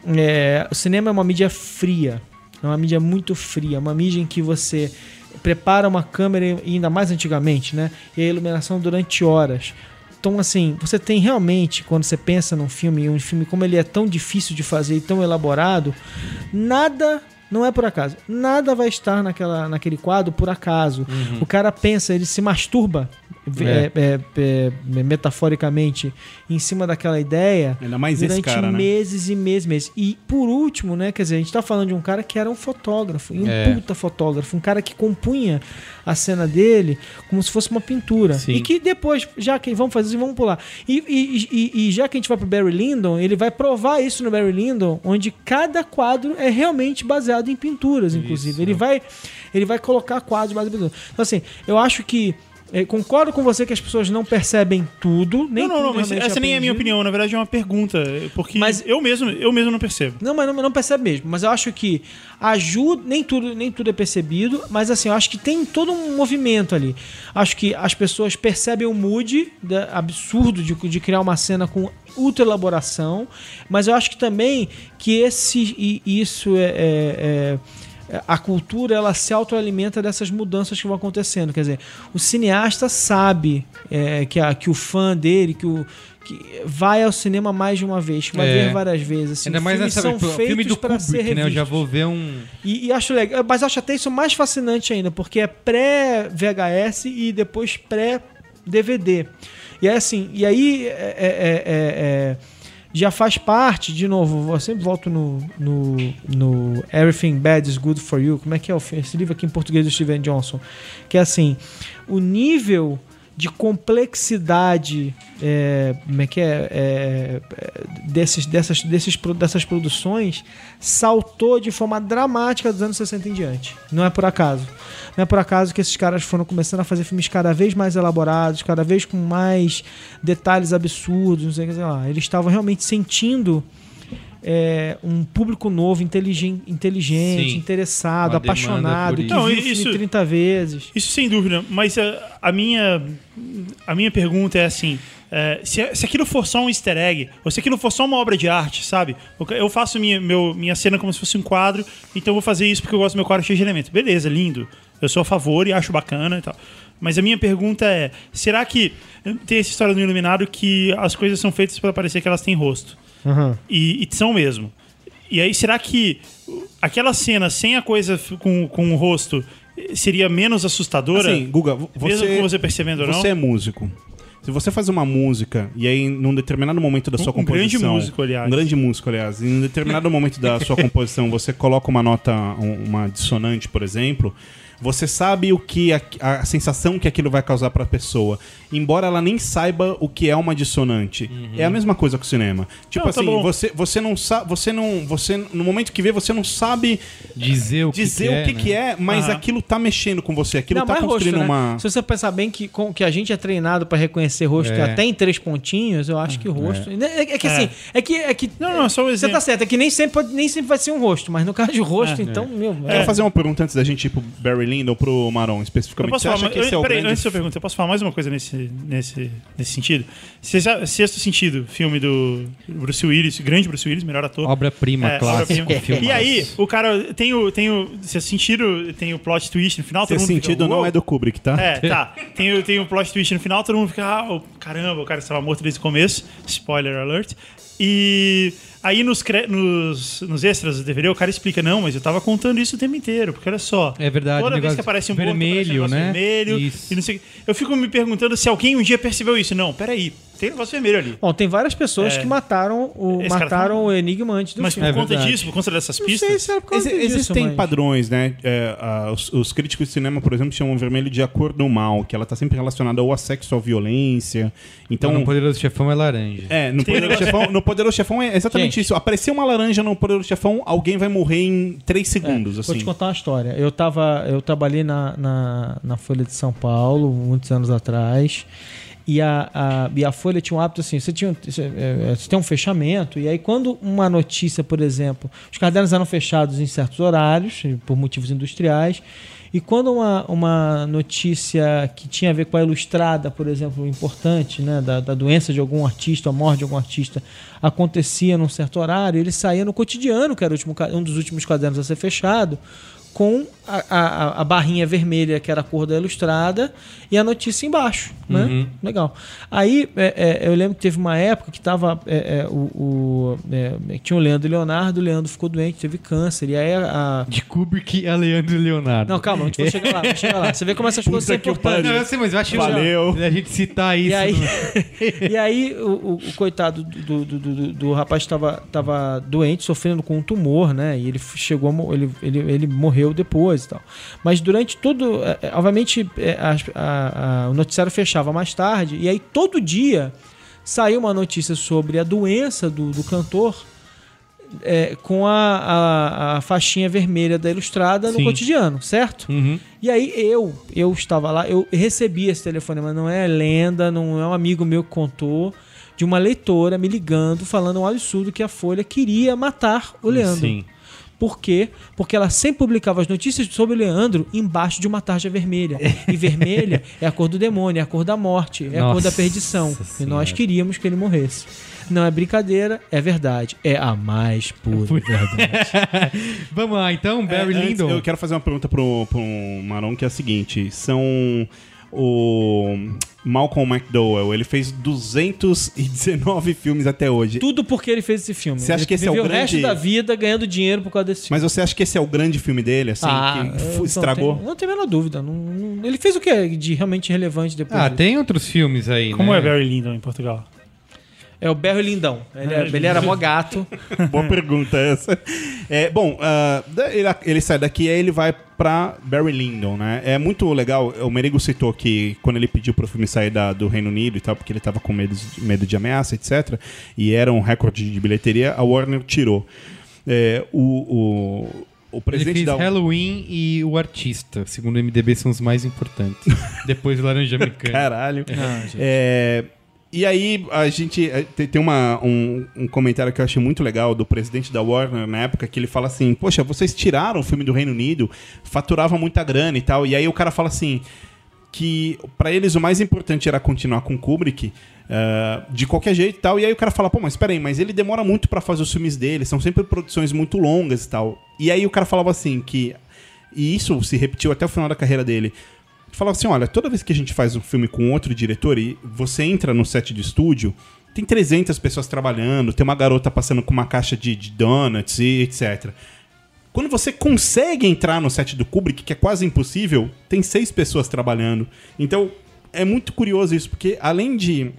é, o cinema é uma mídia fria, é uma mídia muito fria, uma mídia em que você prepara uma câmera, e ainda mais antigamente, né? E a iluminação durante horas. Então, assim, você tem realmente, quando você pensa num filme, um filme como ele é tão difícil de fazer e tão elaborado, nada. Não é por acaso. Nada vai estar naquela, naquele quadro por acaso. O cara pensa, ele se masturba é, é, é, metaforicamente, em cima daquela ideia Ainda mais durante cara, né? meses e meses, meses. E por último, né, quer dizer, a gente tá falando de um cara que era um fotógrafo, um É. puta fotógrafo, um cara que compunha a cena dele como se fosse uma pintura. Sim. E que depois, já que vamos fazer isso, vamos pular. E, e- e- e já que a gente vai pro Barry Lyndon, ele vai provar isso no Barry Lyndon, onde cada quadro é realmente baseado em pinturas, inclusive. Ele vai ele vai colocar quadros baseados em pinturas. Então assim, eu acho que eh, concordo com você que as pessoas não percebem tudo, nem não, não, não, essa nem é a minha opinião, na verdade é uma pergunta. Porque Mas- eu mesmo, eu mesmo não percebo. Não, mas não, não percebe mesmo. Mas eu acho que ajuda, nem tudo, nem tudo é percebido, mas assim, eu acho que tem todo um movimento ali. Acho que as pessoas percebem o mood da- absurdo de, de criar uma cena com ultra elaboração, mas eu acho que também que esse e isso é- é- é a cultura ela se autoalimenta dessas mudanças que vão acontecendo. Quer dizer, o cineasta sabe é, que, a- que o fã dele, que o que vai ao cinema mais de uma vez, que vai É. ver várias vezes. Assim, Ainda mais nessa são feitos filme do para ser Kubrick, né? Eu já vou ver um. E, e acho legal, mas acho até isso mais fascinante ainda, porque é pré-VHS e depois pré-DVD. E aí, assim, e aí é- é- é- é- já faz parte, de novo, eu sempre volto no, no, no Everything Bad is Good for You. Como é que é esse livro aqui em português do Steven Johnson? Que é assim, o nível de complexidade é, como é que é, é, é, desses, dessas, desses, dessas produções saltou de forma dramática dos anos 60 em diante. Não é por acaso. Não é por acaso que esses caras foram começando a fazer filmes cada vez mais elaborados, cada vez com mais detalhes absurdos, não sei o que sei lá. Eles estavam realmente sentindo é, um público novo, inteligen- inteligente, Sim. interessado, Uma apaixonado, que isso. Não, viu o filme isso- 30 vezes. Isso sem dúvida, mas a, a minha a minha pergunta é assim: é, se, se aquilo for só um easter egg, ou se aquilo for só uma obra de arte, sabe? Eu- Eu faço minha, meu, minha cena como se fosse um quadro, então eu vou fazer isso porque eu gosto do meu quadro cheio de elementos. Beleza, lindo. Eu sou a favor e acho bacana e tal. Mas a minha pergunta é: será que tem essa história no Iluminado que as coisas são feitas para parecer que elas têm rosto? E, e são mesmo. E aí, será que aquela cena sem a coisa com, com o rosto seria menos assustadora? Assim, Guga, vo- Mesmo você, com você percebendo ou não? você é músico. Se você faz uma música e aí num determinado momento da sua Um- um grande composição, músico, aliás. um grande músico, aliás, em um determinado momento da sua [laughs] composição, você coloca uma nota, um- uma dissonante, por exemplo, você sabe o que a, a sensação que aquilo vai causar pra pessoa, embora ela nem saiba o que é uma dissonante. É a mesma coisa com o cinema. Tipo Não, tá assim, bom. você você não sabe, você não, você no momento que vê, você não sabe Dizer o que, dizer que é, o que, né? que é, mas Aham. aquilo tá mexendo com você, aquilo Não, tá é construindo rosto, né? uma Se você pensar bem que, com, que a gente é treinado pra reconhecer rosto É. até em três pontinhos, eu acho que o rosto. É, é que assim, é que. É que Não, não, só um Você tá certo, é que nem sempre, nem sempre vai ser um rosto, mas no caso de rosto, então, meu. Quero é. fazer uma pergunta antes da gente ir pro Barry Lyndon ou pro Maron Eu especificamente. Você falar, acha que esse é o peraí, grande... antes da pergunta, eu posso falar mais uma coisa nesse, nesse, nesse sentido? Sexto Sentido, filme do Bruce Willis, grande Bruce Willis, melhor ator. Obra-prima, É, clássica. obra-prima. filmaço. E aí, o cara tem o, tem o. Sexto Sentido, tem o plot twist no final. Todo mundo fica, sentido não é do Kubrick, tá? É, tá. Tem, o- tem o plot twist no final, todo mundo fica, ah, oh, caramba, o cara estava morto desde o começo. Spoiler alert. E aí nos, nos, nos extras do DVD o cara explica, não, mas eu tava contando isso o tempo inteiro, porque olha só. É verdade, Toda vez que aparece um vermelho, aparece um né? vermelho. Isso. E não sei, eu fico me perguntando se alguém um dia percebeu isso. Não, peraí, tem um negócio vermelho ali. Bom, tem várias pessoas É. que mataram o, Esse mataram tá- o Enigma antes do Mas por filme. É conta verdade. disso, por conta dessas Não pistas. sei se era por causa Exi- disso, existem mas- padrões, né? É, os, os críticos de cinema, por exemplo, chamam o vermelho de a cor do mal, que ela tá sempre relacionada ou a sexo ou à violência. Então, no Poderoso Chefão é laranja. é, no Poderoso, Chefão, no Poderoso Chefão é exatamente Gente. isso. Apareceu uma laranja no Poderoso Chefão, alguém vai morrer em 3 segundos, Vou assim. te contar uma história. Eu tava, eu trabalhei na, na, na Folha de São Paulo muitos anos atrás. E a, a, e a Folha tinha um hábito assim: você, tinha, você, é, você tem um fechamento, e aí, quando uma notícia, por exemplo, os cadernos eram fechados em certos horários, por motivos industriais, e quando uma, uma notícia que tinha a ver com a ilustrada, por exemplo, importante, né, da, da doença de algum artista, a morte de algum artista, acontecia num certo horário, ele saía no cotidiano, que era último, um dos últimos cadernos a ser fechado, com a, a, a barrinha vermelha, que era a cor da ilustrada, e a notícia embaixo, né? Uhum. Legal. Aí, é, é, eu lembro que teve uma época que tava é, é, o, o- é, tinha o Leandro e Leonardo, o Leandro ficou doente, teve câncer, e aí a... De Kubrick a Leandro e Leonardo. Não, calma, a gente vai chegar lá, vai chegar lá. Você vê como essas coisas são importantes. Não, eu sei, mas eu acho Valeu. a gente citar isso. E aí, no- [laughs] e aí o, o- o coitado do, do, do, do- do rapaz estava tava doente, sofrendo com um tumor, né? E ele chegou, ele, ele, ele morreu depois e tal. Mas durante todo. é, é, obviamente, é, as- a- a- o noticiário fechava mais tarde, e aí todo dia saiu uma notícia sobre a doença do, do cantor. é, com a, a, a faixinha vermelha da ilustrada no Sim. cotidiano, certo? Uhum. E aí eu, eu estava lá, eu recebi esse telefonema, não é lenda, não é um amigo meu que contou, de uma leitora me ligando, falando um absurdo que a Folha queria matar o Leandro. Sim. Por quê? Porque ela sempre publicava as notícias sobre o Leandro embaixo de uma tarja vermelha. E vermelha é a cor do demônio, é a cor da morte, é a cor da Nossa perdição. E Senhora. nós queríamos que ele morresse. Não é brincadeira, é verdade. É a mais pura verdade. [laughs] Vamos lá, então, Barry É, Lyndon. Eu quero fazer uma pergunta pro, pro Maron, que é a seguinte. São... O Malcolm McDowell, ele fez 219 [laughs] filmes até hoje. Tudo porque ele fez esse filme. Você acha Ele que esse é o grande- resto da vida ganhando dinheiro por causa desse filme. Mas você acha que esse é o grande filme dele, assim, Ah, que não estragou? tenho- Não tenho a menor dúvida. Não- não- ele fez o que de realmente relevante depois Ah, disso? tem outros filmes aí, Como né? é Barry Lyndon em Portugal? É o Barry Lindão. Ele, é- ele era mó gato. [laughs] Boa pergunta essa. É, bom, da- ele, ele sai daqui e aí ele vai pra Barry Lyndon, né? É muito legal. O Merigo citou que quando ele pediu pro filme sair da- do Reino Unido e tal, porque ele tava com medo de, medo de ameaça, etc. E era um recorde de bilheteria, a Warner tirou. É, o, o, o Ele presidente fez da Halloween e O Artista. Segundo o MDB, são os mais importantes. [laughs] Depois o Laranja Mecânica. Caralho. É, e aí, a gente. eh, Tem uma, um, um comentário que eu achei muito legal do presidente da Warner na época, que ele fala assim: Poxa, vocês tiraram o filme do Reino Unido, faturava muita grana e tal. E aí o cara fala assim: que pra eles o mais importante era continuar com Kubrick. eh, de qualquer jeito e tal, e aí o cara fala, pô, mas peraí, mas ele demora muito pra fazer os filmes dele, são sempre produções muito longas e tal. E aí o cara falava assim, que. E isso se repetiu até o final da carreira dele falava assim: olha, toda vez que a gente faz um filme com outro diretor e você entra no set de estúdio, tem 300 pessoas trabalhando, tem uma garota passando com uma caixa de, de donuts e etc. Quando você consegue entrar no set do Kubrick, que é quase impossível, tem seis pessoas trabalhando. Então é muito curioso isso, porque além de,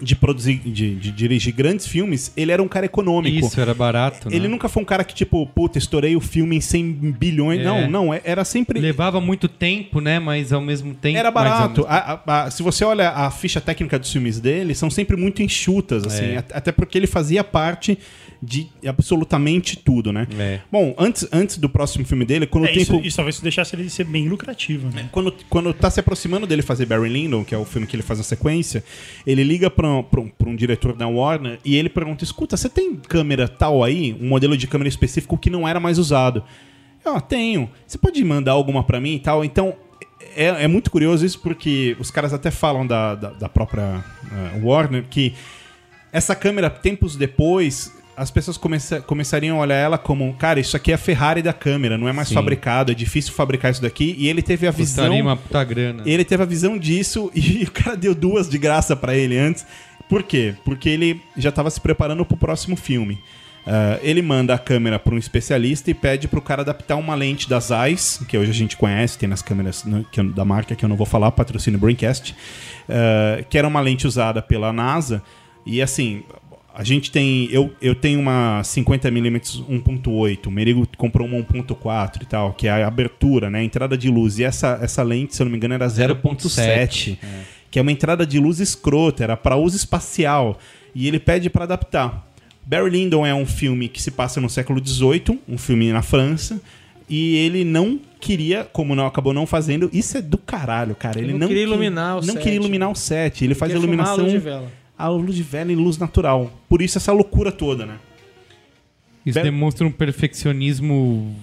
de produzir, de, de dirigir grandes filmes, ele era um cara econômico. Isso, era barato, né? Ele nunca foi um cara que, tipo, puta, estourei o filme em 100 bilhões. É. Não, não, é- era sempre. Levava muito tempo, né? Mas ao mesmo tempo... Era barato. mesmo- A- a- a- se você olha a ficha técnica dos filmes dele, são sempre muito enxutas, assim. É. at- Até porque ele fazia parte de absolutamente tudo, né? É. Bom, antes, antes do próximo filme dele, quando É, o tempo. isso, isso talvez deixasse ele ser bem lucrativo, né? Quando, quando tá se aproximando dele fazer Barry Lyndon, que é o filme que ele faz na sequência, ele liga pra um, pra um- pra um diretor da Warner e ele pergunta: escuta, você tem câmera tal aí? Um modelo de câmera específico que não era mais usado? Eu, ah, tenho. Você pode mandar alguma pra mim e tal? Então. É, é muito curioso isso porque os caras até falam da, da, da própria eh, Warner que essa câmera, tempos depois, as pessoas começa, começariam a olhar ela como, cara, isso aqui é a Ferrari da câmera, não é mais Sim. fabricado, é difícil fabricar isso daqui. E ele teve a visão. Custaria uma puta grana. Ele teve a visão disso [laughs] e o cara deu duas de graça pra ele antes. Por quê? Porque ele já tava se preparando pro próximo filme. Ah, ele manda a câmera para um especialista e pede pro cara adaptar uma lente da Zeiss, que hoje a gente conhece, tem nas câmeras né, eu- da marca que eu não vou falar, patrocínio Braincast, ah, que era uma lente usada pela NASA. E assim, a gente tem. Eu, eu tenho uma 50mm 1.8, o Merigo comprou uma 1.4 e tal, que é a abertura, né? A entrada de luz. E essa, essa lente, se eu não me engano, era 0.7. Que é uma entrada de luz escrota, era para uso espacial. E ele pede para adaptar. Barry Lyndon é um filme que se passa no século XVIII, um filme na França. E ele não queria, como não acabou não fazendo, isso é do caralho, cara. Ele não não, queria que- iluminar o Não set. queria iluminar o set. Ele faz Quer filmar iluminação luz de vela. A luz de vela e luz natural. Por isso essa loucura toda, né? Isso Ber- demonstra um perfeccionismo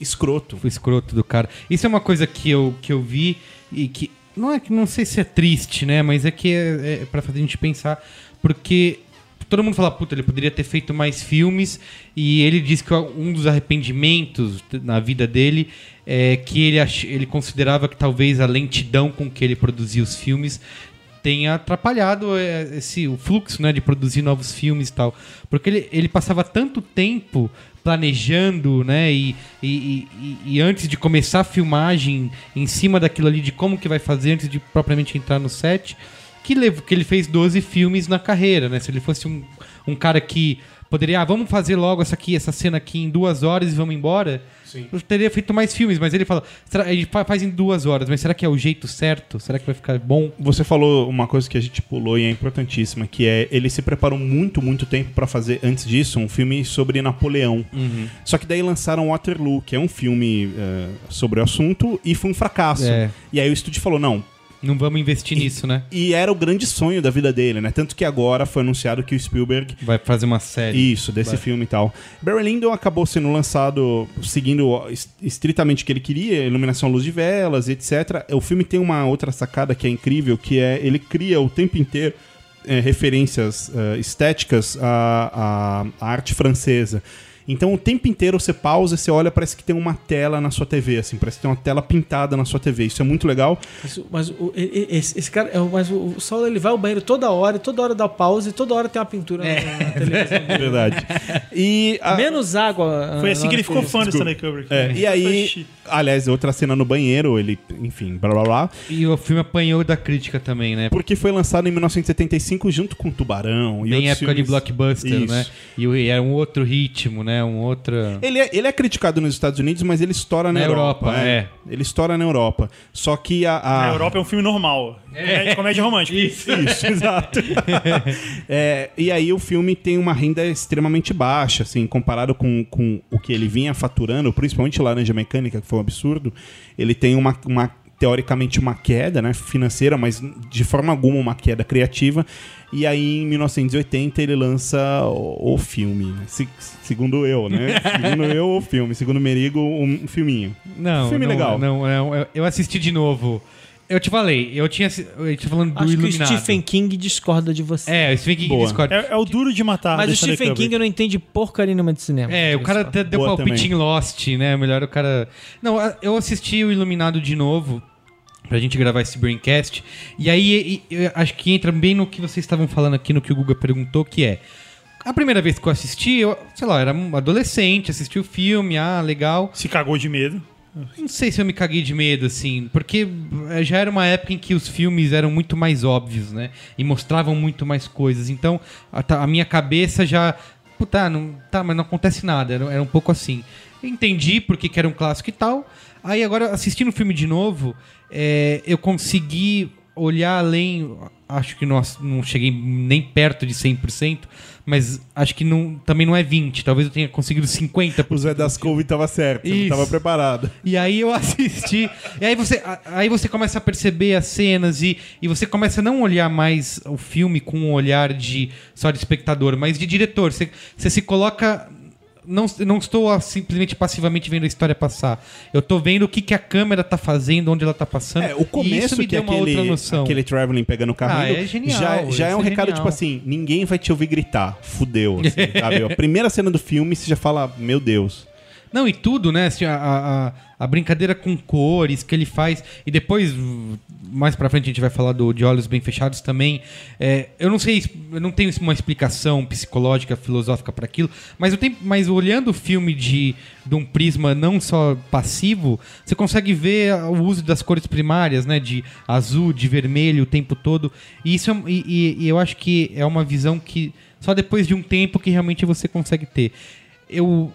Escroto. escroto do cara. Isso é uma coisa que eu, que eu vi e que. Não é que não sei se é triste, né? Mas é que é, é para fazer a gente pensar. Porque todo mundo fala, puta, ele poderia ter feito mais filmes. E ele diz que um dos arrependimentos na vida dele é que ele, ach, ele considerava que talvez a lentidão com que ele produzia os filmes tenha atrapalhado é, esse, o fluxo né, de produzir novos filmes e tal. Porque ele, ele passava tanto tempo planejando, né? E, e, e, e antes de começar a filmagem em cima daquilo ali, de como que vai fazer antes de propriamente entrar no set, que, levou, que ele fez 12 filmes na carreira, né? Se ele fosse um, um cara que poderia, ah, vamos fazer logo essa aqui, essa cena aqui em duas horas e vamos embora. Sim. Eu teria feito mais filmes, mas ele fala, será, ele fa- faz em duas horas, mas será que é o jeito certo? Será que vai ficar bom? Você falou uma coisa que a gente pulou e é importantíssima, que é ele se preparou muito, muito tempo pra fazer antes disso um filme sobre Napoleão. Só que daí lançaram Waterloo, que é um filme eh, sobre o assunto e foi um fracasso. É. E aí o estúdio falou não. Não vamos investir nisso, né? E era o grande sonho da vida dele, né? Tanto que agora foi anunciado que o Spielberg Vai fazer uma série. Isso, desse Vai. filme e tal. Barry Lyndon acabou sendo lançado seguindo es- estritamente o que ele queria, iluminação, luz de velas, etc. O filme tem uma outra sacada que é incrível, que é ele cria o tempo inteiro eh, referências eh, estéticas à, à- à arte francesa. Então o tempo inteiro você pausa, você olha, parece que tem uma tela na sua TV, assim, parece que tem uma tela pintada na sua TV. Isso é muito legal. Mas, mas o- esse, esse cara, é o- mas o, o Saulo ele vai ao banheiro toda hora, toda hora dá pausa e toda hora tem uma pintura na, na televisão. É [laughs] verdade. E a- Menos água. Foi assim que ele ficou fã do. Stanley Kubrick. é, e aí. Aliás, outra cena no banheiro, ele, enfim, blá blá blá. E o filme apanhou da crítica também, né? Porque foi lançado em 1975 junto com Tubarão. E Bem época de filmes. blockbuster, Isso. né? E, era um outro ritmo, né? Um outro... Ele é, ele é criticado nos Estados Unidos, mas ele estoura na, Na Europa. Europa, é. Ele estoura na Europa. Só que a. a- Na Europa é um filme normal. Comédia, comédia romântica. Isso. Isso, [laughs] exato. [laughs] É, e aí o filme tem uma renda extremamente baixa, assim, comparado com, com o que ele vinha faturando, principalmente Laranja Mecânica, que foi um absurdo. Ele tem uma, uma teoricamente uma queda né, financeira, mas de forma alguma uma queda criativa. E aí, em 1980, ele lança o, o filme. né? Se- segundo eu, né? [laughs] segundo eu, o filme. Segundo Merigo, um, filminho. Não, Filme não, legal. Não, não, eu- eu assisti de novo. Eu te falei, eu tinha... Eu tinha falando do Acho que o Iluminado. Stephen King discorda de você. É, o Stephen King Boa. discorda. É, é o duro de matar. Mas o Stephen Kubrick. King não entende porcaria nenhuma de cinema. É, o cara até deu palpite em Lost, né? Melhor o cara. Não, eu assisti o Iluminado de novo pra gente gravar esse Braincast. E aí e- eu acho que entra bem no que vocês estavam falando aqui, no que o Guga perguntou, que é. A primeira vez que eu assisti, eu, sei lá, eu era um adolescente, assisti o filme, ah, legal. Se cagou de medo. Não sei se eu me caguei de medo, assim, porque eh, já era uma época em que os filmes eram muito mais óbvios, né? E mostravam muito mais coisas. Então, a, a minha cabeça já. Puta, não, tá, mas não acontece nada. Era, era um pouco assim. Entendi porque que era um clássico e tal. Aí agora, assistindo o filme de novo, eh, eu consegui olhar além. Acho que não, não cheguei nem perto de 100%, mas acho que não, também não é 20%. Talvez eu tenha conseguido 50%. O Zé das Couve tava certo, Isso. tava preparado. E aí eu [laughs] assisti. e aí você, aí você começa a perceber as cenas e, e você começa a não olhar mais o filme com um olhar de só de espectador, mas de diretor. Você, você se coloca. Não, não estou ah, simplesmente passivamente vendo a história passar. Eu tô vendo o que, que a câmera tá fazendo, onde ela tá passando. É, o começo isso me que deu é uma outra aquele, noção. aquele traveling pegando o carro Ah, é genial, já, já é um é recado genial. tipo assim, ninguém vai te ouvir gritar, fudeu, assim, sabe? A [laughs] primeira cena do filme você já fala, meu Deus. Não, e tudo, né? assim, a, a, a- brincadeira com cores que ele faz. E depois, mais pra frente, a gente vai falar do De Olhos Bem Fechados também. É, eu não sei, eu não tenho uma explicação psicológica, filosófica para aquilo, mas, eu tenho, mas olhando o filme de, de um prisma não só passivo, você consegue ver o uso das cores primárias, né? De azul, de vermelho o tempo todo. E isso é, e- e eu acho que é uma visão que só depois de um tempo que realmente você consegue ter. Eu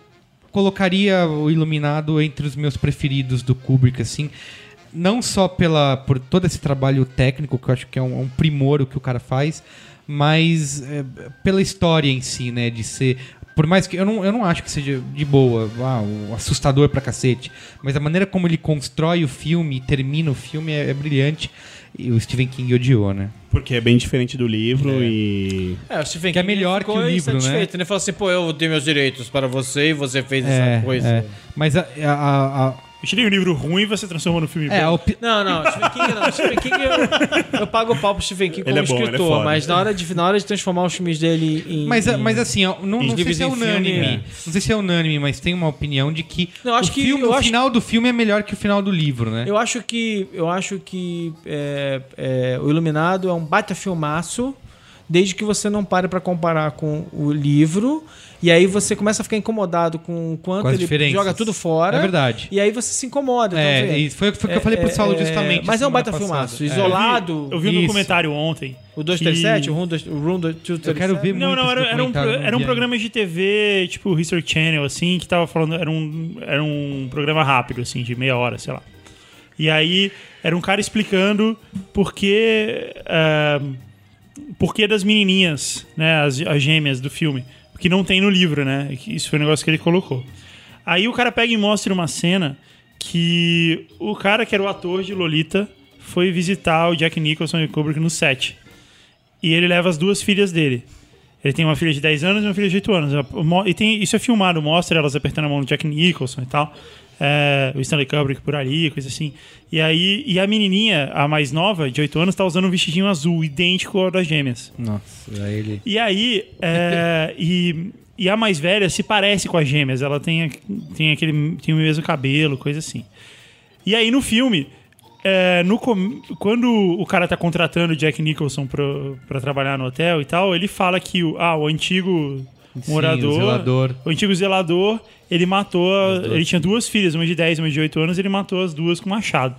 colocaria o Iluminado entre os meus preferidos do Kubrick, assim. Não só pela, por todo esse trabalho técnico, que eu acho que é um, um primor o que o cara faz, mas é, pela história em si, né? De ser. Por mais que. Eu não, eu não acho que seja de boa, ah, assustador pra cacete. Mas a maneira como ele constrói o filme e termina o filme é, é brilhante. E o Stephen King odiou, né? Porque é bem diferente do livro e. É, o Stephen Que é King melhor ficou que o livro, né? insatisfeito, Ele falou assim, pô, eu dei meus direitos para você e você fez É, essa coisa. é. Mas a, a- tirei um livro ruim e você transformou no filme É, bom. opi- Não, não, Stephen King não. Stephen King eu, eu pago o pau pro Stephen King como Ele é bom, é escritor, foda. mas na hora, de, na hora de transformar os filmes dele em. Mas, em- mas assim, não, não sei se é unânime. é. Não sei se é unânime, mas tem uma opinião de que, Não, eu acho o, que- filme- o acho- final do filme é melhor que o final do livro, né? Eu acho que. Eu acho que é, é, o Iluminado é um baita filmaço, desde que você não pare pra comparar com o livro. E aí você começa a ficar incomodado com o quanto Com ele diferenças. joga tudo fora. É verdade. E aí você se incomoda. É, então, e foi, foi o que eu falei pro Saulo justamente. Mas é um baita passada. filmaço. É. Isolado. Eu vi um Isso. documentário ontem. O 237, que- o Room 2- o Room 237. Eu quero ver Não, muito não, era, era um, era um vi programa de TV, tipo History Channel, assim, que tava falando. Era um, era um programa rápido, assim, de meia hora, sei lá. E aí era um cara explicando por que. ah, por que das menininhas, né, as, as gêmeas do filme. Que não tem no livro, né? Isso foi um negócio que ele colocou. Aí o cara pega e mostra uma cena que o cara que era o ator de Lolita foi visitar o Jack Nicholson e Kubrick no set. E ele leva as duas filhas dele. Ele tem uma filha de 10 anos e uma filha de 8 anos. E tem, isso é filmado, mostra elas apertando a mão do Jack Nicholson e tal. É, o Stanley Kubrick por ali, coisa assim. E aí, e a menininha, a mais nova, de 8 anos, tá usando um vestidinho azul, idêntico ao das gêmeas. Nossa, aí ele. E aí, é, [laughs] e, e a mais velha se parece com as gêmeas. Ela tem, tem aquele tem o mesmo cabelo, coisa assim. E aí no filme, é, no quando o cara tá contratando o Jack Nicholson pra, pra trabalhar no hotel e tal, ele fala que o, ah, o antigo Sim, morador, o zelador. o antigo zelador, ele matou, ele tinha duas filhas, uma de 10 e uma de 8 anos, ele matou as duas com machado.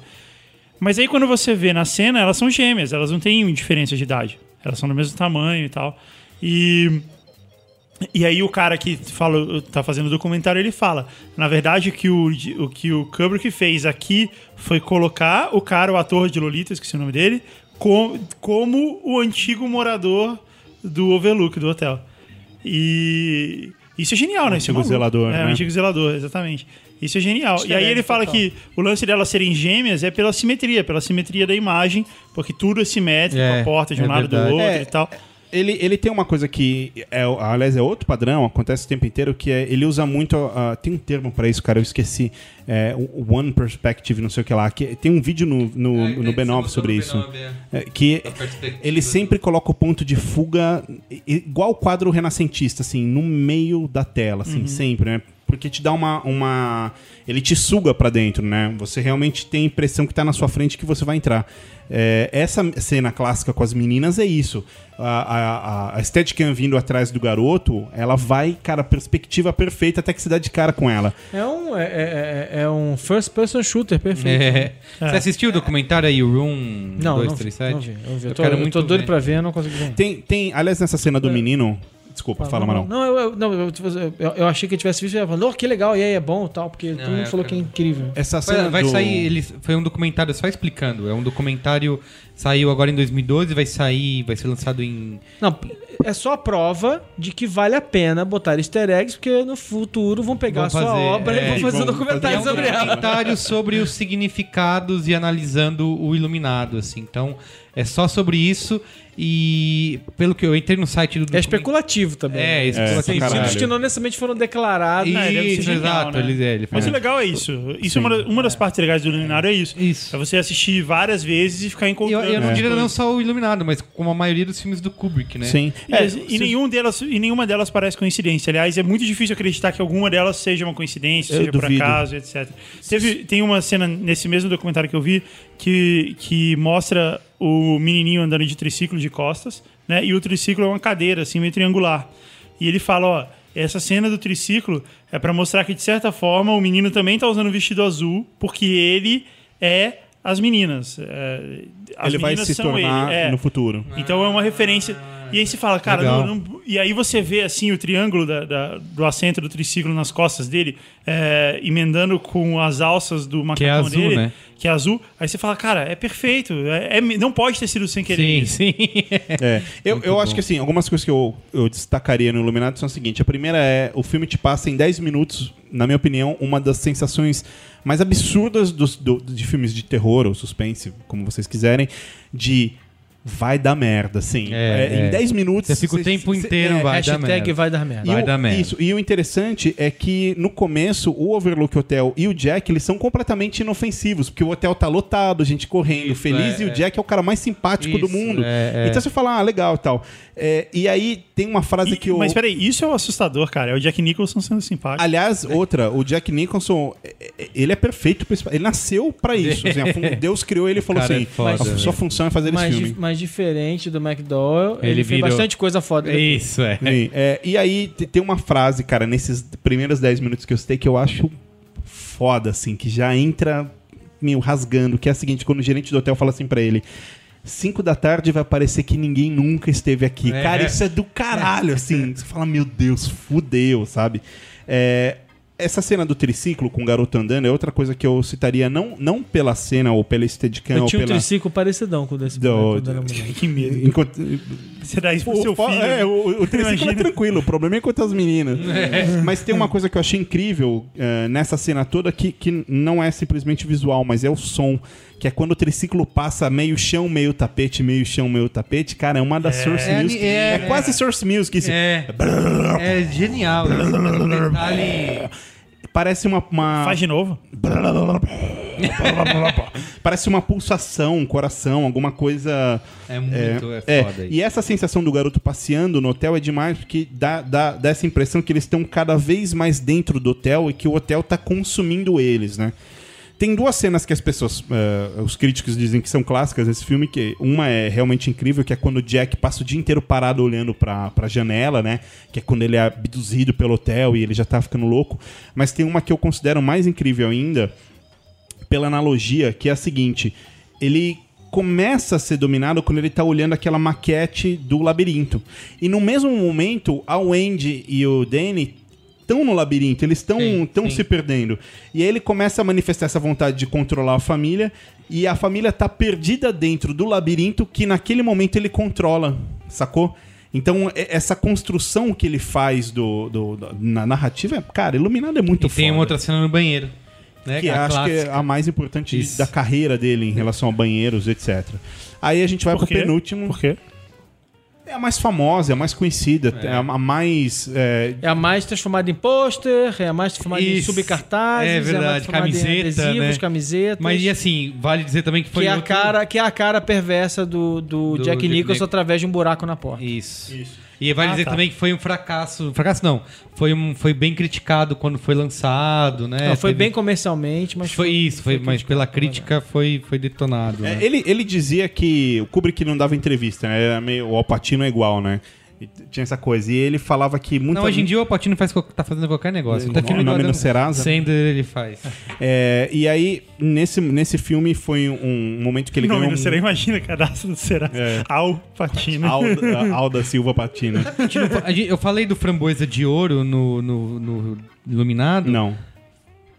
Mas aí quando você vê na cena, elas são gêmeas, elas não têm diferença de idade. Elas são do mesmo tamanho e tal. E e aí o cara que fala, tá fazendo o documentário, ele fala, na verdade, que o, o que o Kubrick fez aqui foi colocar o cara, o ator de Lolita, esqueci o nome dele, com, como o antigo morador do Overlook, do hotel. E isso é genial, né? Isso é antigo maluco. zelador, É, o né? antigo zelador, exatamente. Isso é genial. E aí egg ele fala total. que o lance delas serem gêmeas é pela simetria, pela simetria da imagem, porque tudo é simétrico, É, a porta de um é lado verdade. do outro É, e tal. Ele, ele tem uma coisa que, é, aliás, é outro padrão, acontece o tempo inteiro, que é, ele usa muito. ah, tem um termo pra isso, cara, eu esqueci. É, o One Perspective, não sei o que lá. Que, tem um vídeo no, no, no B9 sobre isso. É, que ele sempre coloca o ponto de fuga igual o quadro renascentista, assim, no meio da tela, assim, sempre, né? Porque te dá uma, uma. Ele te suga pra dentro, né? Você realmente tem a impressão que tá na sua frente que você vai entrar. É, essa cena clássica com as meninas é isso. A, a, a- a Steadicam vindo atrás do garoto, ela vai, cara, perspectiva perfeita até que se dá de cara com ela. É um, é, é, é- é um first person shooter perfeito. É. Você assistiu o documentário aí, o Room Não, não, vi, 237? não vi. Não vi. Eu Eu tô, quero eu muito tô doido ver. pra ver, eu não consigo ver. Tem, tem aliás, nessa cena do menino. Desculpa, fala, não, Marão. não, eu, eu- não eu, eu, eu achei que eu tivesse visto e ia oh, que legal, e aí é bom e tal, porque todo mundo é, falou que é incrível. Essa cena Vai, vai do... sair, ele, foi um documentário só explicando. É um documentário, saiu agora em 2012, vai sair, vai ser lançado em. Não, é só a prova de que vale a pena botar easter eggs, porque no futuro vão pegar Vão a sua fazer, obra é, e vão fazer um documentário fazer um sobre ela. documentário sobre os significados e analisando o iluminado, assim. Então, é só sobre isso. E pelo que eu entrei no site do É especulativo também. É, né? É, especulativo. Tem caralho. títulos que não necessariamente foram declarados. É, Isso, genial, exato. né? Ele, é, ele Mas o legal é isso. Isso é uma, uma das partes legais do Iluminário, é isso. Isso. É você assistir várias vezes e ficar Eu, encontrando. eu não as diria coisas. não só o Iluminado, mas como a maioria dos filmes do Kubrick, né? Sim. E, É, e nenhum delas, e nenhuma delas parece coincidência. Aliás, é muito difícil acreditar que alguma delas seja uma coincidência, Eu seja por duvido. acaso, etc. Teve, tem uma cena nesse mesmo documentário que eu vi que, que mostra o menininho andando de triciclo de costas, né? E o triciclo é uma cadeira, assim, meio triangular. E ele fala, ó, essa cena do triciclo é pra mostrar que, de certa forma, o menino também tá usando vestido azul, porque ele é as meninas. É, as ele vai meninas se são tornar ele. É. no futuro. Então é uma referência. E aí você fala, cara, não- não- e aí você vê assim o triângulo da- da- do assento do triciclo nas costas dele, é, emendando com as alças do macacão Que é azul, dele, né? que é azul. Aí você fala, cara, é perfeito. É, é- não pode ter sido sem querer. Sim, sim. É, eu, eu bom. acho que assim, algumas coisas que eu, eu destacaria no Iluminado são o seguinte: a primeira é o filme te passa em 10 minutos, na minha opinião, uma das sensações mais absurdas dos, do- de filmes de terror ou suspense, como vocês quiserem, de vai dar merda, sim. É, É, é. Em 10 minutos. Você fica o tempo inteiro, vai dar Hashtag merda. vai dar merda. E Vai o, dar merda. Isso, e o interessante é que no começo o Overlook Hotel e o Jack eles são completamente inofensivos, porque o hotel tá lotado, gente correndo, Isso, feliz, é, e o é. Jack é o cara mais simpático do Isso, mundo. é, é. Então você fala, ah, legal e tal. É, e aí tem uma frase E- que eu. Mas peraí, isso é o assustador, cara. É o Jack Nicholson sendo simpático. Aliás, outra, o Jack Nicholson, é, é, ele é perfeito pra esse- Ele nasceu pra isso. assim, [laughs] Deus criou ele e falou é assim: foda, a sua função é fazer esse filme. di- mais diferente do McDowell, ele, Ele fez virou- bastante coisa foda. depois. Isso, é. Sim, é, e aí te- tem uma frase, cara, nesses primeiros 10 minutos que eu citei que eu acho foda, assim, que já entra meio rasgando, que é a seguinte, quando o gerente do hotel fala assim pra ele. 5 da tarde vai parecer que ninguém nunca esteve aqui. É. Cara, isso é do caralho, assim. Você fala, meu Deus, fudeu, sabe? É, essa cena do triciclo com o garoto andando é outra coisa que eu citaria, não, não pela cena ou pela Steadicam Eu ou tinha um pela... triciclo parecidão com o desse Do- mulher. [laughs] Que medo. Enquanto, Será isso pro o, seu filho? é, o, o triciclo é tranquilo, o problema é quanto as meninas. Mas tem uma coisa que eu achei incrível eh, nessa cena toda que, que não é simplesmente visual, mas é o som. Que é quando o triciclo passa meio chão, meio tapete, meio chão, meio tapete. Cara, é uma das Source É, Music. é, É, quase Source Music. Isso. É, é genial. né? Detalhe... Parece uma. uma- Faz de novo. [laughs] Parece uma pulsação, um coração, alguma coisa. É muito, é, É, foda e essa sensação do garoto passeando no hotel é demais, porque dá, dá, dá essa impressão que eles estão cada vez mais dentro do hotel e que o hotel tá consumindo eles, né? Tem duas cenas que as pessoas, eh, os críticos dizem que são clássicas desse filme, que uma é realmente incrível, que é quando o Jack passa o dia inteiro parado olhando pra, pra janela, né? Que é quando ele é abduzido pelo hotel e ele já tá ficando louco. Mas tem uma que eu considero mais incrível ainda, pela analogia, que é a seguinte: ele começa a ser dominado quando ele tá olhando aquela maquete do labirinto. E no mesmo momento, a Wendy e o Danny estão no labirinto, eles estão tão se perdendo. E aí ele começa a manifestar essa vontade de controlar a família, e a família tá perdida dentro do labirinto que naquele momento ele controla, sacou? Então, essa construção que ele faz do, do- da- na narrativa, é- cara, Iluminado é muito E tem uma outra cena no banheiro. Né? Que A acho que é clássica. a mais importante Isso. da carreira dele em relação a banheiros, etc. Aí a gente vai Por pro quê? penúltimo. Por quê? É a mais famosa, é a mais conhecida, é, a a mais. é, É a mais transformada em pôster, é a mais transformada em Isso. subcartazes, É a mais verdade, transformada em camiseta, adesivos, né? camisetas. Mas e assim, vale dizer também que foi que, é a outro- cara, que é a cara perversa do, do, Do Jack Jack Nicholson Nicholson. através de um buraco na porta. Isso. E vale Ah, dizer tá. também que foi um fracasso. Fracasso não. Foi, um, foi bem criticado quando foi lançado, né? Não, foi Teve- bem comercialmente, mas Foi isso, foi, mas criticado, pela crítica foi, foi detonado. é, né? ele, ele dizia que o Kubrick não dava entrevista, né? Era meio, o Alpatino é igual, né? E tinha essa coisa. E ele falava que muita Não, hoje em dia o Alpatino faz, tá fazendo qualquer negócio. O filme nome do no Serasa. Sandler ele faz. É, e aí, nesse, nesse filme, foi um momento que ele O nome ganhou. do um- Será, imagina, cadastro do Será. É. Al Patino. Alda, Alda Silva gente- Eu falei do Framboesa de Ouro no, no, no Iluminado. Não.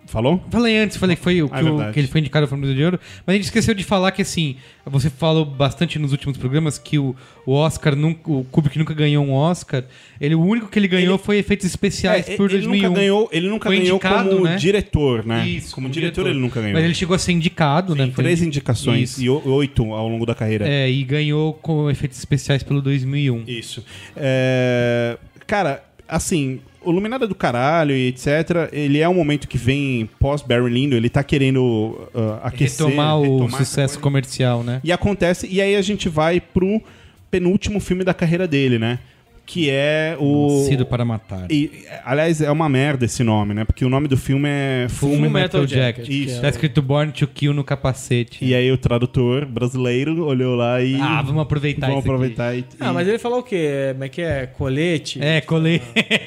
Falou? Falei antes, falei que foi o Ah, que, o- verdade. que ele foi indicado ao Framboesa de Ouro, mas a gente esqueceu de falar que assim, você falou bastante nos últimos programas que o, o Oscar, nunca, o Kubrick nunca ganhou um Oscar. Ele, o único que ele ganhou foi efeitos especiais É, por ele 2001. nunca ganhou, ele nunca Foi ganhou indicado, como né? diretor, né? Isso, como diretor, ele nunca ganhou. Mas ele chegou a ser indicado, né? Tem Foi três indi- indicações Isso. e o- oito ao longo da carreira. É, e ganhou com efeitos especiais pelo 2001. Isso. É, Cara, assim, o Luminada do Caralho e etc., ele é um momento que vem pós-Barry Lindo, ele tá querendo uh, aquecer... Retomar o retomar sucesso comercial, né? E acontece, e aí a gente vai pro penúltimo filme da carreira dele, né? Que é o... Nascido para matar. E, aliás, é uma merda esse nome, né? Porque o nome do filme é Full, Full Metal, Metal Jacket. Jacket, Isso. Tá escrito Born to Kill no capacete. E aí o tradutor brasileiro olhou lá e... Ah, vamos aproveitar Vamos isso aqui. aproveitar e... Ah, mas ele falou o quê? Como é que é? Colete? É, colete,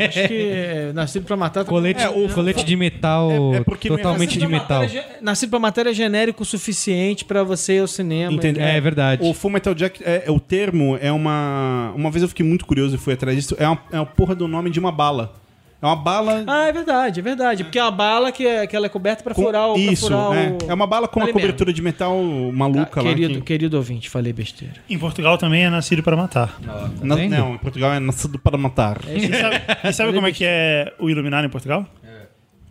Acho que é, Nascido pra Matar... colete, É, o- colete de metal, É- é porque totalmente de metal. Matar é ge- Nascido pra Matar é genérico o suficiente pra você ir ao cinema. Entende? É, verdade. O Full Metal Jacket, é, é- o termo é uma... Uma vez eu fiquei muito curioso e fui atrás disso. É uma, é uma porra do nome de uma bala. É uma bala... Ah, é verdade, é verdade. Porque é uma bala que, é, que ela é coberta pra com- furar o... Isso, furar é. o... É uma bala com uma cobertura de metal maluca Ah, lá. querido, que- querido ouvinte, falei besteira. Em Portugal também é nascido para matar. Na- vendo? não, em Portugal é nascido para matar. E sabe, e sabe como é que é o Iluminado em Portugal?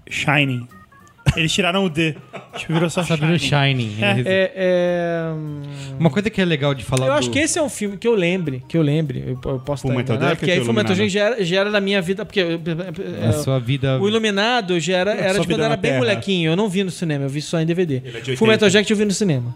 Shining. Eles tiraram o D. Tipo, virou só Só virou Shining. Shining. É, É, é, Uma coisa que é legal de falar Eu do- acho que esse é um filme que eu lembre, que eu lembre, eu, eu posso Full estar Metal enganado, Jacket porque aí ou Full Metal Iluminado? Já era, já era da minha vida, porque é, a sua vida... o Iluminado já era, É, era sua de quando vida eu era na bem Terra. molequinho, eu não vi no cinema, eu vi só em DVD. Ele é de Full 80. Metal Jacket eu vi no cinema.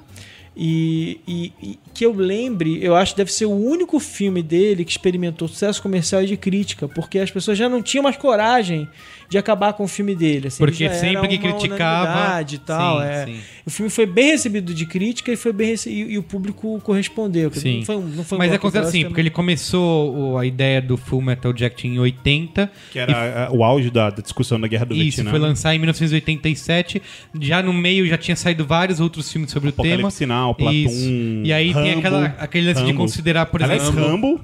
E, e- e que eu lembre, eu acho que deve ser o único filme dele que experimentou sucesso comercial e de crítica, porque as pessoas já não tinham mais coragem de acabar com o filme dele. assim, Porque sempre que uma criticava- e tal. Sim, é. sim. O filme foi bem recebido de crítica e foi bem rece- e, e o público correspondeu. Sim. Não foi, não foi Mas é considerado assim, porque ele começou a ideia do Full Metal Jacket em 80. Que era uh, o auge da, da discussão da Guerra do Isso, Vietnã. foi lançado em 1987. Já no meio já tinha saído vários outros filmes sobre o tema. Apocalipse Sinal, Platum, Isso. E aí tem Rambo, aquela, aquele lance de Rambo. considerar, por Aliás, exemplo. Rambo,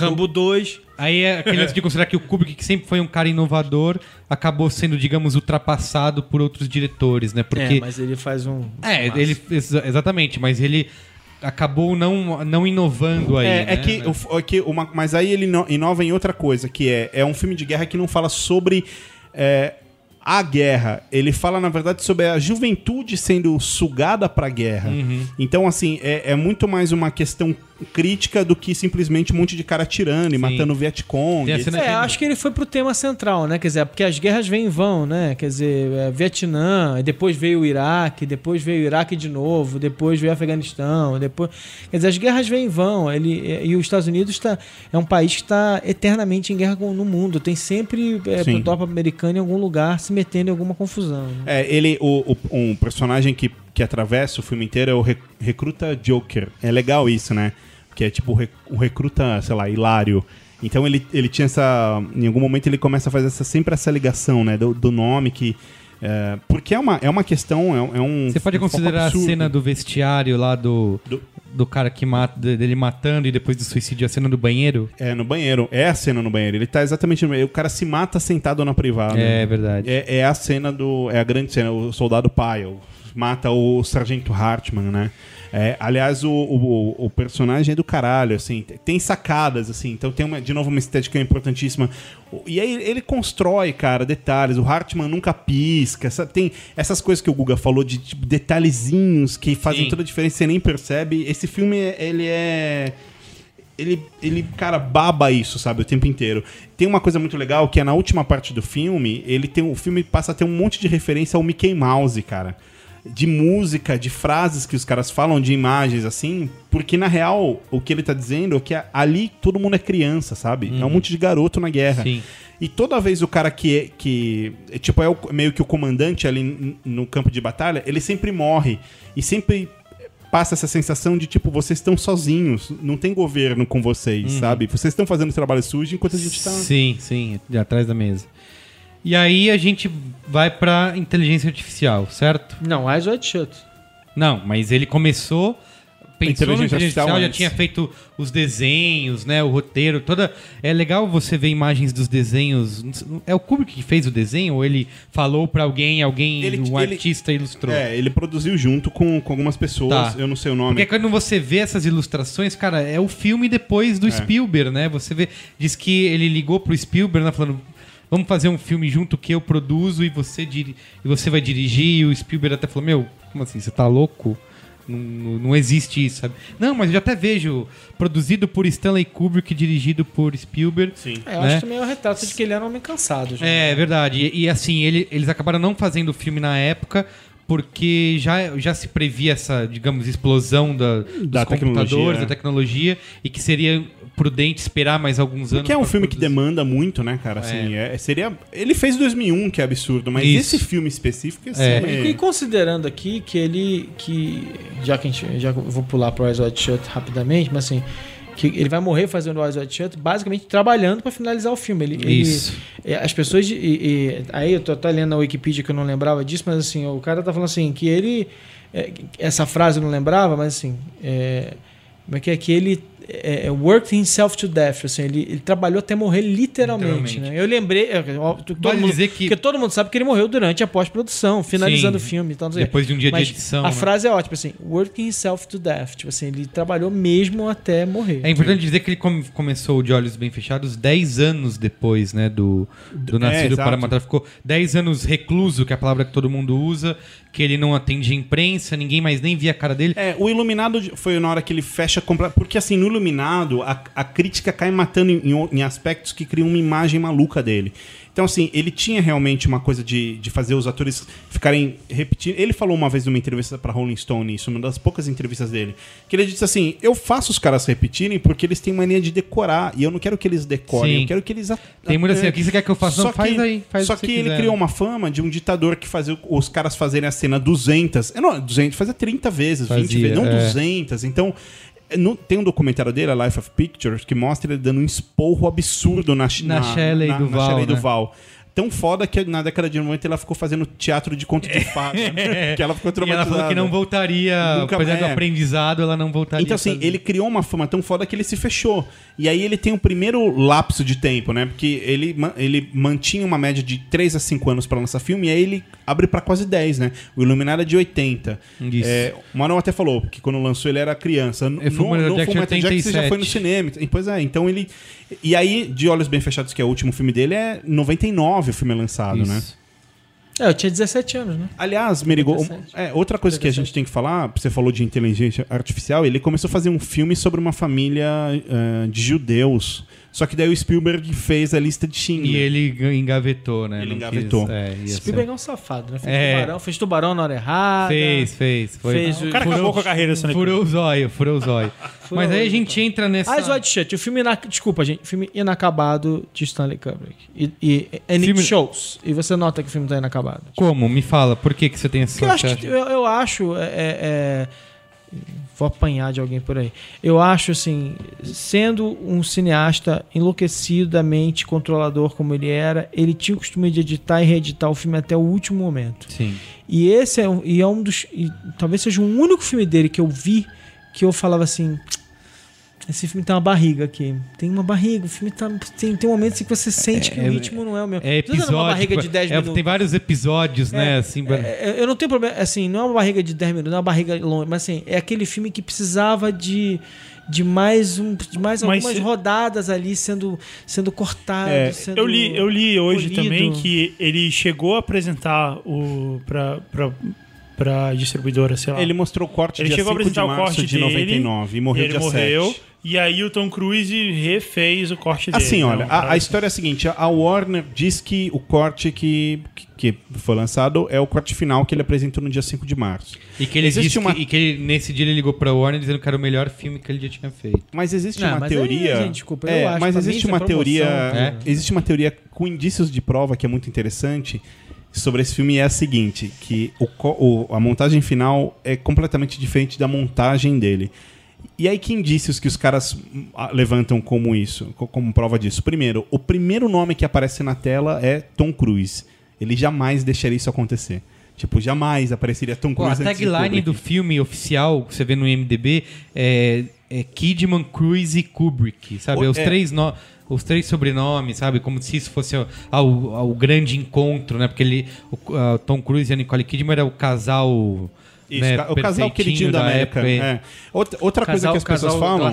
Rambo 2. Aí é aquele lance de considerar que o Kubrick, que sempre foi um cara inovador, acabou sendo, digamos, ultrapassado por outros diretores, né? Porque. É, mas ele faz um. É, massa. ele. exa- Exatamente, mas ele acabou não, não inovando aí. É, né? é que, o é que uma, mas aí ele ino- inova em outra coisa, que é, é um filme de guerra que não fala sobre é, a guerra. Ele fala, na verdade, sobre a juventude sendo sugada pra guerra. Uhum. Então, assim, é, é muito mais uma questão crítica do que simplesmente um monte de cara tirando e matando o Vietcong. É, acho que ele foi pro tema central, né? Quer dizer, porque as guerras vêm e vão, né? Quer dizer, é, Vietnã, depois veio o Iraque, depois veio o Iraque de novo, depois veio o Afeganistão, depois. Quer dizer, as guerras vêm e vão. Ele, é, e os Estados Unidos tá, é um país que está eternamente em guerra com, no mundo. Tem sempre é, Sim. tropa americana em algum lugar se metendo em alguma confusão. né? É, ele, o, o- um personagem que, que atravessa o filme inteiro é o re- recruta Joker. É legal isso, né? Que é tipo o re- o recruta, sei lá, hilário. Então ele, ele tinha essa. Em algum momento ele começa a fazer essa, sempre essa ligação, né? Do, do nome que. é, porque é uma, é uma questão. É, é um. Você pode um considerar a cena do vestiário lá do, Do- do cara que mata, dele matando e depois do suicídio, a cena do banheiro? É, no banheiro. É a cena no banheiro. Ele tá exatamente no banheiro. O cara se mata sentado na privada. É verdade. É, é a cena do. É a grande cena. O soldado Pyle mata o sargento Hartman, né? É, aliás, o, o, o personagem é do caralho, assim. Tem sacadas, assim. Então tem, uma, de novo, uma estética importantíssima. E aí ele constrói, cara, detalhes. O Hartman nunca pisca. tem essas coisas que o Guga falou de tipo, detalhezinhos que fazem Sim. toda a diferença. Você nem percebe. Esse filme, ele é ele, ele, cara, baba isso, sabe, o tempo inteiro. Tem uma coisa muito legal que é na última parte do filme, ele tem o filme passa a ter um monte de referência ao Mickey Mouse, cara. De música, de frases que os caras falam, de imagens, assim, porque na real, o que ele tá dizendo é que ali todo mundo é criança, sabe? É um monte de garoto na guerra. Sim. E toda vez o cara que é, que é, tipo é o- meio que o comandante ali no campo de batalha, ele sempre morre e sempre passa essa sensação de tipo vocês estão sozinhos, não tem governo com vocês, sabe? Vocês estão fazendo trabalho sujo enquanto a gente tá Sim, sim, de atrás da mesa. E aí a gente vai pra inteligência artificial, certo? Não, Eyes Wide Shut. Não, mas ele começou. Pensou Inteligência inteligência artificial, artificial já antes. tinha feito os desenhos, né? O roteiro, toda. É legal você ver imagens dos desenhos. É o Kubrick que fez o desenho ou ele falou pra alguém, alguém, Ele- um ele- artista ilustrou? É, ele produziu junto com, com algumas pessoas, Tá. eu não sei o nome. Porque quando você vê essas ilustrações, cara, é o filme depois do Spielberg, né? Você vê, diz que ele ligou pro Spielberg, né, falando, vamos fazer um filme junto que eu produzo e você diri e você vai dirigir. E o Spielberg até falou, meu, como assim, você tá louco? Não, não- existe isso, sabe? Não, mas eu até vejo produzido por Stanley Kubrick, dirigido por Spielberg. Sim. É, eu Né? acho que também é o retrato de que ele era um homem cansado. Já. É verdade. E, e, assim, ele- eles acabaram não fazendo o filme na época porque já, já se previa essa, digamos, explosão da, dos Da computadores, tecnologia, da é. tecnologia, e que seria prudente esperar mais alguns anos. Porque é um filme que produzir. demanda muito, né, cara? Assim, é, seria. Ele fez 2001, que é absurdo, mas Isso. esse filme específico, assim, É. E considerando aqui que ele. que Já que a gente. Já que eu vou pular pro Eyes Wide Shut rapidamente, mas assim. Que ele vai morrer fazendo o Eyes Wide Shut, basicamente trabalhando para finalizar o filme. Ele, ele- Isso. é, as pessoas. e- e- aí eu tô até lendo na Wikipedia que eu não lembrava disso, mas assim, o cara tá falando assim, que ele. é, essa frase eu não lembrava, mas assim. É, como é que é? Que ele é, é, worked himself to death, assim, ele, ele trabalhou até morrer literalmente, Literalmente. né? Eu lembrei, é, todo Vale mundo, dizer que- porque todo mundo sabe que ele morreu durante a pós-produção, finalizando Sim, o filme, então, depois de um dia de Mas edição, A né? frase é ótima, assim, working himself to death, tipo assim, ele trabalhou mesmo até morrer. É importante dizer que ele come- começou De Olhos Bem Fechados 10 anos depois, né, do, do Nascido exato. para Matar. Ficou 10 anos recluso, que é a palavra que todo mundo usa, que ele não atendia imprensa, ninguém mais nem via a cara dele. É, o Iluminado foi na hora que ele fecha completamente. Porque assim, no Iluminado, a, a crítica cai matando em- em aspectos que criam uma imagem maluca dele. Então, assim, ele tinha realmente uma coisa de, de fazer os atores ficarem repetindo. Ele falou uma vez numa entrevista pra Rolling Stone, isso, uma das poucas entrevistas dele, que ele disse assim: Eu faço os caras repetirem porque eles têm mania de decorar. E eu não quero que eles decorem, Sim. eu quero que eles. Tem muito assim, o que você quer que eu faça? Não, só faz que- aí, faz Só que que ele criou uma fama de um ditador que fazia os caras fazerem a cena 200. é, Não, 200, fazia 30 vezes, 20 Fazia, vezes, não é. 200. Então, no- tem um documentário dele, a Life of Pictures, que mostra ele dando um esporro absurdo na, Na Shelley na, Duvall, na Shelley né? Duvall. Tão foda que na década de 90 ela ficou fazendo teatro de conto de fadas. [laughs] que ela ficou E ela traumatizada. falou que não voltaria, Nunca- apesar do é. aprendizado, ela não voltaria. Então, assim, ele criou uma fama tão foda que ele se fechou. E aí ele tem o primeiro lapso de tempo, né? Porque ele, ele mantinha uma média de 3 a 5 anos pra lançar filme, e aí ele abre pra quase 10, né? O Iluminado é de 80. Isso. É, o Manuel até falou que quando lançou ele era criança. No, É, Fullmetal no Jacket Fullmetal Jacket você já 87. foi no cinema. E, Pois é, então ele... E aí, De Olhos Bem Fechados, que é o último filme dele, é 99 o filme é lançado, Isso. né? É, eu tinha 17 anos, né? Aliás, Merigo, 17. é, outra coisa que a gente tem que falar, você falou de inteligência artificial, ele começou a fazer um filme sobre uma família eh, de judeus. Só que daí o Spielberg fez a lista de Schindler. E ele engavetou, né? Ele Não engavetou. Quis, é. Spielberg é um safado, né? Fez, É. tubarão, fez tubarão na hora errada. Fez, fez. Foi. Fez O cara acabou com a carreira dessa Furou o zóio, furou o zóio. [laughs] Furou Mas aí a gente entra nessa... Eyes Wide Shut, o filme... ina- Desculpa, gente. Filme inacabado de Stanley Kubrick. E, e, it Filme- shows. E você nota que o filme tá inacabado. Como? Me fala, por que, que você tem essa Porque eu acho, que, eu, eu acho é, é, é, vou apanhar de alguém por aí. Eu acho assim, sendo um cineasta enlouquecidamente controlador como ele era, ele tinha o costume de editar e reeditar o filme até o último momento. Sim. E esse é um, e é um dos. talvez seja o único filme dele que eu vi que eu falava assim. Esse filme tem uma barriga aqui. Tem uma barriga. O filme tá. Tem, tem momentos em que você sente que É- o ritmo não é o mesmo. É ser episódio. uma barriga de 10 é, minutos. Tem vários episódios, né? Assim, É, é, eu não tenho problema, assim, não é uma barriga de 10 minutos, não é uma barriga longa, mas assim, é aquele filme que precisava de, de mais, um, de mais Mas algumas se- rodadas ali sendo, sendo cortado. É, sendo Eu li, eu li hoje polido. também que ele chegou a apresentar o pra, pra, pra distribuidora, sei lá. Ele mostrou o corte Ele dia chegou a 5 de apresentar o março corte de dele, 99 e morreu ele dia morreu. 7. E aí o Tom Cruise refez o corte dele. Assim, olha, Não, a, a história é a seguinte: a Warner diz que o corte que, que, foi lançado é o corte final que ele apresentou no dia 5 de março. E que ele Existe disse uma- que, e que ele- nesse dia ele ligou pra Warner dizendo que era o melhor filme que ele já tinha feito. Mas existe Não, uma mas aí, teoria. gente, desculpa, eu é, acho, mas existe é uma promoção, teoria. é. Existe uma teoria com indícios de prova que é muito interessante sobre esse filme é a seguinte: que o, o- a montagem final é completamente diferente da montagem dele. E aí, que indícios que os caras ah, levantam como isso, co- como prova disso? Primeiro, o primeiro nome que aparece na tela é Tom Cruise. Ele jamais deixaria isso acontecer. Tipo, jamais apareceria Tom Pô, a Cruise antes de tagline do filme oficial, que você vê no IMDB, é, é Kidman, Cruise e Kubrick, sabe? O- os, é. três no- os três sobrenomes, sabe? Como se isso fosse o, grande encontro, né? Porque ele, o Tom Cruise e a Nicole Kidman era o casal... Isso, né, o casal queridinho da, América. época. é. Outra, outra coisa Casal- que as pessoas falam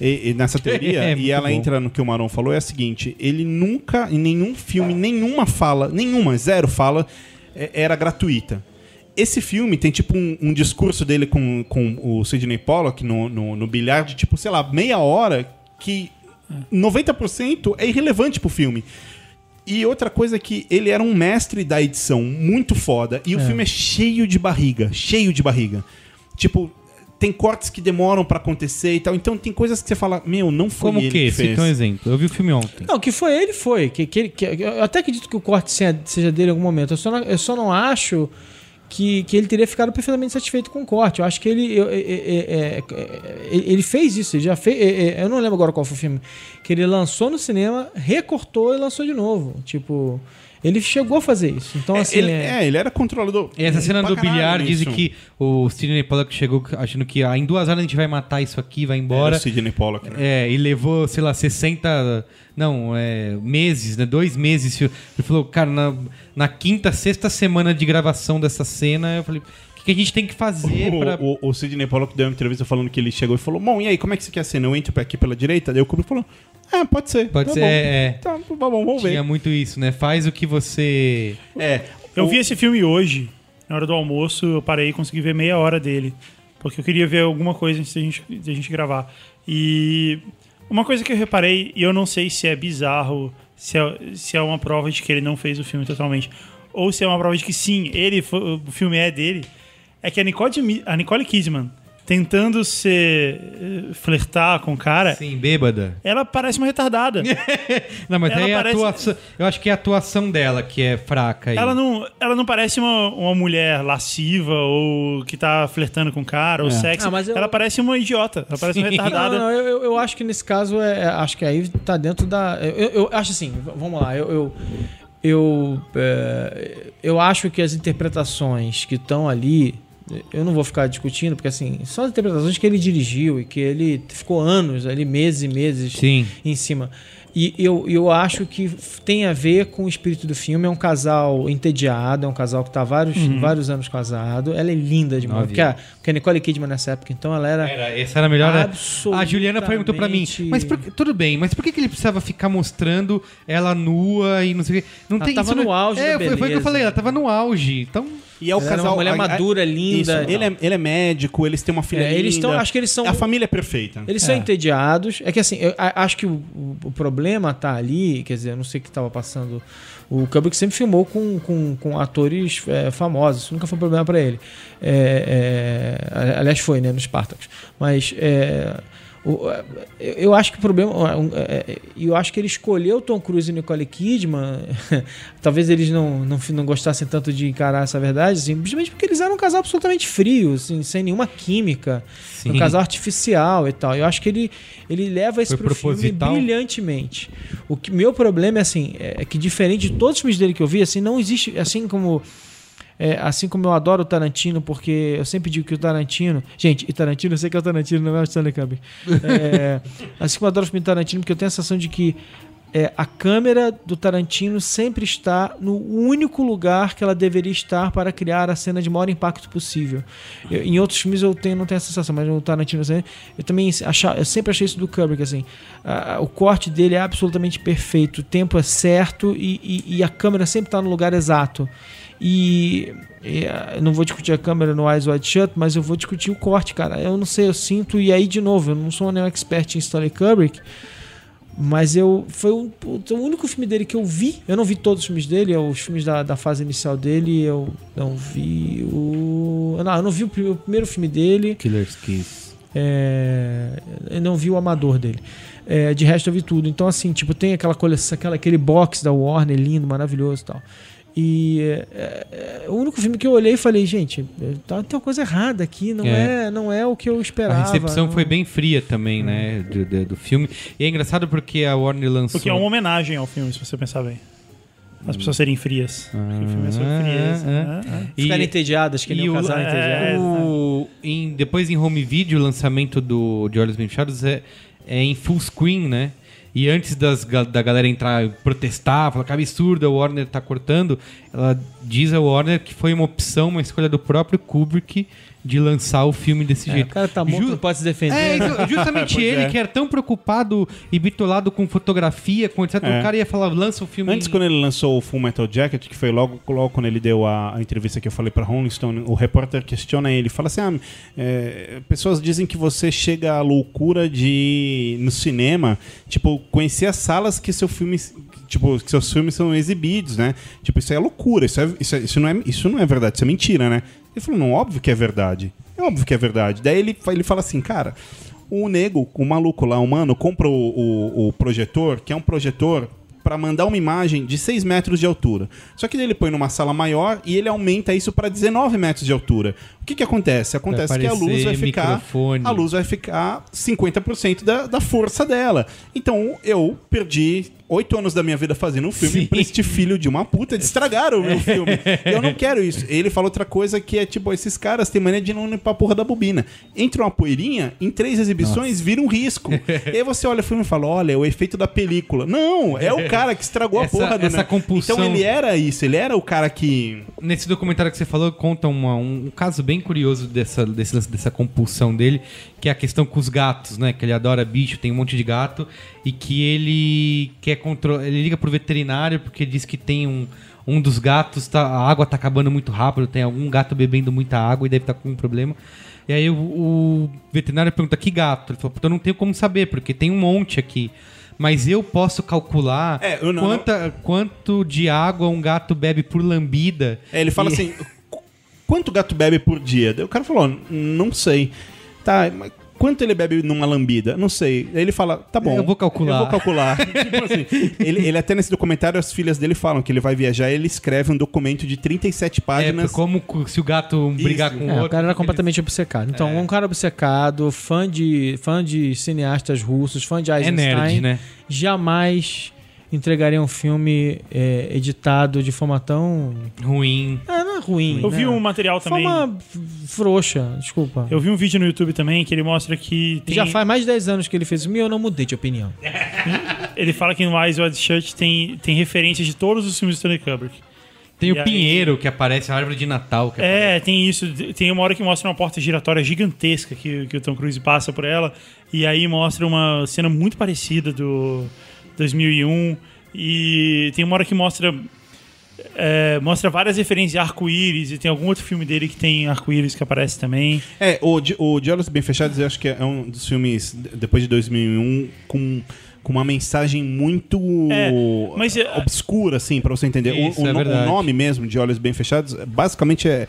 e, e nessa [laughs] teoria, É, e ela bom. entra no que o Maron falou, é a seguinte: ele nunca, em nenhum filme, nenhuma fala, nenhuma, zero fala, é, era gratuita. Esse filme tem tipo um, um discurso dele com, com o Sidney Pollock no, no, no bilhar de tipo, sei lá, meia hora, que 90% é irrelevante pro filme. E outra coisa é que ele era um mestre da edição, muito foda. E o filme é cheio de barriga, cheio de barriga. Tipo, tem cortes que demoram pra acontecer e tal. Então tem coisas que você fala, meu, não foi Como ele que? que fez. Cita um exemplo. Eu vi o filme ontem. Não, que foi ele, foi. Que, que, ele- que- eu até acredito que o corte seja, seja dele em algum momento. Eu só não, eu só não acho que, que ele teria ficado perfeitamente satisfeito com o corte. Eu acho que ele, eu- é- é- é- é- ele fez isso. Ele já fez. é- é- eu não lembro agora qual foi o filme. Que ele lançou no cinema, recortou e lançou de novo. Tipo. Ele chegou a fazer isso. Então, assim. ele, é- é, ele era controlador. E essa cena pra do bilhar dizem que o Sidney Pollack chegou achando que ah, em duas horas a gente vai matar isso aqui, vai embora. Era o Sidney Pollack. né? É, e levou, sei lá, 60. Não, é, meses, né? Dois meses. Ele falou, cara, na, na quinta, sexta semana de gravação dessa cena, eu falei, o que, a gente tem que fazer pra. O, o, o Sidney Pollack deu uma entrevista falando que ele chegou e falou: Bom, e aí, como é que você quer a cena? Eu entro aqui pela direita? Daí o Kubrick falou: Ah, pode ser. Pode tá ser, bom. é, é. Tá, tá bom, vamos ver. Tinha muito isso, né? Faz o que você. É. Eu o- vi esse filme hoje, na hora do almoço, eu parei e consegui ver meia hora dele. Porque eu queria ver alguma coisa antes da gente, da gente gravar. E uma coisa que eu reparei, e eu não sei se é bizarro, se é, se é uma prova de que ele não fez o filme totalmente, ou se é uma prova de que sim, ele, o filme é dele, é que a Nicole, a Nicole Kidman, tentando se eh, flertar com o cara, Sim, bêbada. ela parece uma retardada. [laughs] Não, mas Ela aí é a parece- atuação. Eu acho que é a atuação dela que é fraca aí. Ela não, ela não parece uma, uma mulher lasciva ou que tá flertando com o cara ou sexy. Ah, mas eu- Ela parece uma idiota. Ela parece uma Sim. retardada. Não, não, eu, eu- acho que nesse caso é, é- acho que aí tá dentro da. Eu, eu- acho assim, vamos lá, eu. eu eu, é, eu acho que as interpretações que estão ali, eu não vou ficar discutindo, porque assim, são as interpretações que ele dirigiu e que ele ficou anos ali, meses e meses Sim. em cima. E eu, eu acho que tem a ver com o espírito do filme. É um casal entediado, é um casal que está vários, vários anos casado. Ela é linda demais. Porque a, porque a Nicole Kidman nessa época, então, ela era. Era, essa era a melhor. Absolutamente. A Juliana perguntou pra mim, mas por tudo bem, mas por que, que ele precisava ficar mostrando ela nua e não sei o quê? Não Ela tem tava isso não- no auge É, foi, foi o que eu falei, ela tava no auge. Então, E é o Ela era casal. uma mulher a- a- madura, linda Isso, e ele, é, ele é médico, eles têm uma filha É, eles linda. tão- acho que eles são- A família é perfeita. Eles são É. entediados. É que assim, eu a- acho que o, o- problema tá ali, quer dizer, eu não sei o que estava passando. O Kubrick sempre filmou com, com, com atores é, famosos, isso nunca foi um problema para ele. É, é, aliás, foi, né, no Spartacus. Mas é, é, eu eu acho que o problema. é, é, Eu acho que ele escolheu Tom Cruise e Nicole Kidman. [laughs] talvez eles não, não, não gostassem tanto de encarar essa verdade, assim, simplesmente porque eles eram um casal absolutamente frio, assim, sem nenhuma química. Sim. Um casal artificial e tal. Eu acho que ele, ele leva isso Foi pro filme proposital? brilhantemente. O que meu problema é assim, é que diferente de todos os filmes dele que eu vi, assim, não existe, assim como é, assim como eu adoro o Tarantino, porque eu sempre digo que o Tarantino. Gente, e Tarantino, eu sei que é o Tarantino, não é o Stanley Kubrick. É, assim como eu adoro o filme do Tarantino, porque eu tenho a sensação de que é, a câmera do Tarantino sempre está no único lugar que ela deveria estar para criar a cena de maior impacto possível. Eu- em outros filmes eu tenho, não tenho essa sensação, mas no Tarantino assim, eu também achar, eu sempre achei isso do Kubrick assim. a- o corte dele é absolutamente perfeito, o tempo é certo e, e- e a câmera sempre está no lugar exato. E, e, eu não vou discutir a câmera no Eyes Wide Shut, mas eu vou discutir o corte, cara. Eu não sei, eu sinto, e aí de novo, eu não sou nenhum expert em Stanley Kubrick, mas eu foi o, o- único filme dele que eu vi. Eu não vi todos os filmes dele, os filmes da, da fase inicial dele. Eu não vi o. Não, eu não vi o, o primeiro filme dele. Killer's Kiss. É, eu não vi o amador dele. É, de resto eu vi tudo. Então, assim, tipo, tem aquela coleção, aquela, aquele box da Warner lindo, maravilhoso e tal. E é, é, o único filme que eu olhei e falei, gente, tá, tem uma coisa errada aqui, não é, É. não é o que eu esperava. A recepção não- foi bem fria também, né? Do, do, do filme. E é engraçado porque a Warner lançou. Porque é uma homenagem ao filme, se você pensar bem. As pessoas serem frias. Porque o filme é sobre Ah, frieza. ah. né? Ah. E- Ficarem entediadas, que nem o casal é, entediado. o- em- depois em home video, o lançamento do, de Olhos Bem Fechados é, é em full screen, né? E antes das, da galera entrar protestar, falar que absurdo, a Warner tá cortando, ela diz a Warner que foi uma opção, uma escolha do próprio Kubrick de lançar o filme desse É, jeito. o cara tá morto, Ju- não pode se defender. É, isso- justamente [laughs] ele é. que era tão preocupado e bitolado com fotografia, com etc. É. O cara ia falar, lança o filme. Antes, quando ele lançou o Full Metal Jacket, que foi logo, logo quando ele deu a, a entrevista que eu falei pra Rolling Stone, o repórter questiona ele, fala assim, ah, é, pessoas dizem que você chega à loucura de no cinema, tipo, conhecer as salas que seu filme, tipo, que seus filmes são exibidos, né? Tipo, isso é loucura, isso, é, isso, é- isso não, é, isso não é verdade, isso é mentira, né? Ele falou, não, óbvio que é verdade. É óbvio que é verdade. Daí ele, ele fala assim, cara, o nego, o maluco lá, o mano, compra o, o, o projetor, que é um projetor para mandar uma imagem de 6 metros de altura. Só que ele põe numa sala maior e ele aumenta isso para 19 metros de altura. O que, que acontece? Acontece que a luz vai ficar. microfone. A luz vai ficar 50% da, da força dela. Então eu perdi oito anos da minha vida fazendo um filme Sim. pra este filho de uma puta. Eles estragaram o meu [laughs] filme. Eu não quero isso. Ele falou outra coisa que é tipo: esses caras têm mania de não limpar a porra da bobina. Entra uma poeirinha, em três exibições vira um risco. [laughs] e aí você olha o filme e fala: olha, é o efeito da película. Não, é o cara que estragou Essa- a porra do essa ne- compulsão- Então ele era isso, ele era o cara que. Nesse documentário que você falou, conta uma- um, caso bem curioso dessa, desse lance- dessa compulsão dele, que é a questão com os gatos, né? Que ele adora bicho, tem um monte de gato, e que ele quer controlar. Ele liga pro veterinário porque diz que tem um. Um dos gatos, tá, a água tá acabando muito rápido, tem algum gato bebendo muita água e deve estar com um problema. E aí o, o veterinário pergunta, que gato? Ele falou, eu não tenho como saber, porque tem um monte aqui. Mas eu posso calcular É, eu não- quanta, quanto de água um gato bebe por lambida. É, ele fala E- assim: "Qu- quanto gato bebe por dia? Daí O cara falou: não sei. Tá, mas quanto ele bebe numa lambida? Não sei. Aí ele fala: tá bom. Eu vou calcular. Eu vou calcular. [laughs] tipo assim, ele, ele até nesse documentário, as filhas dele falam que ele vai viajar ele escreve um documento de 37 É, páginas. como cu- se o gato brigar Isso. com o É, outro. o cara era ele- completamente obcecado. Então, É. um cara obcecado, fã de, fã de cineastas russos, fã de É Eisenstein, nerd, né? jamais entregaria um filme é, editado de forma tão... Ruim. Ah, não é ruim, Eu né? vi um material também. Forma frouxa, desculpa. Eu vi um vídeo no YouTube também que ele mostra que tem, Já faz mais de 10 anos que ele fez isso e eu não mudei de opinião. [laughs] ele fala que no Eyes Wide Shut tem tem referências de todos os filmes do Stanley Kubrick. Tem o E aí- pinheiro que aparece, a árvore de Natal. Que É, tem isso. Tem uma hora que mostra uma porta giratória gigantesca que, que o Tom Cruise passa por ela. E aí mostra uma cena muito parecida do 2001. E tem uma hora que mostra. é, mostra várias referências de arco-íris. E tem algum outro filme dele que tem arco-íris que aparece também. É, o, Di- o De Olhos Bem Fechados eu acho que é um dos filmes, de- depois de 2001, com, com uma mensagem muito É, mas, é- obscura, assim, pra você entender. O- Isso, o, é no- o verdade. nome mesmo, De Olhos Bem Fechados, basicamente é...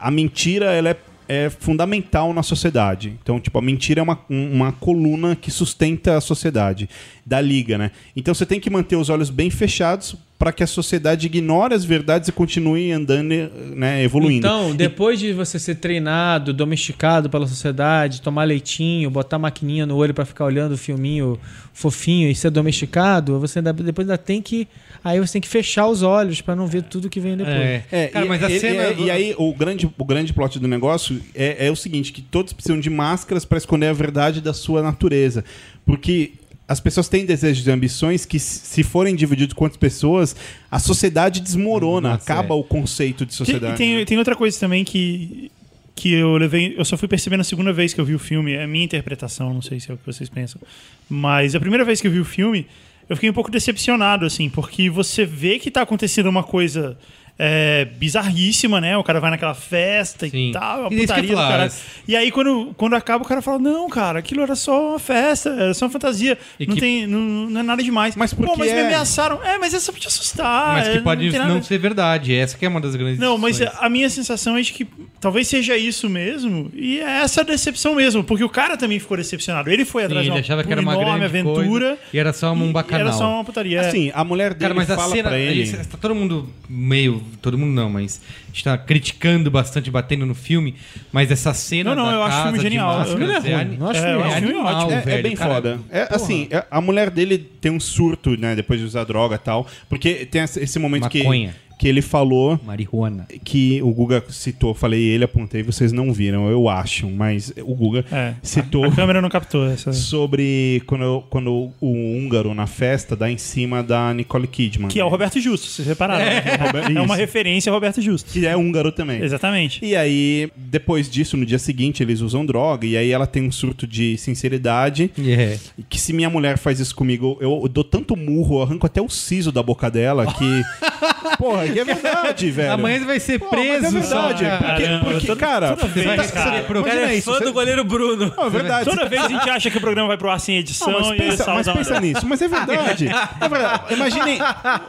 A mentira, ela é, é fundamental na sociedade. Então, tipo, a mentira é uma, um- uma coluna que sustenta a sociedade, da liga, né? Então você tem que manter os olhos bem fechados para que a sociedade ignore as verdades e continue andando, né, evoluindo. Então, depois de você ser treinado, domesticado pela sociedade, tomar leitinho, botar maquininha no olho pra ficar olhando o filminho fofinho e ser domesticado, você ainda, depois ainda tem que. Aí você tem que fechar os olhos pra não ver tudo que vem depois. É. É, Cara, e, mas a e- cena. e- e aí o grande, o grande plot do negócio é, é o seguinte, que todos precisam de máscaras para esconder a verdade da sua natureza. Porque as pessoas têm desejos e ambições que, se forem divididos com outras pessoas, a sociedade desmorona, Nossa, acaba é. o conceito de Tem, sociedade. tem, tem outra coisa também que, que eu levei. Eu só fui perceber na segunda vez que eu vi o filme. É a minha interpretação, não sei se é o que vocês pensam. Mas a primeira vez que eu vi o filme, eu fiquei um pouco decepcionado, assim, porque você vê que tá acontecendo uma coisa. É, bizarríssima, né? O cara vai naquela festa Sim. e tal, uma E é putaria falar, E aí, quando, quando acaba, o cara fala: Não, cara, aquilo era só uma festa, era só uma fantasia. E não, que- tem, não, não é nada demais. Mas por Pô, mas me é? ameaçaram. É, mas é só pra te assustar. Mas é, que pode tem não, nada- ser verdade. Essa que é uma das grandes não, mas a minha sensação é de que talvez seja isso mesmo. E é essa decepção mesmo. Porque o cara também ficou decepcionado. Ele foi Sim, atrás de ele uma achava que era uma enorme grande aventura. coisa e era só um bacanal. Era só uma putaria. Assim, a mulher dele Cara, mas a fala cena. pra ele- Tá todo mundo meio. Todo mundo não, mas. A gente tá criticando bastante, batendo no filme. Mas essa cena. Não, não, da eu acho o casa filme de genial. máscaras Eu- Ele é é ruim. ani- Não acho É, filme eu ruim. acho filme animal, ótimo. É, é velho, bem cara. foda. É, assim, é- a mulher dele tem um surto, né, depois de usar droga e tal. Porque tem esse esse momento que, Maconha. Que ele falou Marihuana. que o Guga citou, falei ele, apontei, vocês não viram, eu acho, mas o Guga É. citou A câmera não captou essa. sobre quando, quando o húngaro na festa dá em cima da Nicole Kidman. Que é o Roberto Justo, vocês repararam. né? É, uma Isso. referência ao Roberto Justo. Que é húngaro também. Exatamente. E aí, depois disso, no dia seguinte, eles usam droga, e aí ela tem um surto de sinceridade. Yeah. Que se minha mulher faz isso comigo, eu dou tanto murro, eu arranco até o siso da boca dela que. [laughs] Porra, é verdade, velho. Amanhã vai ser Pô, preso. mas é verdade. só, cara. Porque, Caramba, porque, toda- cara, toda vez, você tá- cara. você- O cara é fã você- do goleiro Bruno. Não, é verdade. Toda você- vez a gente acha que o programa vai pro ar sem edição Não, mas e pensa, mas salva- pensa nisso, mas é verdade. É verdade. Imagine,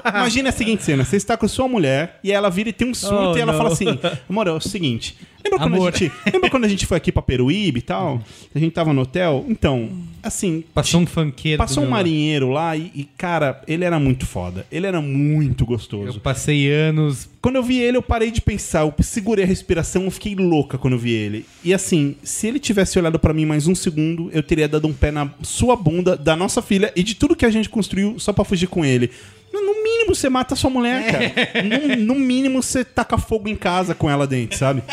imagine a seguinte cena: você está com sua mulher e ela vira e tem um surto Oh, e ela não. fala assim: Amor, é o seguinte, Lembra quando, a gente, lembra quando a gente foi aqui pra Peruíbe e tal? A gente tava no hotel? Então, assim. Passou um funkeiro. Passou do um meu lado. marinheiro lá e, e, cara, ele era muito foda. Ele era muito gostoso. Eu passei anos. Quando eu vi ele, eu parei de pensar. Eu segurei a respiração, eu fiquei louca quando eu vi ele. E assim, se ele tivesse olhado pra mim mais um segundo, eu teria dado um pé na sua bunda, da nossa filha e de tudo que a gente construiu só pra fugir com ele. No no mínimo, você mata a sua mulher, cara. [laughs] No, no mínimo, você taca fogo em casa com ela dentro, sabe?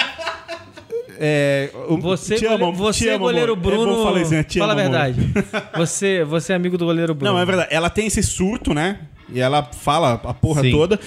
É, Você, te amo, você te amo, goleiro amor. Bruno. É falar isso, né? Te fala a amo, amor. verdade. [laughs] Você, você é amigo do goleiro Bruno. Não, é verdade. Ela tem esse surto, né? E ela fala a porra Sim. toda.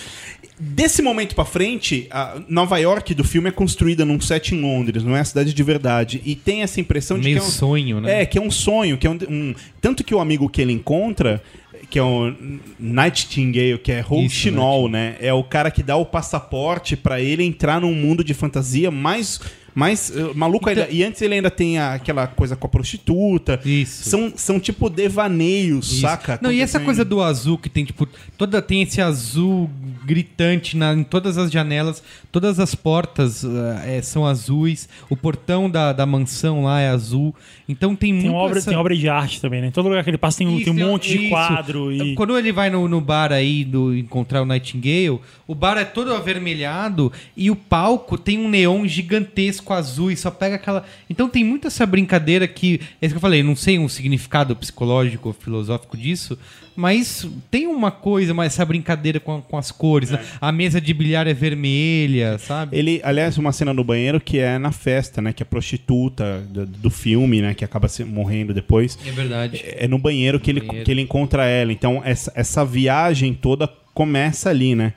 Desse momento pra frente, a Nova York do filme é construída num set em Londres, não é a cidade de verdade. E tem essa impressão de Meio que é um sonho, né? É, que é um sonho, que é um, um- tanto que o amigo que ele encontra, que é o Nightingale, que é Rouxinol, né? É o cara que dá o passaporte pra ele entrar num mundo de fantasia mais mais eh, maluco Então- ainda. E antes ele ainda tem a- aquela coisa com a prostituta. Isso. São, são tipo devaneios, Isso. saca? Não, e essa coisa do azul que tem, tipo, toda tem esse azul gritante na, em todas as janelas, todas as portas ah, é, são azuis, o portão da, da mansão lá é azul. Então tem, Tem muito obra, essa- tem obra de arte também, né? Em todo lugar que ele passa tem, um- Isso, tem um monte de isso. quadro e... Quando ele vai no, no bar aí do encontrar o Nightingale, o bar é todo avermelhado e o palco tem um neon gigantesco azul e só pega aquela. Então tem muito essa brincadeira que. É isso que eu falei, não sei um significado psicológico ou filosófico disso, mas tem uma coisa, mas essa brincadeira com, com as cores. né? A mesa de bilhar é vermelha, sabe? Ele, aliás, uma cena no banheiro que é na festa, né? Que a prostituta do, do filme, né? Que acaba se- morrendo depois. É verdade. É no banheiro que ele, Banheiro. que ele encontra ela. Então, essa, essa viagem toda começa ali, né?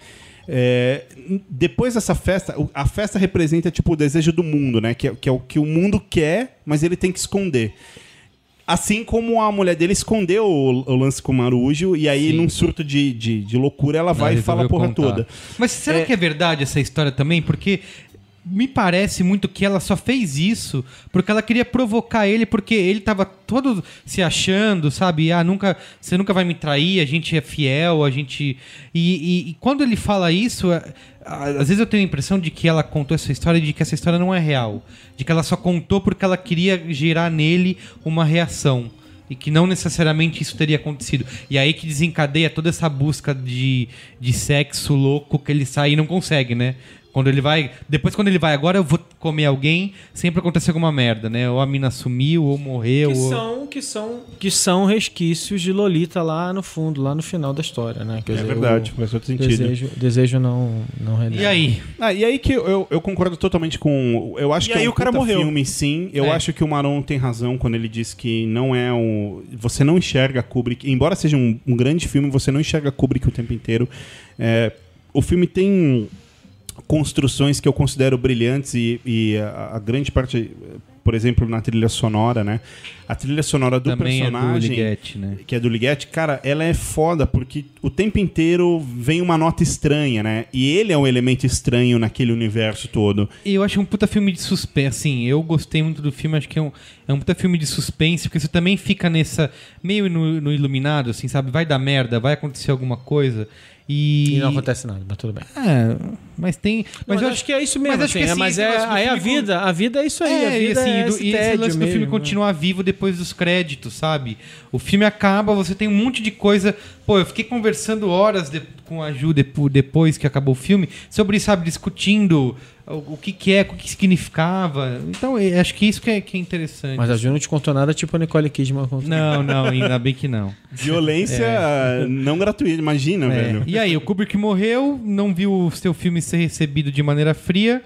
É, depois dessa festa, a festa representa tipo o desejo do mundo, né? Que é, que é o que o mundo quer, mas ele tem que esconder. Assim como a mulher dele escondeu o, o lance com o Marujo, e aí, Sim. num surto de, de, de loucura, ela vai e fala a porra contar. toda. Mas será É- que é verdade essa história também? Porque me parece muito que ela só fez isso porque ela queria provocar ele, porque ele tava todo se achando, sabe? Ah, nunca, você nunca vai me trair, a gente é fiel, a gente. E, e- e quando ele fala isso, é, às vezes eu tenho a impressão de que ela contou essa história e de que essa história não é real. De que ela só contou porque ela queria gerar nele uma reação. E que não necessariamente isso teria acontecido. E aí que desencadeia toda essa busca de, de sexo louco que ele sai e não consegue, né? Quando ele vai. Depois, quando ele vai, agora eu vou comer alguém, sempre acontece alguma merda, né? Ou a mina sumiu, ou morreu. Que ou... são, que, são, que são resquícios de Lolita lá no fundo, lá no final da história, né? Quer É dizer, verdade, o faz todo sentido. Desejo, desejo não, não. E aí? Ah, e aí que eu, eu concordo totalmente com. Eu acho E que aí é um o cara morreu. filme, sim. Eu É. acho que o Maron tem razão quando ele diz que não é um. Você não enxerga Kubrick. Embora seja um, um grande filme, você não enxerga Kubrick o tempo inteiro. É, o filme tem construções que eu considero brilhantes e, e a, a grande parte, por exemplo, na trilha sonora, né? A trilha sonora do Também é do personagem Ligeti, né? que é do Ligeti, cara, ela é foda porque o tempo inteiro vem uma nota estranha, né? E ele é um elemento estranho naquele universo todo. E eu acho um puta filme de suspense. Assim, eu gostei muito do filme, acho que é um, é um puta filme de suspense, porque você também fica nessa. meio no, no iluminado, assim, sabe? Vai dar merda, vai acontecer alguma coisa. E. E não acontece nada, mas tudo bem. É, mas tem. Mas, eu eu acho que é isso mesmo. mas acho assim, que é, mas é, aí a vida, a vida é isso aí. a É, e vida assim, é do, esse e esse lance do filme mesmo, né? continuar vivo depois dos créditos, sabe? O filme acaba, você tem um monte de coisa. Pô, eu fiquei conversando horas de- com a Ju depo- depois que acabou o filme sobre, sabe, discutindo o, o que, que é, o que significava. Então, eu acho que isso que é, que é interessante. Mas a Ju não te contou nada, tipo a Nicole Kidman contou. Não, não, ainda bem que não. Violência não gratuita, imagina, É. velho. E aí, o Kubrick morreu, não viu o seu filme ser recebido de maneira fria.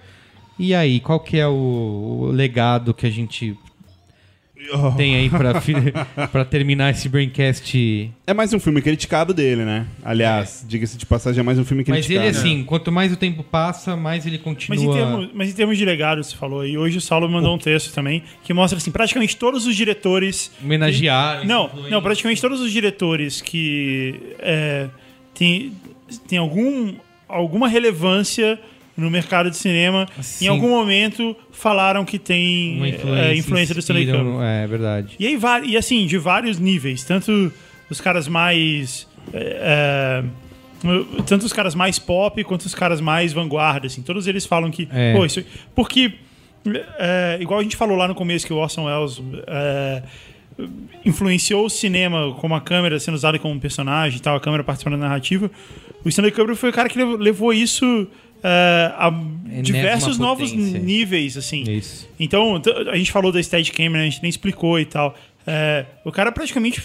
E aí, qual que é o, o legado que a gente [laughs] tem aí pra, [laughs] pra terminar esse Braincast? É mais um filme criticado dele, né? Aliás, diga-se de passagem, é mais um filme Mas criticado. ele, assim, quanto mais o tempo passa, mais ele continua... Mas em, termos, mas em termos de legado, você falou, e hoje o Saulo mandou um texto também que mostra assim, praticamente todos os diretores. Homenagear... Não, influência. não, praticamente todos os diretores que é, tem, tem algum, alguma relevância no mercado de cinema, Sim. em algum momento falaram que tem Uma é, influência, influência do Stanley Kubrick. É, verdade. E aí, e assim, de vários níveis, tanto os caras mais. é, é, tanto os caras mais pop quanto os caras mais vanguarda, assim. Todos eles falam que. É. Pô, isso, porque é, igual a gente falou lá no começo que o Orson Welles é, influenciou o cinema como a câmera sendo usada como um personagem e tal, a câmera participando da narrativa. O Stanley Kubrick foi o cara que lev- levou isso a diversos novos potência. níveis, assim. Isso. Então, a gente falou da Steadicam, né? A gente nem explicou e tal. É, o cara praticamente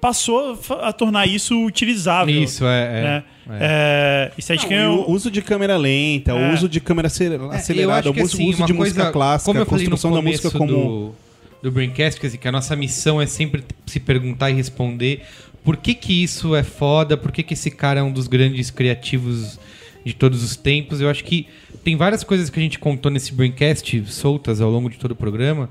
passou a tornar isso utilizável. Isso, é. é, né? é. É, Steadicam Não, é o o- uso de câmera lenta, É. o uso de câmera ace- acelerada, o uso, assim, uso uma de música coisa- clássica, como eu a construção da música como. do, do Braincast, que, assim, que a nossa missão é sempre se perguntar e responder por que que isso é foda, por que que esse cara é um dos grandes criativos de todos os tempos. Eu acho que tem várias coisas que a gente contou nesse Braincast soltas ao longo de todo o programa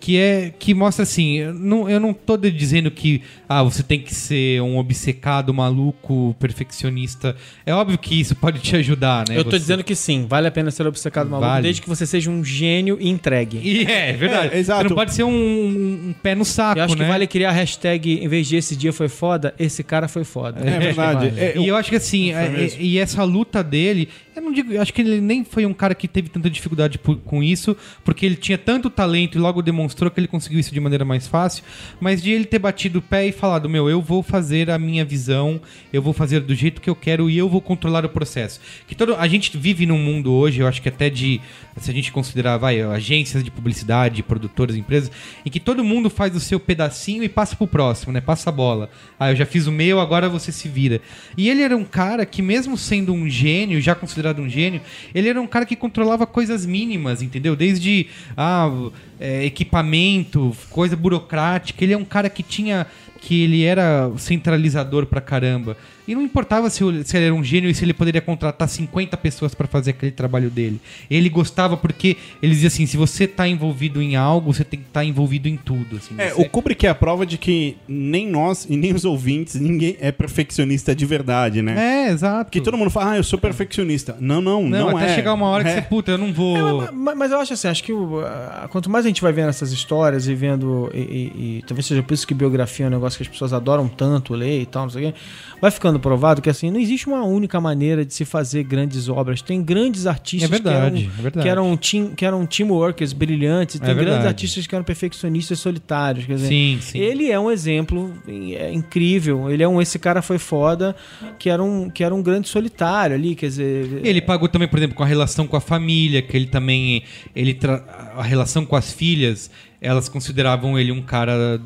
que é que mostra assim, eu não, eu não tô dizendo que ah, você tem que ser um obcecado, maluco, perfeccionista. É óbvio que isso pode te ajudar, né? Eu tô Você- dizendo que sim, vale a pena ser obcecado maluco, Vale. desde que você seja um gênio e entregue. E é, é verdade. É, exato. Você não pode ser um, um- um pé no saco, Eu acho né? que vale criar a hashtag, em vez de esse dia foi foda, esse cara foi foda. É verdade. Vale. É, E eu acho que assim, é- é- e essa luta dele, eu não digo, eu acho que ele nem foi um cara que teve tanta dificuldade por- com isso, porque ele tinha tanto talento e logo demonstrou que ele conseguiu isso de maneira mais fácil, mas de ele ter batido o pé e falado, meu, eu vou fazer a minha visão, eu vou fazer do jeito que eu quero e eu vou controlar o processo. Que todo, a gente vive num mundo hoje, eu acho que até de, se a gente considerar, vai, agências de publicidade, produtoras, empresas, em que todo mundo faz o seu pedacinho e passa pro próximo, né? Passa a bola. Ah, eu já fiz o meu, agora você se vira. E ele era um cara que, mesmo sendo um gênio, já considerado um gênio, ele era um cara que controlava coisas mínimas, entendeu? Desde ah, é, equipamento, coisa burocrática. Ele é um cara que tinha. que ele era centralizador pra caramba. E não importava se, ele era um gênio e se ele poderia contratar 50 pessoas pra fazer aquele trabalho dele. Ele gostava porque ele dizia assim: se você tá envolvido em algo, você tem que estar envolvido em tudo. Assim, É, você- o Kubrick é a prova de que nem nós e nem os ouvintes, ninguém é perfeccionista de verdade, né? É, exato. Porque todo mundo fala, ah, eu sou perfeccionista. Não, não, não, Não, até é. chegar uma hora que É. você, puta, eu não vou. É, mas, mas eu acho assim, acho que o- a- quanto mais a gente vai vendo essas histórias e vendo, e, e- e talvez seja por isso que biografia é um negócio que as pessoas adoram tanto ler e tal, não sei o quê, vai ficando provado que assim, não existe uma única maneira de se fazer grandes obras. Tem grandes artistas É verdade, que eram, é verdade. que eram, team, que eram teamworkers brilhantes, tem É grandes artistas que eram perfeccionistas solitários. Quer dizer, Sim, sim. Ele é um exemplo é, incrível. Ele é um. Esse cara foi foda, que era um, que era um grande solitário ali, quer dizer. Ele pagou também, por exemplo, com a relação com a família, que ele também. Ele a relação com as filhas, elas consideravam ele um cara.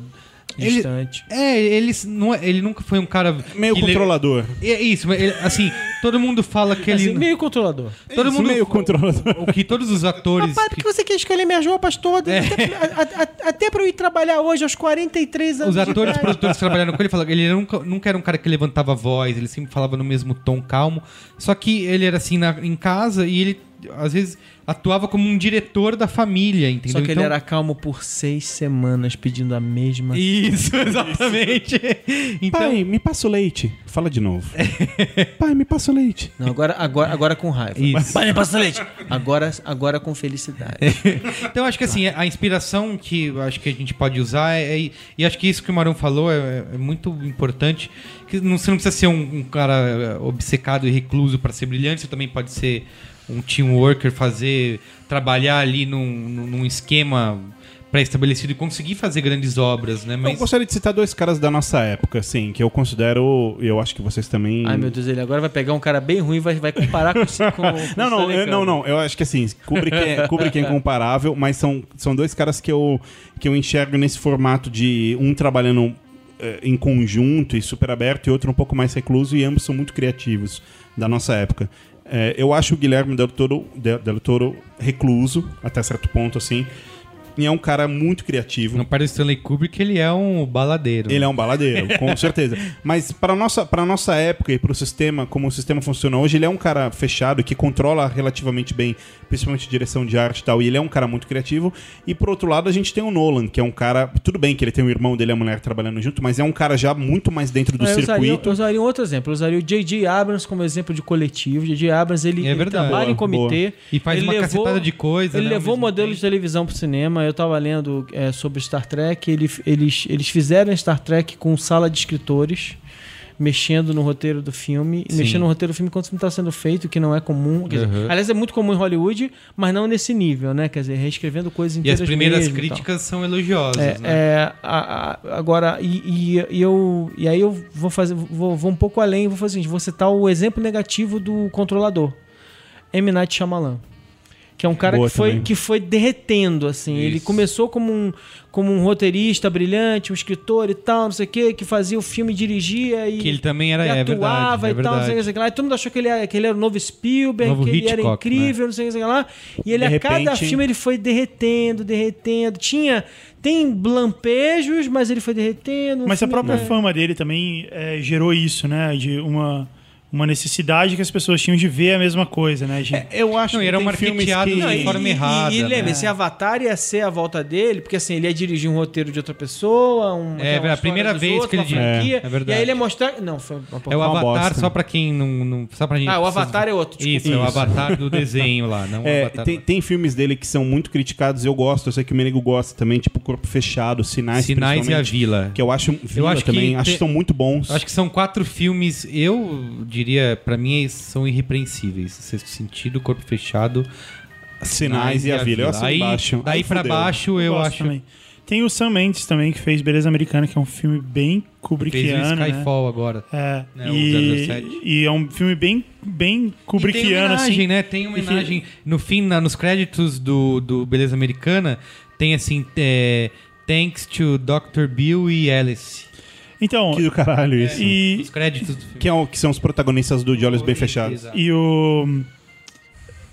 Ele, distante. é, ele, não é- ele nunca foi um cara. Meio controlador. É isso, mas ele- assim, todo mundo fala que ele. Assim, meio controlador. todo Isso, mundo. meio controlador. O que todos os atores. Papai, por que- você quer escolher minhas roupas todas? É. Até, a- a- até pra eu ir trabalhar hoje aos 43 anos Os atores, idade. produtores que trabalharam com ele falaram que ele nunca, nunca era um cara que levantava a voz, ele sempre falava no mesmo tom calmo. Só que ele era assim na- em casa e ele, às vezes, atuava como um diretor da família, entendeu? Só que ele Então- era calmo por seis semanas pedindo a mesma. Isso, exatamente. [laughs] Então, Pai, me passa o leite. Fala de novo. [laughs] Pai, me passa o leite. Não, agora, agora, agora com raiva. Isso. Pai, me passa leite. Agora, agora com felicidade. [laughs] então acho que assim, a inspiração que eu acho que a gente pode usar é, é- e acho que isso que o Marão falou é, é muito importante, que não, você não precisa ser um, um cara obcecado e recluso para ser brilhante, você também pode ser um team worker, fazer trabalhar ali num, num esquema pré-estabelecido e conseguir fazer grandes obras, né? Eu Mas gostaria de citar dois caras da nossa época, assim, que eu considero, e eu acho que vocês também... Ai, meu Deus, ele agora vai pegar um cara bem ruim e vai, vai comparar com, [laughs] com, com Não, o não, eu, não, não. Eu acho que assim, Kubrick é, Kubrick é incomparável, mas são, são dois caras que eu, que eu enxergo nesse formato de um trabalhando eh, em conjunto e super aberto e outro um pouco mais recluso, e ambos são muito criativos da nossa época. Eh, eu acho o Guilherme Del Toro, Del, Del Toro recluso, até certo ponto, assim. E é um cara muito criativo. não parece Stanley Kubrick, ele é um baladeiro. Ele é um baladeiro, com [laughs] certeza. Mas para nossa para nossa época e para o sistema, como o sistema funciona hoje, ele é um cara fechado que controla relativamente bem, principalmente direção de arte e tal. E ele é um cara muito criativo. E por outro lado, a gente tem o Nolan, que é um cara, tudo bem que ele tem o irmão dele e a mulher trabalhando junto, mas é um cara já muito mais dentro do eu, usaria, circuito. eu usaria um outro exemplo. Eu usaria o J.J. Abrams como exemplo de coletivo. J.J. Abrams, ele, É ele trabalha em Boa, comitê. E faz ele uma cacetada de coisa, Ele né, levou modelos tempo. de televisão pro cinema. Eu tava lendo é, sobre Star Trek. Ele, eles, eles fizeram Star Trek com sala de escritores. mexendo no roteiro do filme, Sim. mexendo no roteiro do filme enquanto o filme está sendo feito, que não é comum. Quer dizer, Uhum. aliás, é muito comum em Hollywood, mas não nesse nível, né? Quer dizer, reescrevendo coisas E inteiras as primeiras mesmo e críticas são elogiosas, É, né? é, a- a- agora, e, e- e eu, e aí eu vou fazer, vou, vou um pouco além, vou fazer o seguinte, vou citar o exemplo negativo do controlador, M. Night Shyamalan. Que é um cara Boa que foi, também. que foi derretendo, assim. Ele Isso. começou como um, como um roteirista brilhante, um escritor e tal, não sei o quê, que fazia o filme, dirigia e, Que ele também era, e é atuava verdade, é e tal, não sei o que, não verdade. sei o que lá. E todo mundo achou que ele, era, que ele era o novo Spielberg, Novo que ele era Hitchcock, incrível, não sei o que, não sei o que lá. E ele, De a cada repente- filme, ele foi derretendo, derretendo. Tinha. Tem lampejos, mas ele foi derretendo. Mas a filme- própria é. fama dele também é, gerou isso, né? De uma, uma necessidade que as pessoas tinham de ver a mesma coisa, né? De- Eu acho Não, que era marketeado que... de e, forma e- errada, E, né? lembre-se, Avatar ia ser a volta dele, porque assim, ele ia dirigir um roteiro de outra pessoa. Um, É, uma a primeira vez outros, que ele franquia, É, é verdade. E aí ele ia mostrar. Não, foi uma É o Avatar, bosta. só pra quem não. não só pra gente. Ah, o Avatar é outro, desculpa. Isso, é o Isso. Avatar do desenho lá, não o É, Avatar. tem, tem filmes dele que são muito criticados, eu gosto, eu sei que o Menego gosta também, tipo Corpo Fechado, Sinais, Sinais e a Vila. Que eu acho, Vila acho que também, acho te- que são muito bons. Eu Acho que são quatro filmes, eu diria, pra mim, são irrepreensíveis. Sexto Sentido, Corpo Fechado, Sinais e a Vila. Eu assino Aí, embaixo. daí fudeu. baixo, eu, gosto acho. também. Tem o Sam Mendes também, que fez Beleza Americana, que é um filme bem Fez o Kubrickiano, né? Skyfall agora. É, né, e, 007. e é um filme bem, bem E tem Kubrickiano, homenagem, assim. né? Tem homenagem. No fim, na- nos créditos do, do Beleza Americana, tem assim: é, Thanks to Dr. Bill e Alice. Então, Que do caralho isso. e, Os créditos do filme. Que, é o- que são os protagonistas do De Olhos Bem Fechados. Exato. e o...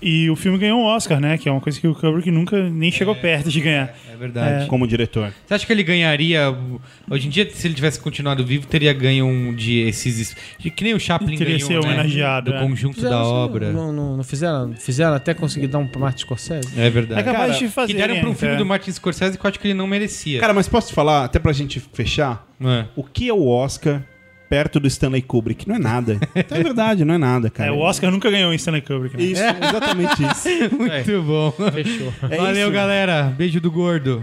E o filme ganhou um Oscar, né? Que é uma coisa que o Kubrick nunca nem chegou perto de ganhar. É verdade. Como diretor. Você acha que ele ganharia. Hoje em dia, se ele tivesse continuado vivo, teria ganho um de esses. de- que nem o Chaplin Teria ganhou, ser né? homenageado, Do é. conjunto Fizeram da isso, obra. Não, não, não fizeram? Fizeram até conseguir dar um pra Martin Scorsese? É verdade. É capaz Cara, de fazer. que deram pra um né? filme É. do Martin Scorsese que eu acho que ele não merecia. Cara, mas posso te falar, até pra gente fechar, É. o que é o Oscar perto do Stanley Kubrick? Não é nada. [laughs] Então é verdade, não é nada, cara. É, o Oscar nunca ganhou em Stanley Kubrick, né? Isso, exatamente isso. [laughs] Muito bom. Fechou. É Valeu, isso. galera. Beijo do gordo.